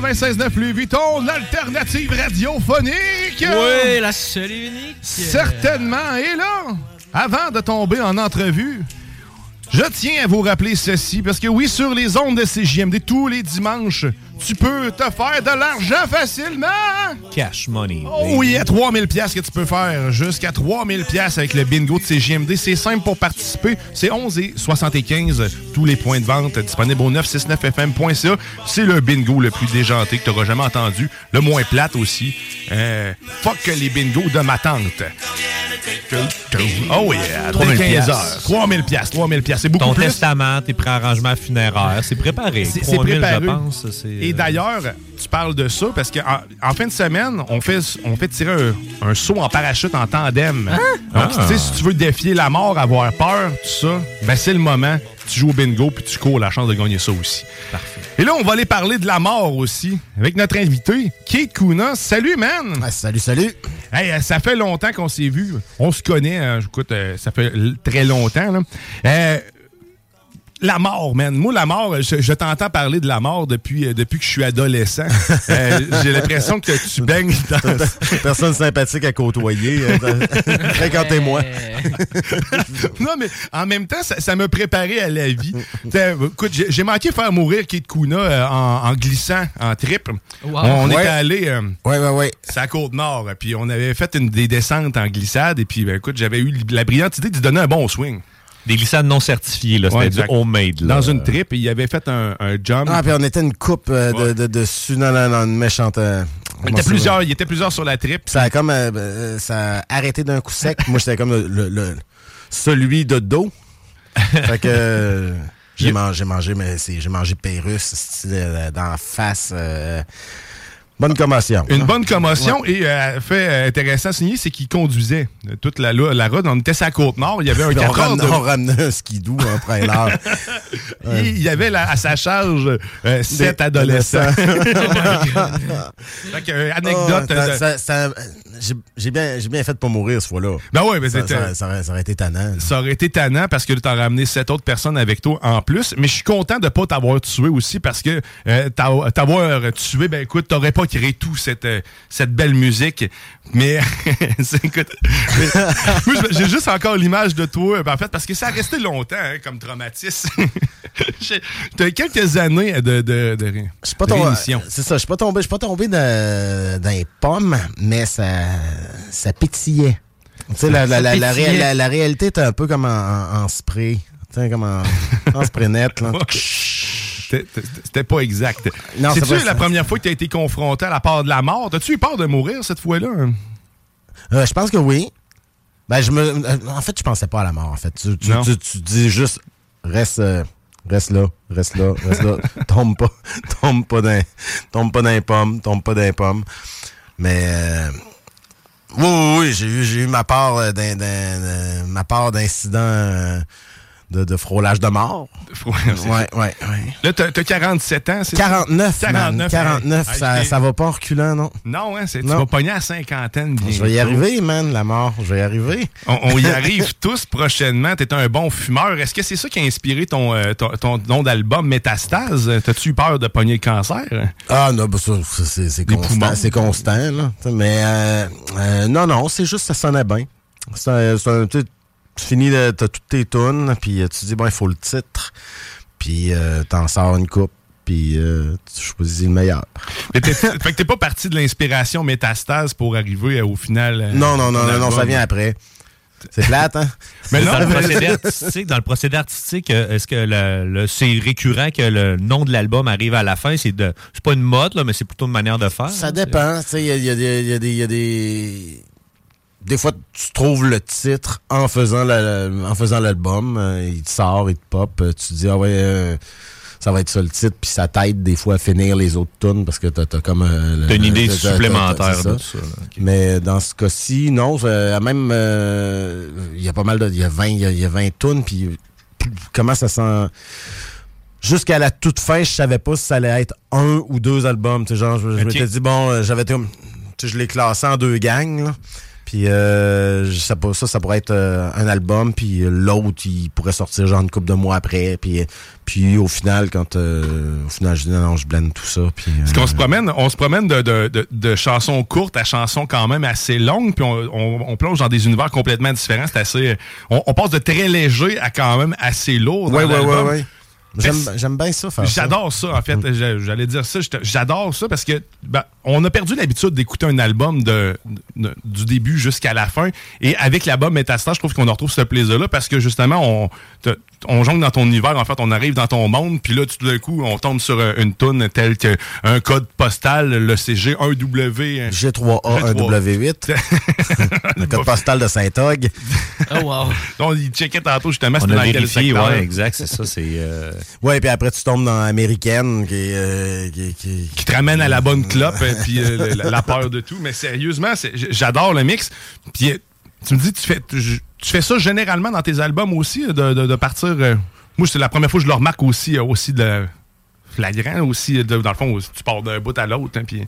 Speaker 7: 96.9 Louis Vuitton, l'alternative radiophonique.
Speaker 9: Oui, la seule et unique.
Speaker 7: Certainement. Et là, avant de tomber en entrevue, je tiens à vous rappeler ceci, parce que oui, sur les ondes de CJMD, tous les dimanches, tu peux te faire de l'argent facilement.
Speaker 8: Cash money.
Speaker 7: Oh oui, à 3000 pièces que tu peux faire jusqu'à 3000 pièces avec le bingo de CGMD. C'est simple pour participer. C'est 11 et 75 tous les points de vente disponibles au 969fm.ca. C'est le bingo le plus déjanté que tu auras jamais entendu. Le moins plate aussi. Euh, fuck les bingos de ma tante. Oh yeah,
Speaker 8: 3000
Speaker 7: dès 15
Speaker 8: piastres.
Speaker 7: heures. 3000 pièces, 3000 pièces, c'est beaucoup
Speaker 8: Ton
Speaker 7: plus.
Speaker 8: testament, tes préarrangements funéraires, c'est préparé.
Speaker 7: C'est c'est
Speaker 8: 3000,
Speaker 7: préparé.
Speaker 8: je pense. c'est, euh,
Speaker 7: Et d'ailleurs, tu parles de ça parce qu'en en fin de semaine, on fait, on fait tirer un, un saut en parachute en tandem. Donc,
Speaker 8: Ah.
Speaker 7: tu sais, si tu veux défier la mort, avoir peur, tout ça, ben c'est le moment. Tu joues au bingo puis tu cours la chance de gagner ça aussi.
Speaker 8: Parfait.
Speaker 7: Et là, on va aller parler de la mort aussi avec notre invité, Kate Kuna. Salut, man!
Speaker 18: salut, salut!
Speaker 7: Hey, euh, ça fait longtemps qu'on s'est vu. On se connaît. hein. Écoute, euh, ça fait très longtemps. là. Euh, la mort, man. Moi, la mort, je, je t'entends parler de la mort depuis, euh, depuis que je suis adolescent. Euh, J'ai l'impression que tu baignes dans...
Speaker 18: Personne sympathique à côtoyer. euh, Fréquentez-moi.
Speaker 7: non, mais en même temps, ça, ça m'a préparé à la vie. T'sais, Écoute, j'ai manqué faire mourir Kate Kuna euh, en, en glissant, en trip.
Speaker 18: Wow.
Speaker 7: On
Speaker 18: Ouais.
Speaker 7: était allé... euh,
Speaker 18: Ouais, ouais,
Speaker 7: à Côte-Nord. Puis on avait fait une, des descentes en glissade. Et puis, ben, écoute, j'avais eu la brillante idée de lui donner un bon swing.
Speaker 8: Des glissades non certifiées, là. C'était
Speaker 7: Ouais,
Speaker 8: du homemade, là.
Speaker 7: Dans une trip, il avait fait un, un jump.
Speaker 18: Ah, puis on était une coupe euh, de, de, dessus dans, dans, dans une méchante. euh,
Speaker 7: Il était plusieurs, il était plusieurs sur la trip.
Speaker 18: Ça a comme. euh, euh, ça a arrêté d'un coup sec. Moi, j'étais comme le, le- le- celui de dos. fait que. J'ai mangé, j'ai mangé, mais c'est, j'ai mangé Pérus, style, dans la face. Bonne commotion.
Speaker 7: Une bonne commotion et euh, fait euh, intéressant à signer, c'est qu'il conduisait euh, toute la, route. On était sur la côte nord, il y avait un
Speaker 18: on,
Speaker 7: 4 heures
Speaker 18: ramenait,
Speaker 7: de-
Speaker 18: on ramenait un skidoo en trailer.
Speaker 7: Il il y avait là, à sa charge euh, sept adolescents. euh, anecdote.
Speaker 18: Oh, ça- ça- j'ai, bien, fait pour mourir ce fois-là.
Speaker 7: Ben ouais, mais
Speaker 18: ça, ça, ça aurait- été tannant.
Speaker 7: Ça aurait été tannant parce que tu as ramené sept autres personnes avec toi en plus. Mais je suis content de pas t'avoir tué aussi parce que t'a- t'avoir tué, ben écoute, t'aurais pas créé tout cette, euh, cette belle musique. Mais écoute, j'ai juste encore l'image de toi, ben, en fait, parce que ça a resté longtemps hein, comme traumatisme. T'as quelques années de, de, de,
Speaker 18: pas tombé. C'est ça, je suis pas tombé, je suis pas tombé dans, dans les pommes, mais ça, ça pétillait. Tu sais, la, la, la, réalité était un peu comme en, en- en spray. Tu sais, comme en, en spray net, là.
Speaker 7: C'était- pas exact. C'est-tu la première fois que tu as été confronté à la part de la mort? T'as-tu eu peur de mourir cette fois-là?
Speaker 18: Euh, je pense que oui. Ben, je me, euh, en fait, je pensais pas à la mort, en fait. Tu, tu, tu- tu dis juste, reste, euh, reste là, reste là, reste là. tombe pas, tombe pas dans, tombe pas dans les pommes, tombe pas dans les pommes. Mais, euh, oui, oui, oui, j'ai eu, j'ai eu ma part d'un, d'un- d'un- ma part d'incidents de, de frôlage de mort.
Speaker 7: Ouais,
Speaker 18: ouais, ouais.
Speaker 7: Là, t'as t'as 47 ans, c'est ça?
Speaker 18: 49,
Speaker 7: 49,
Speaker 18: 49, 49
Speaker 7: hey.
Speaker 18: ça,
Speaker 7: Hey,
Speaker 18: ça va pas en reculant, non?
Speaker 7: Non, hein, c'est- tu
Speaker 18: Non.
Speaker 7: vas pogner à cinquantaine bientôt.
Speaker 18: Je vais y arriver, man, la mort, je vais y arriver.
Speaker 7: On, on y arrive tous prochainement. T'es un bon fumeur. Est-ce que c'est ça qui a inspiré ton, euh, ton, ton nom d'album Métastase? T'as-tu eu peur de pogner le cancer?
Speaker 18: Ah non, bah c'est constant, c'est constant, là. Mais euh, euh, non, non, c'est juste ça sonnait bien. C'est un- c'est un- tu finis, de- t'as toutes tes tunes, puis euh, tu dis, bon, il faut le titre, puis euh, t'en sors une coupe, puis euh, tu choisis le meilleur.
Speaker 7: Mais t'es- fait que t'es pas parti de l'inspiration Métastase pour arriver euh, au final. euh,
Speaker 18: Non, non, non, non, non, ça vient après. C'est plate, hein?
Speaker 7: Mais
Speaker 8: dans,
Speaker 7: non,
Speaker 8: le
Speaker 7: mais-
Speaker 8: procédé artistique, dans le procédé artistique, est-ce que le, le- c'est récurrent que le nom de l'album arrive à la fin? C'est de c'est pas une mode, là, mais c'est plutôt une manière de faire.
Speaker 18: Ça dépend. Tu sais, il y a, il y a des- il y a des. il y a des- Des fois, tu trouves le titre en faisant la- en faisant l'album. euh, il te sort, il te pop. euh, tu te dis, ah ouais, euh, ça va être ça le titre. Puis ça t'aide des fois à finir les autres tunes parce que t'as as comme. euh,
Speaker 8: T'as une idée
Speaker 18: t'as-
Speaker 8: supplémentaire de ça.
Speaker 18: Mais dans ce cas-ci, non. même. Il y a pas mal de. Il y a 20, il y y a 20 tunes. Puis comment ça sent. Jusqu'à la toute fin, je savais pas si ça allait être un ou deux albums. Tu sais, genre, je, je
Speaker 7: Ok.
Speaker 18: m'étais dit, bon, j'avais je l'ai classé en deux gangs, là. Puis euh, ça, ça pourrait être euh, un album, puis euh, l'autre, il pourrait sortir genre une couple de mois après. Puis, puis au final, quand euh, au final, je dis non, non, je blende tout ça. Puis,
Speaker 7: Parce qu'on se promène, on se promène de, de- de- de chansons courtes à chansons quand même assez longues, puis on, on- on plonge dans des univers complètement différents. C'est assez, on, on passe de très léger à quand même assez lourd. dans
Speaker 18: Ouais, ouais, ouais, ouais. J'aime bien ça faire.
Speaker 7: J'adore ça, en fait. J'a- J'allais dire ça. J'adore ça parce que ben, on a perdu l'habitude d'écouter un album de, de- du début jusqu'à la fin. Et avec l'album Metastar, je trouve qu'on en retrouve ce plaisir-là parce que justement, on, te- on jongle dans ton univers. En fait, on arrive dans ton monde. Puis là, tout d'un coup, on tombe sur euh, une toune telle que un code postal, le CG 1W.
Speaker 18: G3A, 1W8. le code postal de Saint-Og.
Speaker 9: Oh, wow.
Speaker 7: On y checkait tantôt justement,
Speaker 8: On a
Speaker 7: dans
Speaker 8: vérifié, ouais, exact, c'est ça. C'est. euh,
Speaker 18: Ouais, puis après, tu tombes dans Américaine, qui, euh, qui, qui-
Speaker 7: qui te ramène à la bonne clope et puis euh, la, la peur de tout. Mais sérieusement, j'adore le mix. Puis euh, tu me dis, tu fais, tu, tu fais ça généralement dans tes albums aussi, de, de- de partir. euh, moi, c'est la première fois que je le remarque aussi, euh, aussi de flagrant aussi. de- dans le fond, tu pars d'un bout à l'autre. hein, puis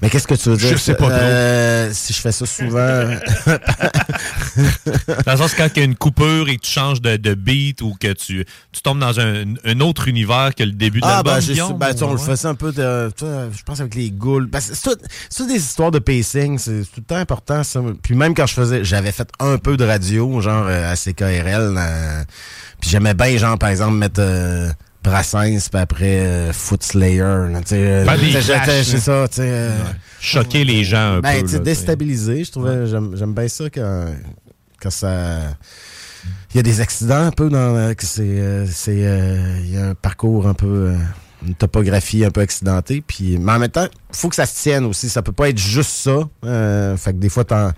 Speaker 18: Mais qu'est-ce que tu veux dire?
Speaker 7: Je sais pas trop.
Speaker 18: Euh, si je fais ça souvent.
Speaker 8: Dans le sens, quand il y a une coupure et que tu changes de, de beat ou que tu, tu tombes dans un, un autre univers que le début de
Speaker 18: Ah,
Speaker 8: l'album.
Speaker 18: ben, ben, tu on le faisait un peu, de, je pense, avec les ghouls. Ben, c'est tout- des histoires de pacing, c'est tout le temps important, ça. Puis même quand je faisais, j'avais fait un peu de radio, genre euh, à CKRL, puis j'aimais bien, genre, par exemple, mettre euh, Brassens, puis après euh, Foot Slayer, là, tu sais. euh, C'est
Speaker 8: hein.
Speaker 18: ça, tu sais. euh,
Speaker 8: Choquer les gens un
Speaker 18: ben,
Speaker 8: peu. là,
Speaker 18: déstabiliser, je trouvais, j'aime bien ça quand, quand ça... Il y a des accidents un peu dans... euh, c'est... c'est, Il y a un parcours un peu... une topographie un peu accidentée, puis... Mais en même temps, faut que ça se tienne aussi. Ça peut pas être juste ça. fait que des fois, t'en...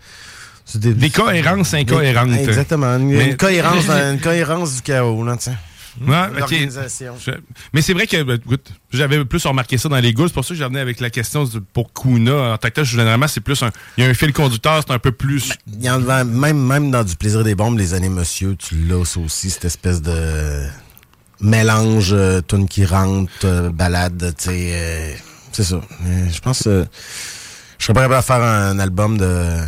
Speaker 18: Des,
Speaker 7: Des cohérences incohérentes.
Speaker 18: Des- Exactement. Une,
Speaker 7: Mais-
Speaker 18: une cohérence, une cohérence du chaos, là, tu sais.
Speaker 7: Ouais, ok.
Speaker 18: L'organisation.
Speaker 7: Je- Mais c'est vrai que, ben, écoute, j'avais plus remarqué ça dans les ghouls. C'est pour ça que j'ai venu avec la question de- pour Kuna. En tant que tel, généralement, c'est plus un. Il y a un fil conducteur, c'est un peu plus.
Speaker 18: Il y en a- même, même dans du plaisir des bombes, les années monsieur, tu l'as aussi, cette espèce de mélange, euh, tune qui rentre, euh, balade, tu sais. euh, c'est ça. Je pense que je serais pas capable de faire un album de,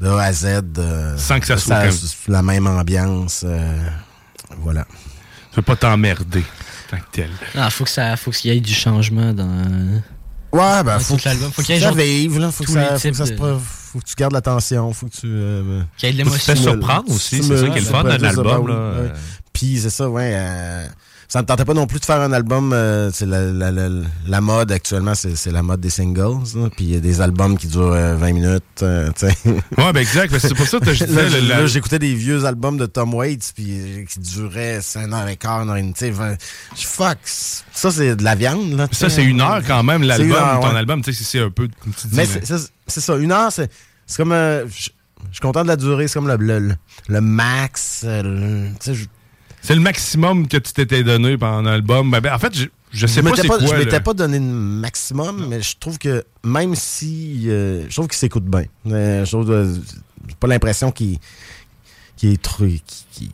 Speaker 18: de A à Z. euh,
Speaker 7: Sans que ça soit
Speaker 18: La même ambiance. euh, voilà.
Speaker 7: Tu veux pas t'emmerder, tant que tel.
Speaker 9: Ah, faut que ça, faut qu'il y ait du changement dans.
Speaker 18: Ouais, ben,
Speaker 9: dans
Speaker 18: faut,
Speaker 9: tout l'album. Faut qu'il y ait
Speaker 18: ça
Speaker 9: genre
Speaker 18: vive, là. Faut que ça, faut que ça se pro- faut que tu gardes l'attention, faut que tu... euh,
Speaker 9: Qu'il y ait de
Speaker 18: faut
Speaker 9: l'émotion.
Speaker 18: que tu te
Speaker 8: Fais
Speaker 18: stimules.
Speaker 8: surprendre aussi, c'est ça qui est le fun d'un album,
Speaker 18: ben. Puis c'est ça, ouais. euh, ça me tentait pas non plus de faire un album. euh, c'est la, la, la, la mode actuellement, c'est c'est la mode des singles. Puis il y a des albums qui durent euh, 20 minutes. euh, tu sais.
Speaker 7: Ouais, ben exact. C'est pour ça que je disais.
Speaker 18: Là,
Speaker 7: le-
Speaker 18: là, j'écoutais des vieux albums de Tom Waits puis euh, qui duraient 5 heures et quart, une heure et demie. tu sais, vingt- je- Fuck, ça c'est de la viande. Là,
Speaker 7: Ça, c'est une heure quand même, l'album.
Speaker 18: heure,
Speaker 7: Ton
Speaker 18: ouais.
Speaker 7: album, tu sais, c'est un peu. Comme tu dis,
Speaker 18: Mais c'est- ça, une heure, c'est c'est comme. euh, je suis content de la durée, c'est comme le, le, max. euh, le- tu sais, je-
Speaker 7: C'est le maximum que tu t'étais donné pendant l'album. Ben, ben, en fait, je, je sais
Speaker 18: je
Speaker 7: pas
Speaker 18: pas,
Speaker 7: quoi.
Speaker 18: je m'étais pas donné le maximum, mais je trouve que même si. euh, je trouve qu'il s'écoute bien. Euh, je trouve. euh, j'ai pas l'impression qu'il qu'il est qu'il-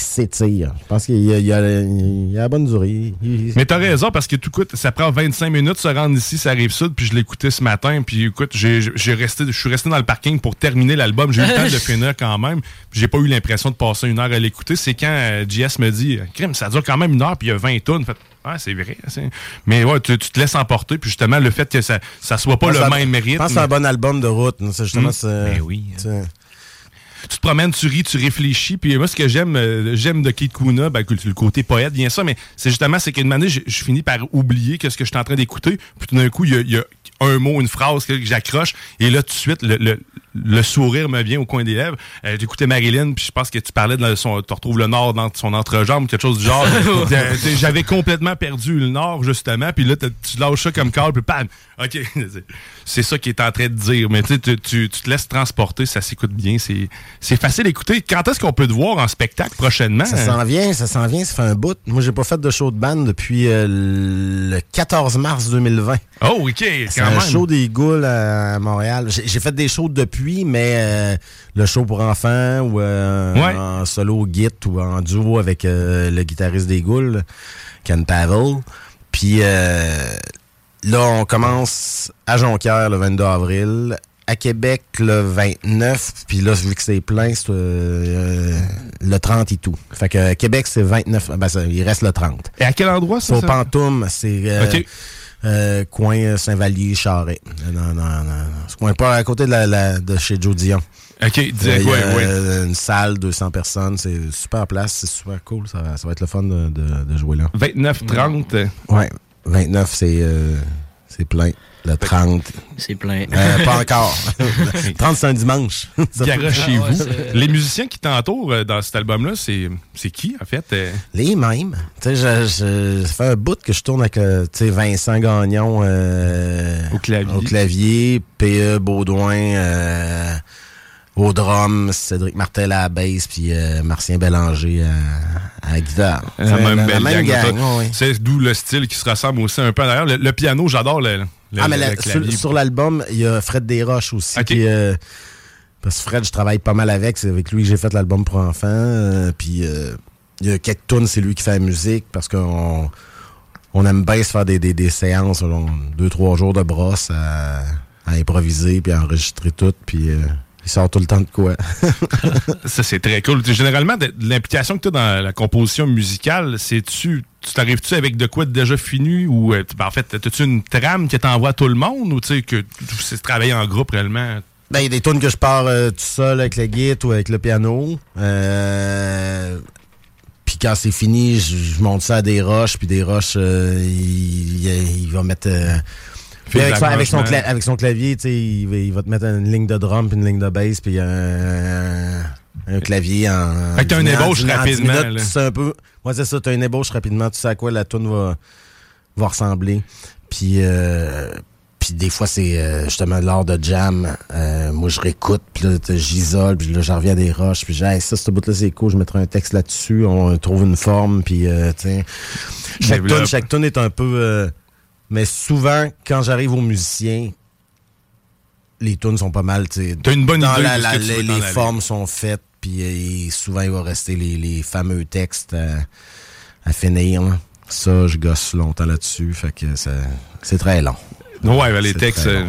Speaker 18: s'étire. Je pense qu'il y a, il y a- il y a la bonne durée.
Speaker 7: Mais t'as raison, parce que tout coûte, ça prend 25 minutes de se rendre ici, ça arrive sud, puis je l'écoutais ce matin, puis écoute, j'ai, j'ai resté, je suis resté dans le parking pour terminer l'album. J'ai eu le temps de finir quand même, j'ai pas eu l'impression de passer une heure à l'écouter. C'est quand euh, JS me dit, Crime, ça dure quand même une heure, puis il y a 20 tonnes. Fait, ouais, c'est vrai. c'est- Mais ouais, tu, tu te laisses emporter, puis justement, le fait que ça, ça soit pas
Speaker 18: Je
Speaker 7: le même
Speaker 18: Je
Speaker 7: rythme.
Speaker 18: pense que c'est un bon album de route. C'est justement.
Speaker 7: Mm.
Speaker 18: c'est-
Speaker 8: Ben oui.
Speaker 18: tu sais.
Speaker 7: Tu te promènes, tu ris, tu réfléchis. Puis moi, ce que j'aime, euh, j'aime de Kate Kuna, ben, le côté poète, bien ça, mais c'est justement, c'est qu'une année, je, finis par oublier que ce que je suis en train d'écouter. Puis tout d'un coup, il y a, y a un mot, une phrase que j'accroche. Et là, tout de suite, le, le- le sourire me vient au coin des lèvres. Euh, J'écoutais Marilyn, puis je pense que tu parlais de son, tu retrouves le nord dans son entrejambe, quelque chose du genre. J'avais complètement perdu le nord, justement. Puis là, tu lâches ça comme call, puis bam! OK. C'est ça qu'il est en train de dire. Mais tu, sais, tu, tu- te laisses transporter, ça s'écoute bien. C'est facile à écouter. Quand est-ce qu'on peut te voir en spectacle prochainement?
Speaker 18: Ça s'en vient, ça s'en vient, ça fait un bout. Moi, j'ai pas fait de show de bande depuis euh, le 14 mars 2020.
Speaker 7: Oh, OK,
Speaker 18: C'est
Speaker 7: quand
Speaker 18: un
Speaker 7: même.
Speaker 18: show des Goules à Montréal. J'ai fait des shows depuis, mais euh, le show pour enfants ou euh,
Speaker 7: Ouais.
Speaker 18: en solo git ou en duo avec euh, le guitariste des Goules, Ken Pavel. Puis là, on commence à Jonquière le 22 avril, à Québec le 29, puis là, vu que c'est plein, c'est le 30 et tout. Fait que Québec, c'est 29, ben, ça, il reste le 30.
Speaker 7: Et à quel endroit, ça?
Speaker 18: C'est au? Pantoum, c'est. Euh, coin Saint-Vallier, Charret. Non, non, non, non. Ce coin pas à côté de, la, la- de chez Joe Dion.
Speaker 7: OK,
Speaker 18: Euh,
Speaker 7: disais quoi,
Speaker 18: euh, Une salle, 200 personnes. C'est super place, c'est super cool. Ça, va- ça va être le fun de, de- de jouer là.
Speaker 7: 29-30.
Speaker 18: Ouais, 29, c'est euh, c'est plein. Le 30.
Speaker 9: C'est plein.
Speaker 18: Euh, pas encore. 30, c'est un dimanche. Ça peut-
Speaker 7: Garochez-vous. Les musiciens qui t'entourent euh, dans cet album-là, c'est c'est qui, en fait? Euh,
Speaker 18: Les mêmes. Tu sais, je- je- ça fait un bout que je tourne avec Vincent Gagnon euh,
Speaker 7: Au clavier.
Speaker 18: Au clavier, P.E. Baudouin euh, au drum, Cédric Martel à la bass, puis euh, Martien Bélanger à, à guitare.
Speaker 7: La
Speaker 18: C'est
Speaker 7: même belle
Speaker 18: même
Speaker 7: gang.
Speaker 18: gang, ouais, ouais.
Speaker 7: C'est d'où le style qui se ressemble aussi un peu. D'ailleurs, le, le piano, j'adore le, le-
Speaker 18: ah, mais la- sur, sur l'album, il y a Fred Desroches aussi. Qui, euh, parce que Fred, je travaille pas mal avec. C'est avec lui que j'ai fait l'album pour enfants. euh, puis euh, il y a quelques tunes, c'est lui qui fait la musique parce qu'on on aime bien se faire des, des, des séances, on- deux, trois jours de brosse à, à improviser puis à enregistrer tout. Puis il sort tout le temps de quoi.
Speaker 7: Ça, c'est très cool. Généralement, de, de l'implication que tu as dans la composition musicale, c'est-tu. Tu t'arrives-tu avec de quoi de déjà fini ou euh, ben, en fait, as-tu une trame que t'envoies à tout le monde ou tu sais que c'est travailler en groupe réellement?
Speaker 18: Ben, il y a des tunes que je pars euh, tout seul avec le guide ou avec le piano. Euh, puis quand c'est fini, je, je monte ça à des roches, puis des roches, euh, il, il- il va mettre... avec, avec son avec son clavier, il, va- il va te mettre une ligne de drum, puis une ligne de bass, puis un, un clavier en...
Speaker 7: Fait que t'as
Speaker 18: en-
Speaker 7: ébauche rapidement,
Speaker 18: sais un peu... Moi, c'est ça, t'as une ébauche rapidement, tu sais à quoi la tune va, va ressembler. Puis... euh, puis des fois, c'est euh, justement lors de jam. euh, moi, je réécoute, puis là, j'isole, puis là, j'en reviens à des roches, puis j'ai hey, ça, ce bout-là, c'est cool, je mettrai un texte là-dessus, on trouve une forme, puis euh, sais. Chaque tune, chaque tune est un peu... euh, mais souvent, quand j'arrive aux musiciens, les tunes sont pas mal, tu sais.
Speaker 7: T'as une bonne
Speaker 18: dans
Speaker 7: idée
Speaker 18: la- la-
Speaker 7: veux
Speaker 18: les, formes sont faites, puis euh, souvent, il va rester les, les fameux textes à, à finir. là. Ça, je gosse longtemps là-dessus, fait que c'est très long.
Speaker 7: Ouais, ben, les textes, euh,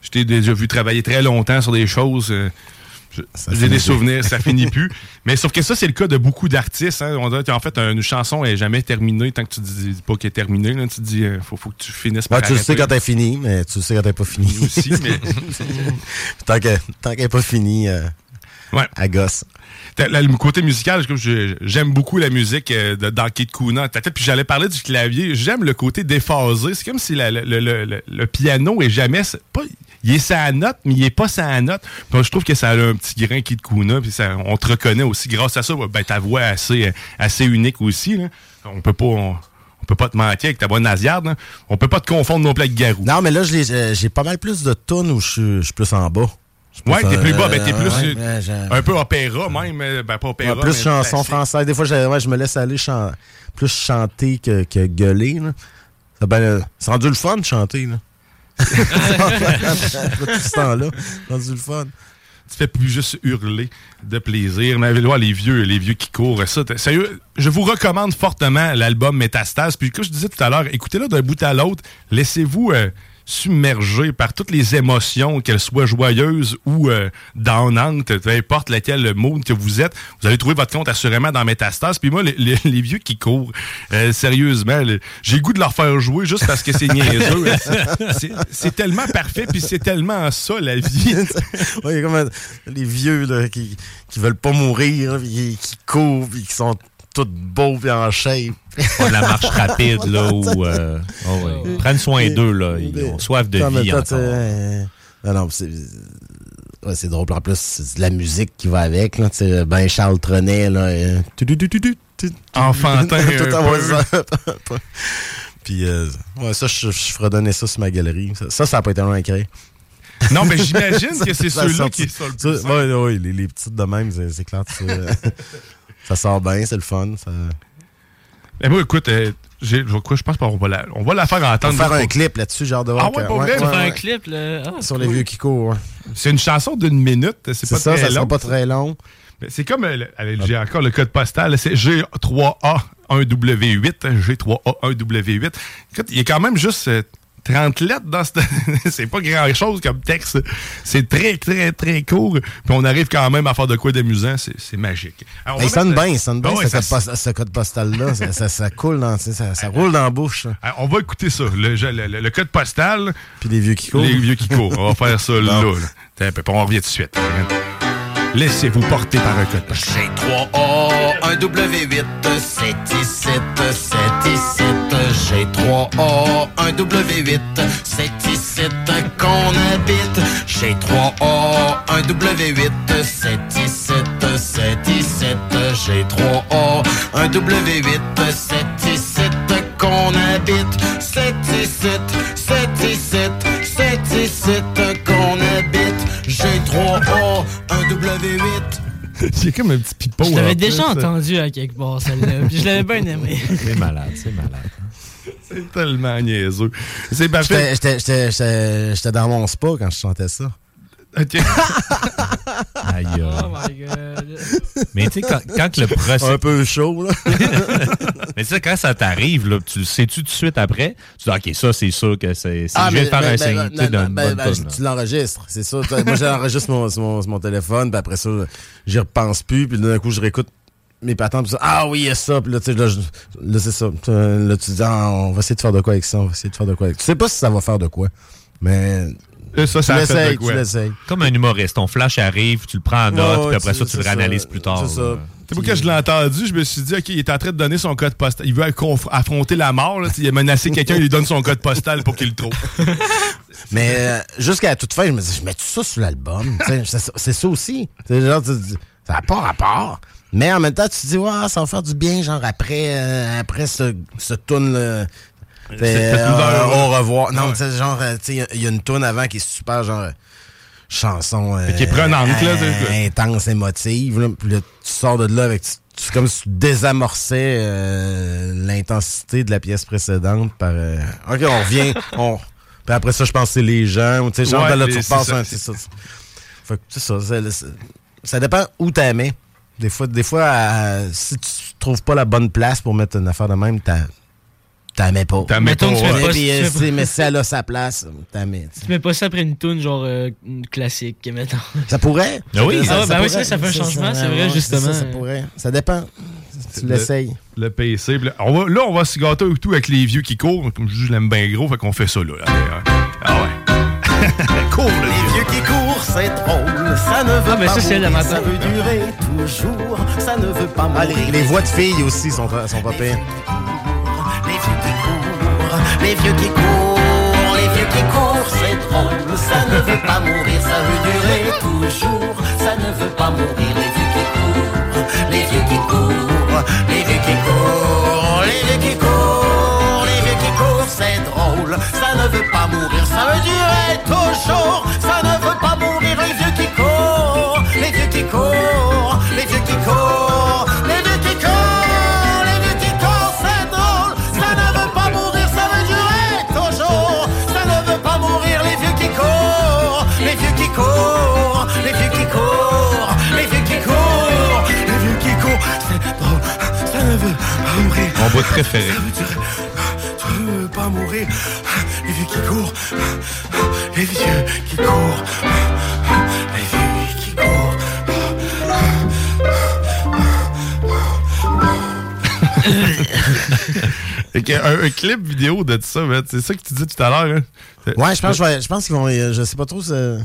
Speaker 7: je t'ai déjà vu travailler très longtemps sur des choses. euh, J'ai des souvenirs, ça finit plus. Mais sauf que ça, c'est le cas de beaucoup d'artistes. hein. On dirait qu'en fait, une chanson est jamais terminée tant que tu dis pas qu'elle est terminée. là. Tu te dis, euh, faut, faut que tu finisses par
Speaker 18: Ouais, tu le sais quand t'as fini, mais tu le sais quand t'as pas fini.
Speaker 7: Aussi, mais-
Speaker 18: tant que- tant qu'elle n'est pas finie, euh,
Speaker 7: Ouais.
Speaker 18: à gosse.
Speaker 7: Le côté musical, j'aime beaucoup la musique euh, de dans Kid Kuna. Puis j'allais parler du clavier. J'aime le côté déphasé. C'est comme si la- le, le- le- le piano est jamais. Pas, il est sa note, mais il est pas sa note. Puis je trouve que ça a un petit grain Kid Kuna. Puis ça, on te reconnaît aussi grâce à ça. Ben, ta voix est assez, assez unique aussi. là. On peut pas. On, on peut pas te mentir avec ta voix nasillarde. là. On peut pas te confondre non plus avec Garou.
Speaker 18: Non, mais là, euh, j'ai pas mal plus de tunes où je suis plus en bas.
Speaker 7: Ouais, t'es plus bas, ben t'es plus
Speaker 18: ouais,
Speaker 7: euh, un peu opéra même, euh, ben pas opéra.
Speaker 18: Ouais, plus
Speaker 7: mais
Speaker 18: chanson
Speaker 7: classique.
Speaker 18: française. Des fois, je, ouais, je me laisse aller chan- plus chanter que, que gueuler. là. Ça ben, euh, c'est rendu le fun de chanter. Là. Après tout ce temps-là, c'est rendu le fun.
Speaker 7: tu fais plus juste hurler de plaisir. Mais là, les vieux, les vieux qui courent, ça, sérieux, je vous recommande fortement l'album Métastase. Puis comme je disais tout à l'heure, écoutez-le d'un bout à l'autre. Laissez-vous euh, submerger par toutes les émotions, qu'elles soient joyeuses ou euh, downantes, peu importe lequel le mood que vous êtes. Vous allez trouver votre compte assurément dans Métastase. Puis moi, les, les- les vieux qui courent, euh, sérieusement, j'ai goût de leur faire jouer juste parce que c'est niaiseux. C'est- tellement parfait, puis c'est tellement ça, la vie.
Speaker 18: A comme euh, les vieux là, qui, qui veulent pas mourir, là, qui, qui courent, puis qui sont tous beaux et en shape.
Speaker 8: Pas de la marche rapide, là, où... euh, oh ouais. Prennent soin d'eux, là. Ils ont soif de
Speaker 18: Non,
Speaker 8: vie
Speaker 18: toi,
Speaker 8: encore.
Speaker 18: euh, Non, non, c'est... ouais, c'est drôle. En plus, c'est de la musique qui va avec. Là, tu sais, ben Charles Trenet, là. euh,
Speaker 7: Enfantin
Speaker 18: Tout. Puis, euh, ouais, ça, je, je ferai donner ça sur ma galerie. Ça, ça, ça a pas été long à écrire.
Speaker 7: Non, mais j'imagine que c'est ceux-là qui sont le plus
Speaker 18: ouais, ouais, les, les petites de même, c'est c'est clair. Ça, sort bien, c'est le fun. Ça...
Speaker 7: Mais moi, écoute, euh, j'ai- je quoi, je pense qu'on va la, on va la faire
Speaker 18: On
Speaker 7: entendre.
Speaker 18: va faire un clip là-dessus, genre de
Speaker 7: Ah ouais, pour vrai?
Speaker 18: ouais,
Speaker 9: Faire un
Speaker 18: ouais.
Speaker 9: clip, là. Ah,
Speaker 18: Sur
Speaker 9: cool.
Speaker 18: les vieux qui courent. ouais.
Speaker 7: C'est une chanson d'une minute, c'est pas
Speaker 18: ça,
Speaker 7: très
Speaker 18: ça sera
Speaker 7: long.
Speaker 18: pas très long.
Speaker 7: C'est comme, euh, j'ai encore le code postal, c'est G3A1W8, hein, G3A1W8. Écoute, il y a quand même juste euh, 30 lettres dans ce... c'est pas grand-chose comme texte. C'est très, très, très court. Puis on arrive quand même à faire de quoi d'amusant. C'est c'est magique. Alors,
Speaker 18: Il sonne bien, il sonne bien,
Speaker 7: Ah ouais,
Speaker 18: ce,
Speaker 7: ça-
Speaker 18: code post- ce code postal-là. ça, ça, ça coule dans, ça, ça roule dans la bouche.
Speaker 7: Alors, on va écouter ça. Le, je- le- le- le code postal.
Speaker 18: Puis les vieux qui courent.
Speaker 7: Les vieux qui courent. On va faire ça là. Là. On revient tout de suite. Laissez-vous porter par un code postal.
Speaker 3: G3A, un W8, 7 ici, 7 ici. G3A, un W8, 7 ici qu'on habite. G3A, un W8, 7 ici, 7 ici. G3A, un W8, 7 ici qu'on habite. 7 ici, 7 ici, 7 ici qu'on habite. G3A, un W8.
Speaker 7: J'ai comme un petit pipeau.
Speaker 9: Je l'avais déjà entendu à quelque part, celle-là. Puis je l'avais bien aimé.
Speaker 8: C'est malade, c'est malade.
Speaker 7: C'est tellement niaiseux. C'est
Speaker 18: J'étais-
Speaker 7: parfait.
Speaker 18: J'étais dans mon spa quand je chantais ça.
Speaker 7: OK.
Speaker 8: Aïe.
Speaker 9: Oh my god.
Speaker 8: Mais tu sais, quand, quand le procès.
Speaker 18: Un peu chaud, là.
Speaker 8: mais tu sais, quand ça t'arrive, là, tu le sais-tu tout de suite après? Tu dis, OK, ça, c'est sûr que c'est. c'est-
Speaker 18: Ah,
Speaker 8: je viens de faire un signe, tu
Speaker 18: ben, ben, ben, l'enregistres, c'est ça. Moi, j'enregistre mon, mon, téléphone, puis après ça, j'y repense plus, puis d'un coup, je réécoute mes patentes, puis ça, ah oui, il y a ça, puis là, tu sais, là, je- là, c'est ça. Euh, Là, tu dis, ah, on va essayer de faire de quoi avec ça, on va essayer de faire de quoi avec Tu sais pas si ça va faire de quoi, mais.
Speaker 7: Et ça, ça
Speaker 18: tu l'essayes,
Speaker 7: quoi?
Speaker 18: tu l'essayes.
Speaker 8: Comme un humoriste, ton flash arrive, tu le prends en note,
Speaker 18: Ouais,
Speaker 8: puis après ça, tu le réanalyses plus tard.
Speaker 18: C'est ça.
Speaker 7: C'est pour que je l'ai entendu, je me suis dit, OK, il est en train de donner son code postal. Il veut affronter la mort. Là. Il a menacé quelqu'un, il lui donne son code postal pour qu'il le trouve.
Speaker 18: Mais euh, jusqu'à la toute fin, je me dis, je mets tout ça sur l'album? C'est ça- aussi. Genre, ça n'a pas rapport. Mais en même temps, tu te dis, ouais, ça va faire du bien, genre après, euh, après ce, ce tune-là. Euh,
Speaker 7: odeur-là.
Speaker 18: au revoir. Non,
Speaker 7: Ouais.
Speaker 18: tu sais, genre, euh, tu sais, il y a une tune avant qui est super, genre, chanson. euh,
Speaker 7: Qui est prenante, là,
Speaker 18: intense, émotive. Là, puis là, tu sors de là avec. C'est comme si tu désamorçais euh, l'intensité de la pièce précédente par. ok, on revient. on, puis après ça, je pense que c'est les gens. Tu sais, genre,
Speaker 7: Ouais,
Speaker 18: là,
Speaker 7: mais
Speaker 18: tu repasses un. C'est ça. Fait que, c'est ça. dépend où t'aimais. Des fois, des fois si tu trouves pas la bonne place pour mettre une affaire de même, t'as- t'aimais pas.
Speaker 7: T'aimais
Speaker 9: pas, tu
Speaker 18: Mais,
Speaker 9: pas-
Speaker 18: c'est- mais si elle a sa place, t'aimais. tu
Speaker 9: mets pas ça après une tune genre euh, une classique, mettons.
Speaker 18: Ça pourrait.
Speaker 8: Ah oui,
Speaker 9: Ah ouais, ben oui, ça,
Speaker 18: pourrait.
Speaker 9: ça fait un changement, c'est vrai,
Speaker 18: ouais,
Speaker 9: justement.
Speaker 18: Ça, ça pourrait. Ça dépend. Tu l'essayes.
Speaker 7: Le PC. puis Là, on va, là, on va se gâter et tout avec les vieux qui courent. Comme je dis, je l'aime bien gros, fait qu'on fait ça, là. Hein. Ah ouais. Cours, le
Speaker 3: Les vieux qui courent, c'est drôle, ça ne veut
Speaker 9: Ah, mais
Speaker 3: pas
Speaker 9: ça, c'est
Speaker 3: ça veut durer toujours, ça ne veut pas
Speaker 18: Ah,
Speaker 3: mourir.
Speaker 18: les, les voix de filles aussi sont, sont pas pires.
Speaker 3: Les vieux qui courent, les vieux qui courent, c'est drôle, ça ne veut pas mourir, ça veut durer toujours, ça ne veut pas mourir. Les vieux qui courent, les vieux qui courent, les vieux qui courent, les vieux qui courent, les vieux qui courent, c'est drôle, ça ne veut pas mourir, ça veut durer toujours,
Speaker 8: Mon bout préféré.
Speaker 3: Ça veut ne veut pas mourir. Les vieux qui courent, les vieux qui courent, les vieux qui courent.
Speaker 7: Un, un clip vidéo de ça, c'est ça que tu dis tout à l'heure. Hein?
Speaker 18: Ouais, je pense, je vais- je pense qu'ils vont. euh, Je sais pas trop. ça-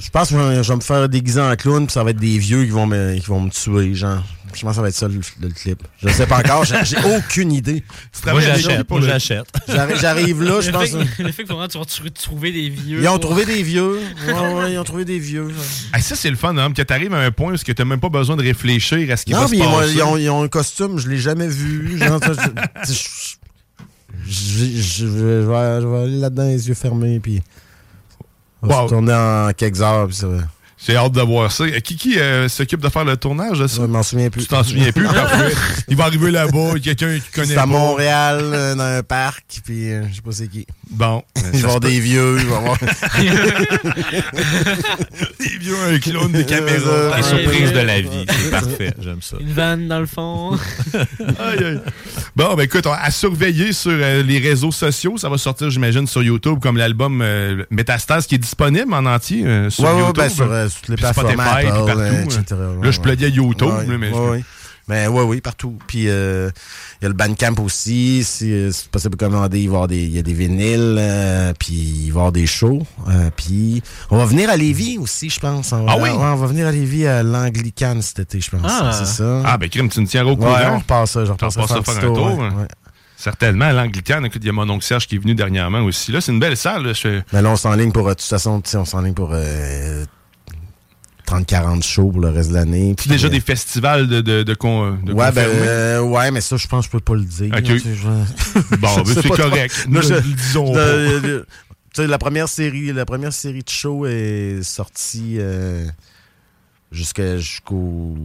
Speaker 18: Je pense que je vais- je vais me faire déguiser en clown, puis ça va être des vieux qui vont me, qui vont me tuer, genre. Je pense que ça va être ça le, le clip. Je sais pas encore, j'ai aucune idée.
Speaker 8: Moi, j'achète. Moi, j'achète.
Speaker 18: J'arrive là, je pense.
Speaker 9: Le fait que vraiment, tu vas tr- trouver des vieux.
Speaker 18: Ils ont trouvé des vieux. Ouais, ouais, ils ont trouvé des vieux.
Speaker 7: Ah, ça, c'est le fun, hein, que tu arrives à un point où tu n'as même pas besoin de réfléchir à ce qui
Speaker 18: Non,
Speaker 7: va se
Speaker 18: mais ils, ont-
Speaker 7: passer.
Speaker 18: ils ont, ils ont un costume, je l'ai jamais vu. Genre, je, vais- je aller là-dedans les yeux fermés, puis on va
Speaker 7: Wow.
Speaker 18: se tourner en quelques heures, puis ça va.
Speaker 7: J'ai hâte de voir ça. Qui, qui euh, s'occupe de faire le tournage de ça?
Speaker 18: Je m'en souviens plus.
Speaker 7: Tu t'en souviens plus? Parfait. Il va arriver là-bas, quelqu'un qui connaît
Speaker 18: C'est à Montréal, euh, dans un parc, puis euh, je sais pas c'est qui.
Speaker 7: Bon.
Speaker 18: Il va y avoir des vieux, il va y avoir...
Speaker 7: des vieux, un clown, des caméras.
Speaker 8: Les surprises de la vie. C'est parfait. J'aime ça.
Speaker 9: Une vanne dans le fond.
Speaker 7: Aïe, aïe. Bon, ben écoute, on- à surveiller sur euh, les réseaux sociaux. Ça va sortir, j'imagine, sur YouTube, comme l'album euh, Métastase qui est disponible en entier euh, sur
Speaker 18: Ouais, ouais,
Speaker 7: YouTube.
Speaker 18: ben, sur, euh, sur toutes les plateformes
Speaker 7: Spotify,
Speaker 18: Apple,
Speaker 7: partout.
Speaker 18: euh, etc.
Speaker 7: Là, je
Speaker 18: Ouais,
Speaker 7: pluguais YouTube,
Speaker 18: ouais,
Speaker 7: mais
Speaker 18: ouais, ouais. Mais oui, oui, partout. Puis euh, il y a le Bandcamp aussi. Si euh, c'est possible de commander, il, va y avoir des, y a des vinyles. euh, puis il va y avoir des shows. Euh, puis on va venir à Lévis aussi, je pense. On va-
Speaker 7: Ah oui?
Speaker 18: ouais, on va venir à Lévis à l'Anglicane cet été, je pense.
Speaker 7: Ah.
Speaker 18: C'est ça?
Speaker 7: Ah, ben, crime, tu me tiendras au
Speaker 18: Ouais,
Speaker 7: courant.
Speaker 18: on repasse ça. Je repasse ça faire
Speaker 7: faire un tour.
Speaker 18: tour,
Speaker 7: hein.
Speaker 18: ouais.
Speaker 7: Certainement, à l'Anglicane. Écoute, il y a mon oncle Serge qui est venu dernièrement aussi. Là, c'est une belle salle. là. Je-
Speaker 18: Mais là, on s'enligne pour, euh, de toute façon, on s'enligne pour euh, 30-40 shows pour le reste de l'année.
Speaker 7: Tu déjà des festivals de, de, de, con- de
Speaker 18: Ouais, ben, euh, ouais, mais ça, je pense que je peux pas le dire.
Speaker 7: Ok.
Speaker 18: Tu sais, je-
Speaker 7: Bon, ben, c'est correct. Ne
Speaker 18: je-
Speaker 7: le disons
Speaker 18: je- euh, la première série, la première série de shows est sortie euh, jusqu'à- jusqu'au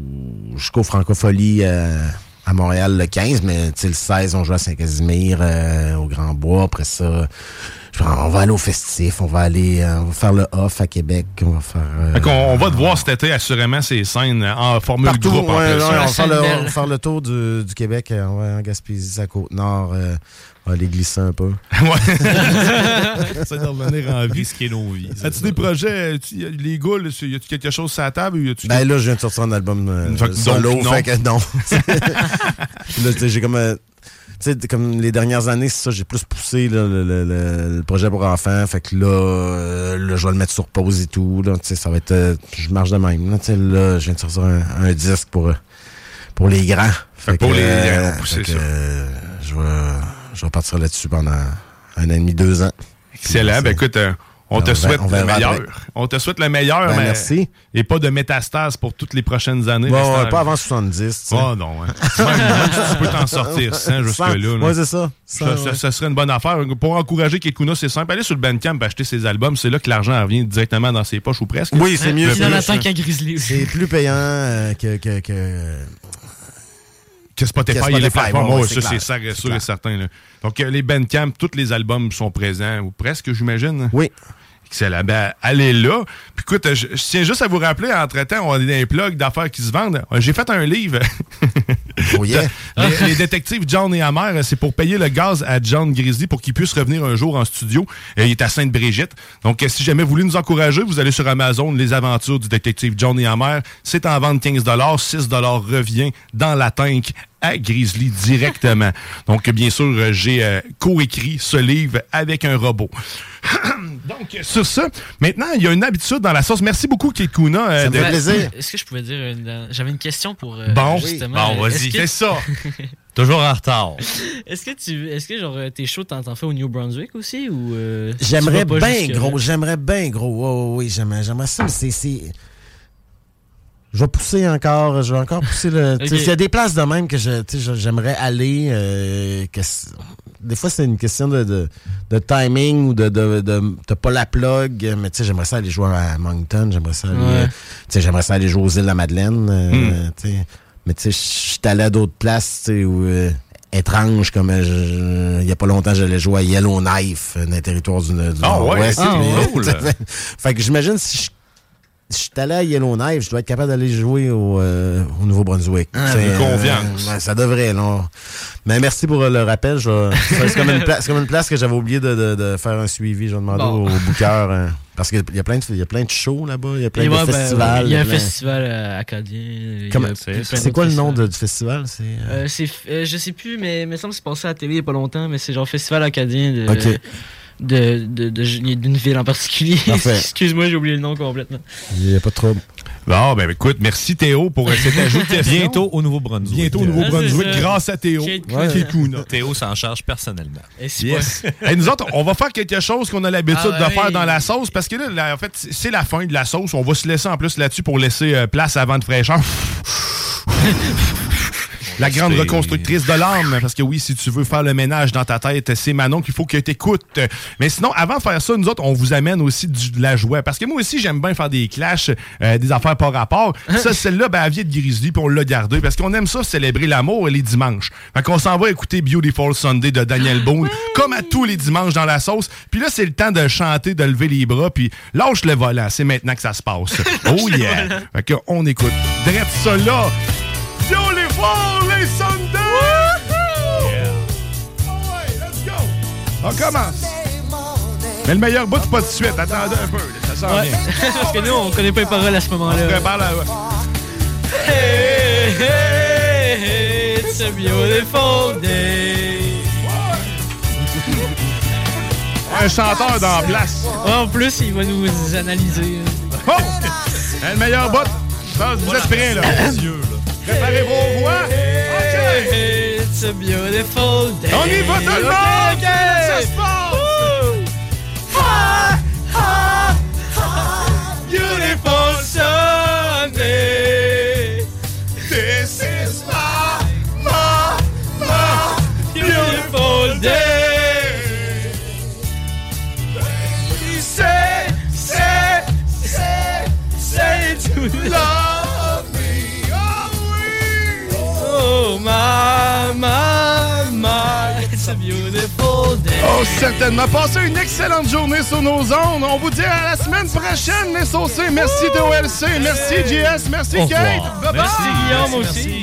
Speaker 18: jusqu'au Francophonie euh, à Montréal le 15, mais tu sais, le 16, on joue à Saint-Casimir, euh, au Grand Bois. Après ça, je pense, on va aller au festif, on va aller, euh, on va faire le off à Québec, on va faire. euh,
Speaker 7: Fait qu'on- on va te voir cet été, assurément, ces scènes en formule
Speaker 18: Partout,
Speaker 7: groupe. en
Speaker 18: ouais,
Speaker 7: plus,
Speaker 18: ouais,
Speaker 7: hein.
Speaker 18: on, va faire le, on va faire le tour du, du Québec, euh, on va en Gaspésie, à Côte-Nord, euh, on va aller glisser un peu.
Speaker 7: Essaye de revenir en vie.
Speaker 8: Risquer nos vies.
Speaker 7: As-tu des projets, tu- les gars, y a-tu quelque chose sur la table? Ou y a-tu
Speaker 18: Ben là, je viens de sortir un album euh,
Speaker 7: Fait que
Speaker 18: solo,
Speaker 7: donc, non.
Speaker 18: fait que non. Puis là, tu j'ai comme... euh, tu sais, comme les dernières années, c'est ça, j'ai plus poussé là, le, le- le- le projet pour enfants. Fait que là, euh, là, je vais le mettre sur pause et tout. Là, tu sais, ça va être... euh, je marche de même. Là, tu sais, là, je viens de sortir un, un disque pour, euh, pour les grands. Fait
Speaker 7: pour
Speaker 18: que,
Speaker 7: les
Speaker 18: euh,
Speaker 7: grands,
Speaker 18: fait
Speaker 7: c'est
Speaker 18: que,
Speaker 7: ça.
Speaker 18: euh, je vais, je vais partir là-dessus pendant un an et demi, deux ans.
Speaker 7: Excellent. Ben écoute, euh, on te
Speaker 18: On
Speaker 7: souhaite le meilleur. On te souhaite le meilleur,
Speaker 18: Ben,
Speaker 7: mais.
Speaker 18: merci.
Speaker 7: Et pas de métastase pour toutes les prochaines années.
Speaker 18: Bon, ouais, pas avant 70. tu.
Speaker 7: Oh non, hein. même, même si tu peux t'en sortir sans jusque-là. là.
Speaker 18: Ouais, c'est ça.
Speaker 7: Ça,
Speaker 18: Ça,
Speaker 7: ça-
Speaker 18: ouais.
Speaker 7: ça serait une bonne affaire. Pour encourager Kekuna, c'est simple. Allez sur le Bandcamp et acheter ses albums. C'est là que l'argent revient directement dans ses poches ou presque.
Speaker 18: Oui, c'est mieux. C'est
Speaker 7: plus
Speaker 18: payant euh, que, que, que,
Speaker 7: que Spotify
Speaker 18: Que
Speaker 7: et les
Speaker 18: Spotify,
Speaker 7: plateformes.
Speaker 18: Ouais,
Speaker 7: ouais, ça,
Speaker 18: c'est clair.
Speaker 7: sûr et certain. là. Donc, euh, les Bandcamp, tous les albums sont présents, ou presque, j'imagine.
Speaker 18: Oui.
Speaker 7: Excellent. Ben, allez là. Puis écoute, je, je tiens juste à vous rappeler, entre-temps, on a des plugs d'affaires qui se vendent. J'ai fait un livre.
Speaker 18: Oh yeah.
Speaker 7: les, les détectives John et Amère, c'est pour payer le gaz à John Grizzly pour qu'il puisse revenir un jour en studio. Euh, il est à Sainte-Brigitte. Donc, euh, si jamais vous voulez nous encourager, vous allez sur Amazon, Les aventures du détective John et Amère. C'est en vente 15 6 revient dans la tank à Grizzly directement. Donc, bien sûr, euh, j'ai euh, coécrit ce livre avec un robot. Donc, sur ça, maintenant, il y a une habitude dans la sauce. Merci beaucoup, Kekuna. euh, de-
Speaker 9: Est-ce que je pouvais dire une- J'avais une question pour euh,
Speaker 7: Bon.
Speaker 9: justement.
Speaker 7: Bon,
Speaker 9: Est-ce
Speaker 7: vas-y,
Speaker 9: que-
Speaker 7: fais ça.
Speaker 8: Toujours en retard.
Speaker 9: Est-ce que tu, est-ce que genre euh, tes shows t'en t'en fais au New Brunswick aussi ou euh,
Speaker 18: J'aimerais bien gros, j'aimerais bien gros. Oui, oui, oui, j'aimerais, j'aimerais ça, mais c'est, c'est- Je vais pousser encore, je vais encore pousser le. Il y a des places de même que je, tu sais, je- j'aimerais aller. euh, que des fois, c'est une question de, de, de timing ou de. de, de t'as pas la plug, mais tu sais, j'aimerais ça aller jouer à Moncton, j'aimerais ça aller.
Speaker 9: Ouais.
Speaker 18: euh, tu sais, j'aimerais ça aller jouer aux îles de la Madeleine. euh,
Speaker 7: Hmm.
Speaker 18: tu sais. Mais tu sais, je suis allé à d'autres places, tu sais, où. euh, étranges comme euh, je- il y a pas longtemps j'allais jouer à Yellowknife dans les territoires du, du
Speaker 7: ouais,
Speaker 18: Nord-Ouest
Speaker 7: ah, cool.
Speaker 18: fait que j'imagine si je je suis allé à Yellowknife, je dois être capable d'aller jouer au, euh, au Nouveau-Brunswick.
Speaker 7: Ah,
Speaker 18: C'est,
Speaker 7: confiance.
Speaker 18: ouais, ça devrait, non. Mais merci pour euh, le rappel. C'est comme, une comme place que j'avais oublié de, de- de faire un suivi. Je vais demander
Speaker 9: Bon.
Speaker 18: au, au booker. hein, parce qu'il y a plein de, il y a plein de shows là-bas. Il y a plein
Speaker 9: Et
Speaker 18: de
Speaker 9: ouais, ben,
Speaker 18: festivals.
Speaker 9: Il y a un
Speaker 18: plein-
Speaker 9: festival euh, acadien.
Speaker 18: C'est quoi le nom de- du festival? C'est, euh,
Speaker 9: Euh, euh, je sais plus, mais il me semble que c'est passé à la télé il y a pas longtemps, mais c'est genre festival acadien de,
Speaker 18: Ok.
Speaker 9: De, de, de- d'une ville en particulier. Excuse-moi, j'ai oublié le nom complètement.
Speaker 18: Il n'y a pas de trouble.
Speaker 7: Bon, ben écoute, merci Théo pour euh, cet ajout de question.
Speaker 8: Bientôt au Nouveau-Brunswick.
Speaker 7: Bientôt au Nouveau-Brunswick, grâce à Théo.
Speaker 8: Ouais. Théo s'en charge personnellement.
Speaker 7: Yes. Hey, nous autres, on va faire quelque chose qu'on a l'habitude
Speaker 8: Ah
Speaker 7: de faire dans la sauce parce que là, là, en fait, c'est la fin de la sauce. On va se laisser en plus là-dessus pour laisser euh, place à vent de fraîcheur. La grande reconstructrice de l'âme, parce que oui, si tu veux faire le ménage dans ta tête, c'est Manon qu'il faut que tu écoutes. Mais sinon, avant de faire ça, nous autres, on vous amène aussi du- de la joie. Parce que moi aussi, j'aime bien faire des clashs, euh, des affaires par rapport. Ça, celle-là, ben, elle vient de Grizzly, puis on l'a gardée. Parce qu'on aime ça, célébrer l'amour les dimanches. Fait qu'on s'en va écouter Beautiful Sunday de Daniel Boone, comme à tous les dimanches dans la sauce. Puis là, c'est le temps de chanter, de lever les bras, puis lâche le volant. C'est maintenant que ça se passe. Oh yeah! Fait qu'on écoute. Drette ça là! Beautiful Sunday! On commence. Mais le meilleur bout, c'est pas tout de suite. Attendez un peu. Ça s'en
Speaker 9: Ouais. Parce que nous, on connaît pas les paroles à ce moment-là.
Speaker 7: On se prépare là.
Speaker 9: Hey, hey,
Speaker 19: a beautiful day.
Speaker 7: Un chanteur dans la place.
Speaker 19: En plus, il va nous analyser.
Speaker 7: Oh! Le meilleur. Ça, Vous êtes prêts, là? Préparez vos voix? OK.
Speaker 19: It's a beautiful day.
Speaker 7: On y va, tout le monde!
Speaker 19: Ok, ok.
Speaker 7: Ça se passe! Certainement. Passez une excellente journée sur nos ondes. On vous dit à la semaine prochaine, les saucés. Merci TOLC, merci JS, merci Kate.
Speaker 19: revoir.
Speaker 7: Bye bye.
Speaker 19: Merci, Guillaume, aussi.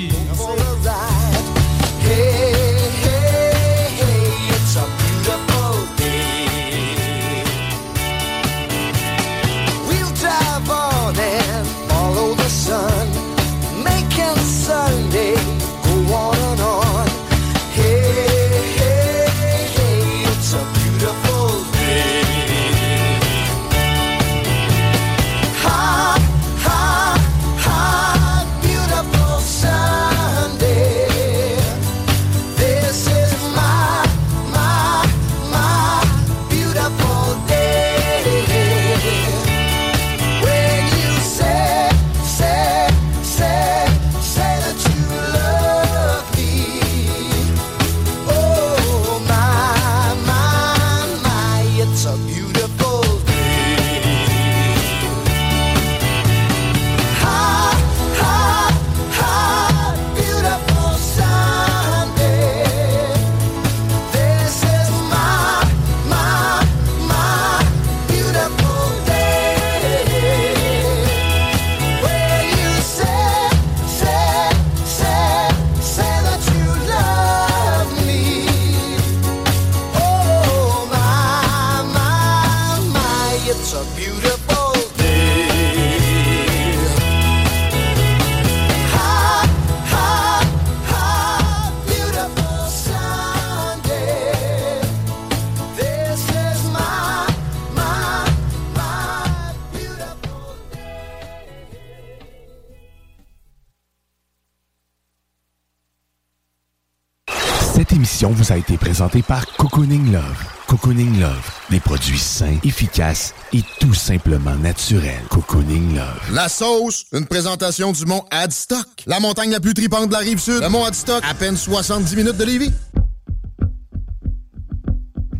Speaker 20: A
Speaker 21: été présentée par Cocooning Love. Cocooning Love, des produits sains, efficaces et tout simplement naturels. Cocooning Love.
Speaker 2: La sauce, une présentation du mont Adstock. La montagne la plus tripante de la rive sud. Le mont Adstock, à peine 70 minutes de Lévis.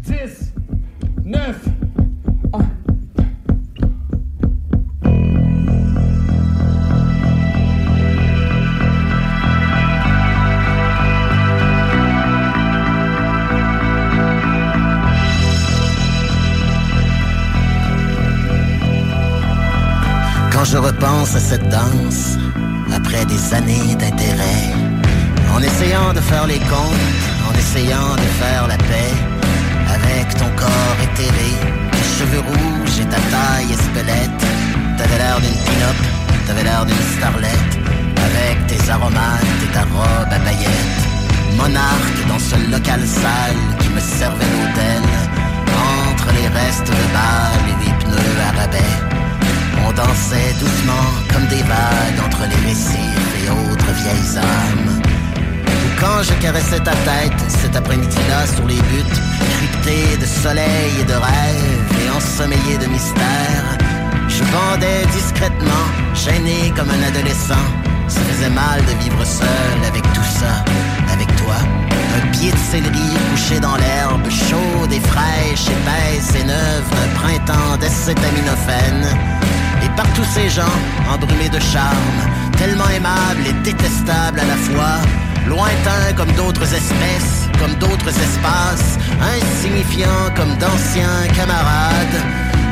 Speaker 22: 10, 9,
Speaker 3: je repense à cette danse, après des années d'intérêt, en essayant de faire les comptes, en essayant de faire la paix, avec ton corps éthéré, tes cheveux rouges et ta taille espelette, t'avais l'air d'une pin-up, t'avais l'air d'une starlette, avec tes aromates et ta robe à paillettes, monarque dans ce local sale qui me servait l'hôtel, entre les restes de balles et les pneus à rabais. On dansait doucement comme des vagues entre les récifs et autres vieilles âmes. Ou quand je caressais ta tête cet après-midi-là sur les buttes, cryptées de soleil et de rêves et ensommeillées de mystère, je bandais discrètement, gêné comme un adolescent. Ça faisait mal de vivre seul avec tout ça, avec toi. Un pied de céleri couché dans l'herbe, chaude et fraîche, épaisse et neuve d'un printemps d'acétaminophène. Par tous ces gens, embrumés de charme, tellement aimables et détestables à la fois, lointains comme d'autres espèces, comme d'autres espaces, insignifiants comme d'anciens camarades.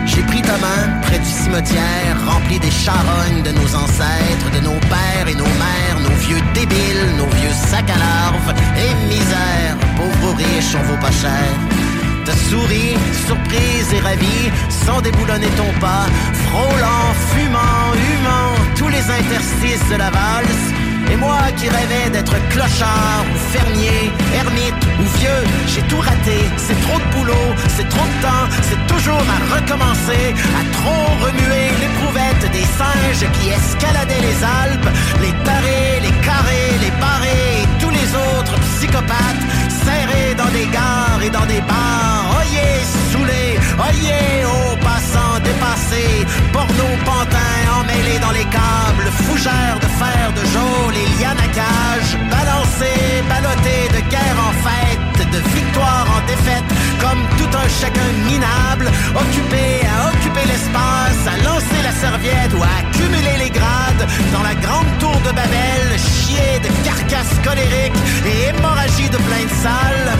Speaker 3: J'ai pris ta main près du cimetière, rempli des charognes de nos ancêtres, de nos pères et nos mères, nos vieux débiles, nos vieux sacs à larves et misère, pauvres riches, on vaut pas cher. T'as souri, surprise et ravi, sans déboulonner ton pas, frôlant, fumant, humant tous les interstices de la valse. Et moi qui rêvais d'être clochard ou fermier, ermite ou vieux, j'ai tout raté. C'est trop de boulot, c'est trop de temps, c'est toujours à recommencer, à trop remuer l'éprouvette des singes qui escaladaient les Alpes, les tarés, les carrés, les barrés et tous les autres psychopathes serrés dans des gares et dans des bars. Oyez, saoulés, oyez, aux passants dépassés, porno pantins emmêlés dans les câbles, fougères de fer de geôle et lianes à cage, balancés, ballottés de guerre en fête, de victoire en défaite, comme tout un chacun minable, occupé à occuper l'espace, à lancer la serviette ou à accumuler les grades dans la grande tour de Babel, chier de carcasses colériques et hémorragie de plein de salles.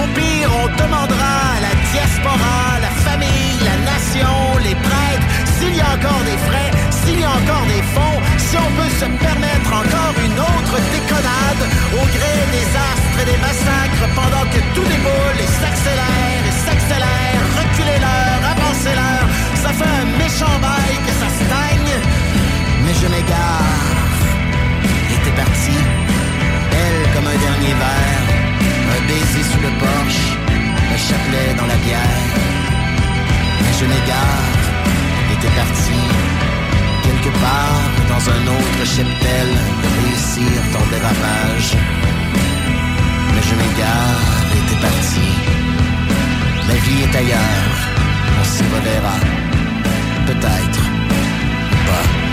Speaker 3: Au pire, on demandera à la diaspora, la famille, la nation, les prêtres, s'il y a encore des frais, s'il y a encore des fonds, si on peut se permettre encore une autre déconnade au gré des astres et des massacres pendant que tout déboule et s'accélère et s'accélère, reculez l'heure, avancez l'heure, ça fait un méchant bail que ça stagne, mais je m'égare. Et t'es parti, elle comme un dernier verre, un baiser sous le porche, le chapelet dans la bière. Mais je m'égare, et t'es parti, part dans un autre cheptel, réussir ton dérapage. Mais je m'égare, et t'es parti, la vie est ailleurs, on s'y reverra, peut-être, pas.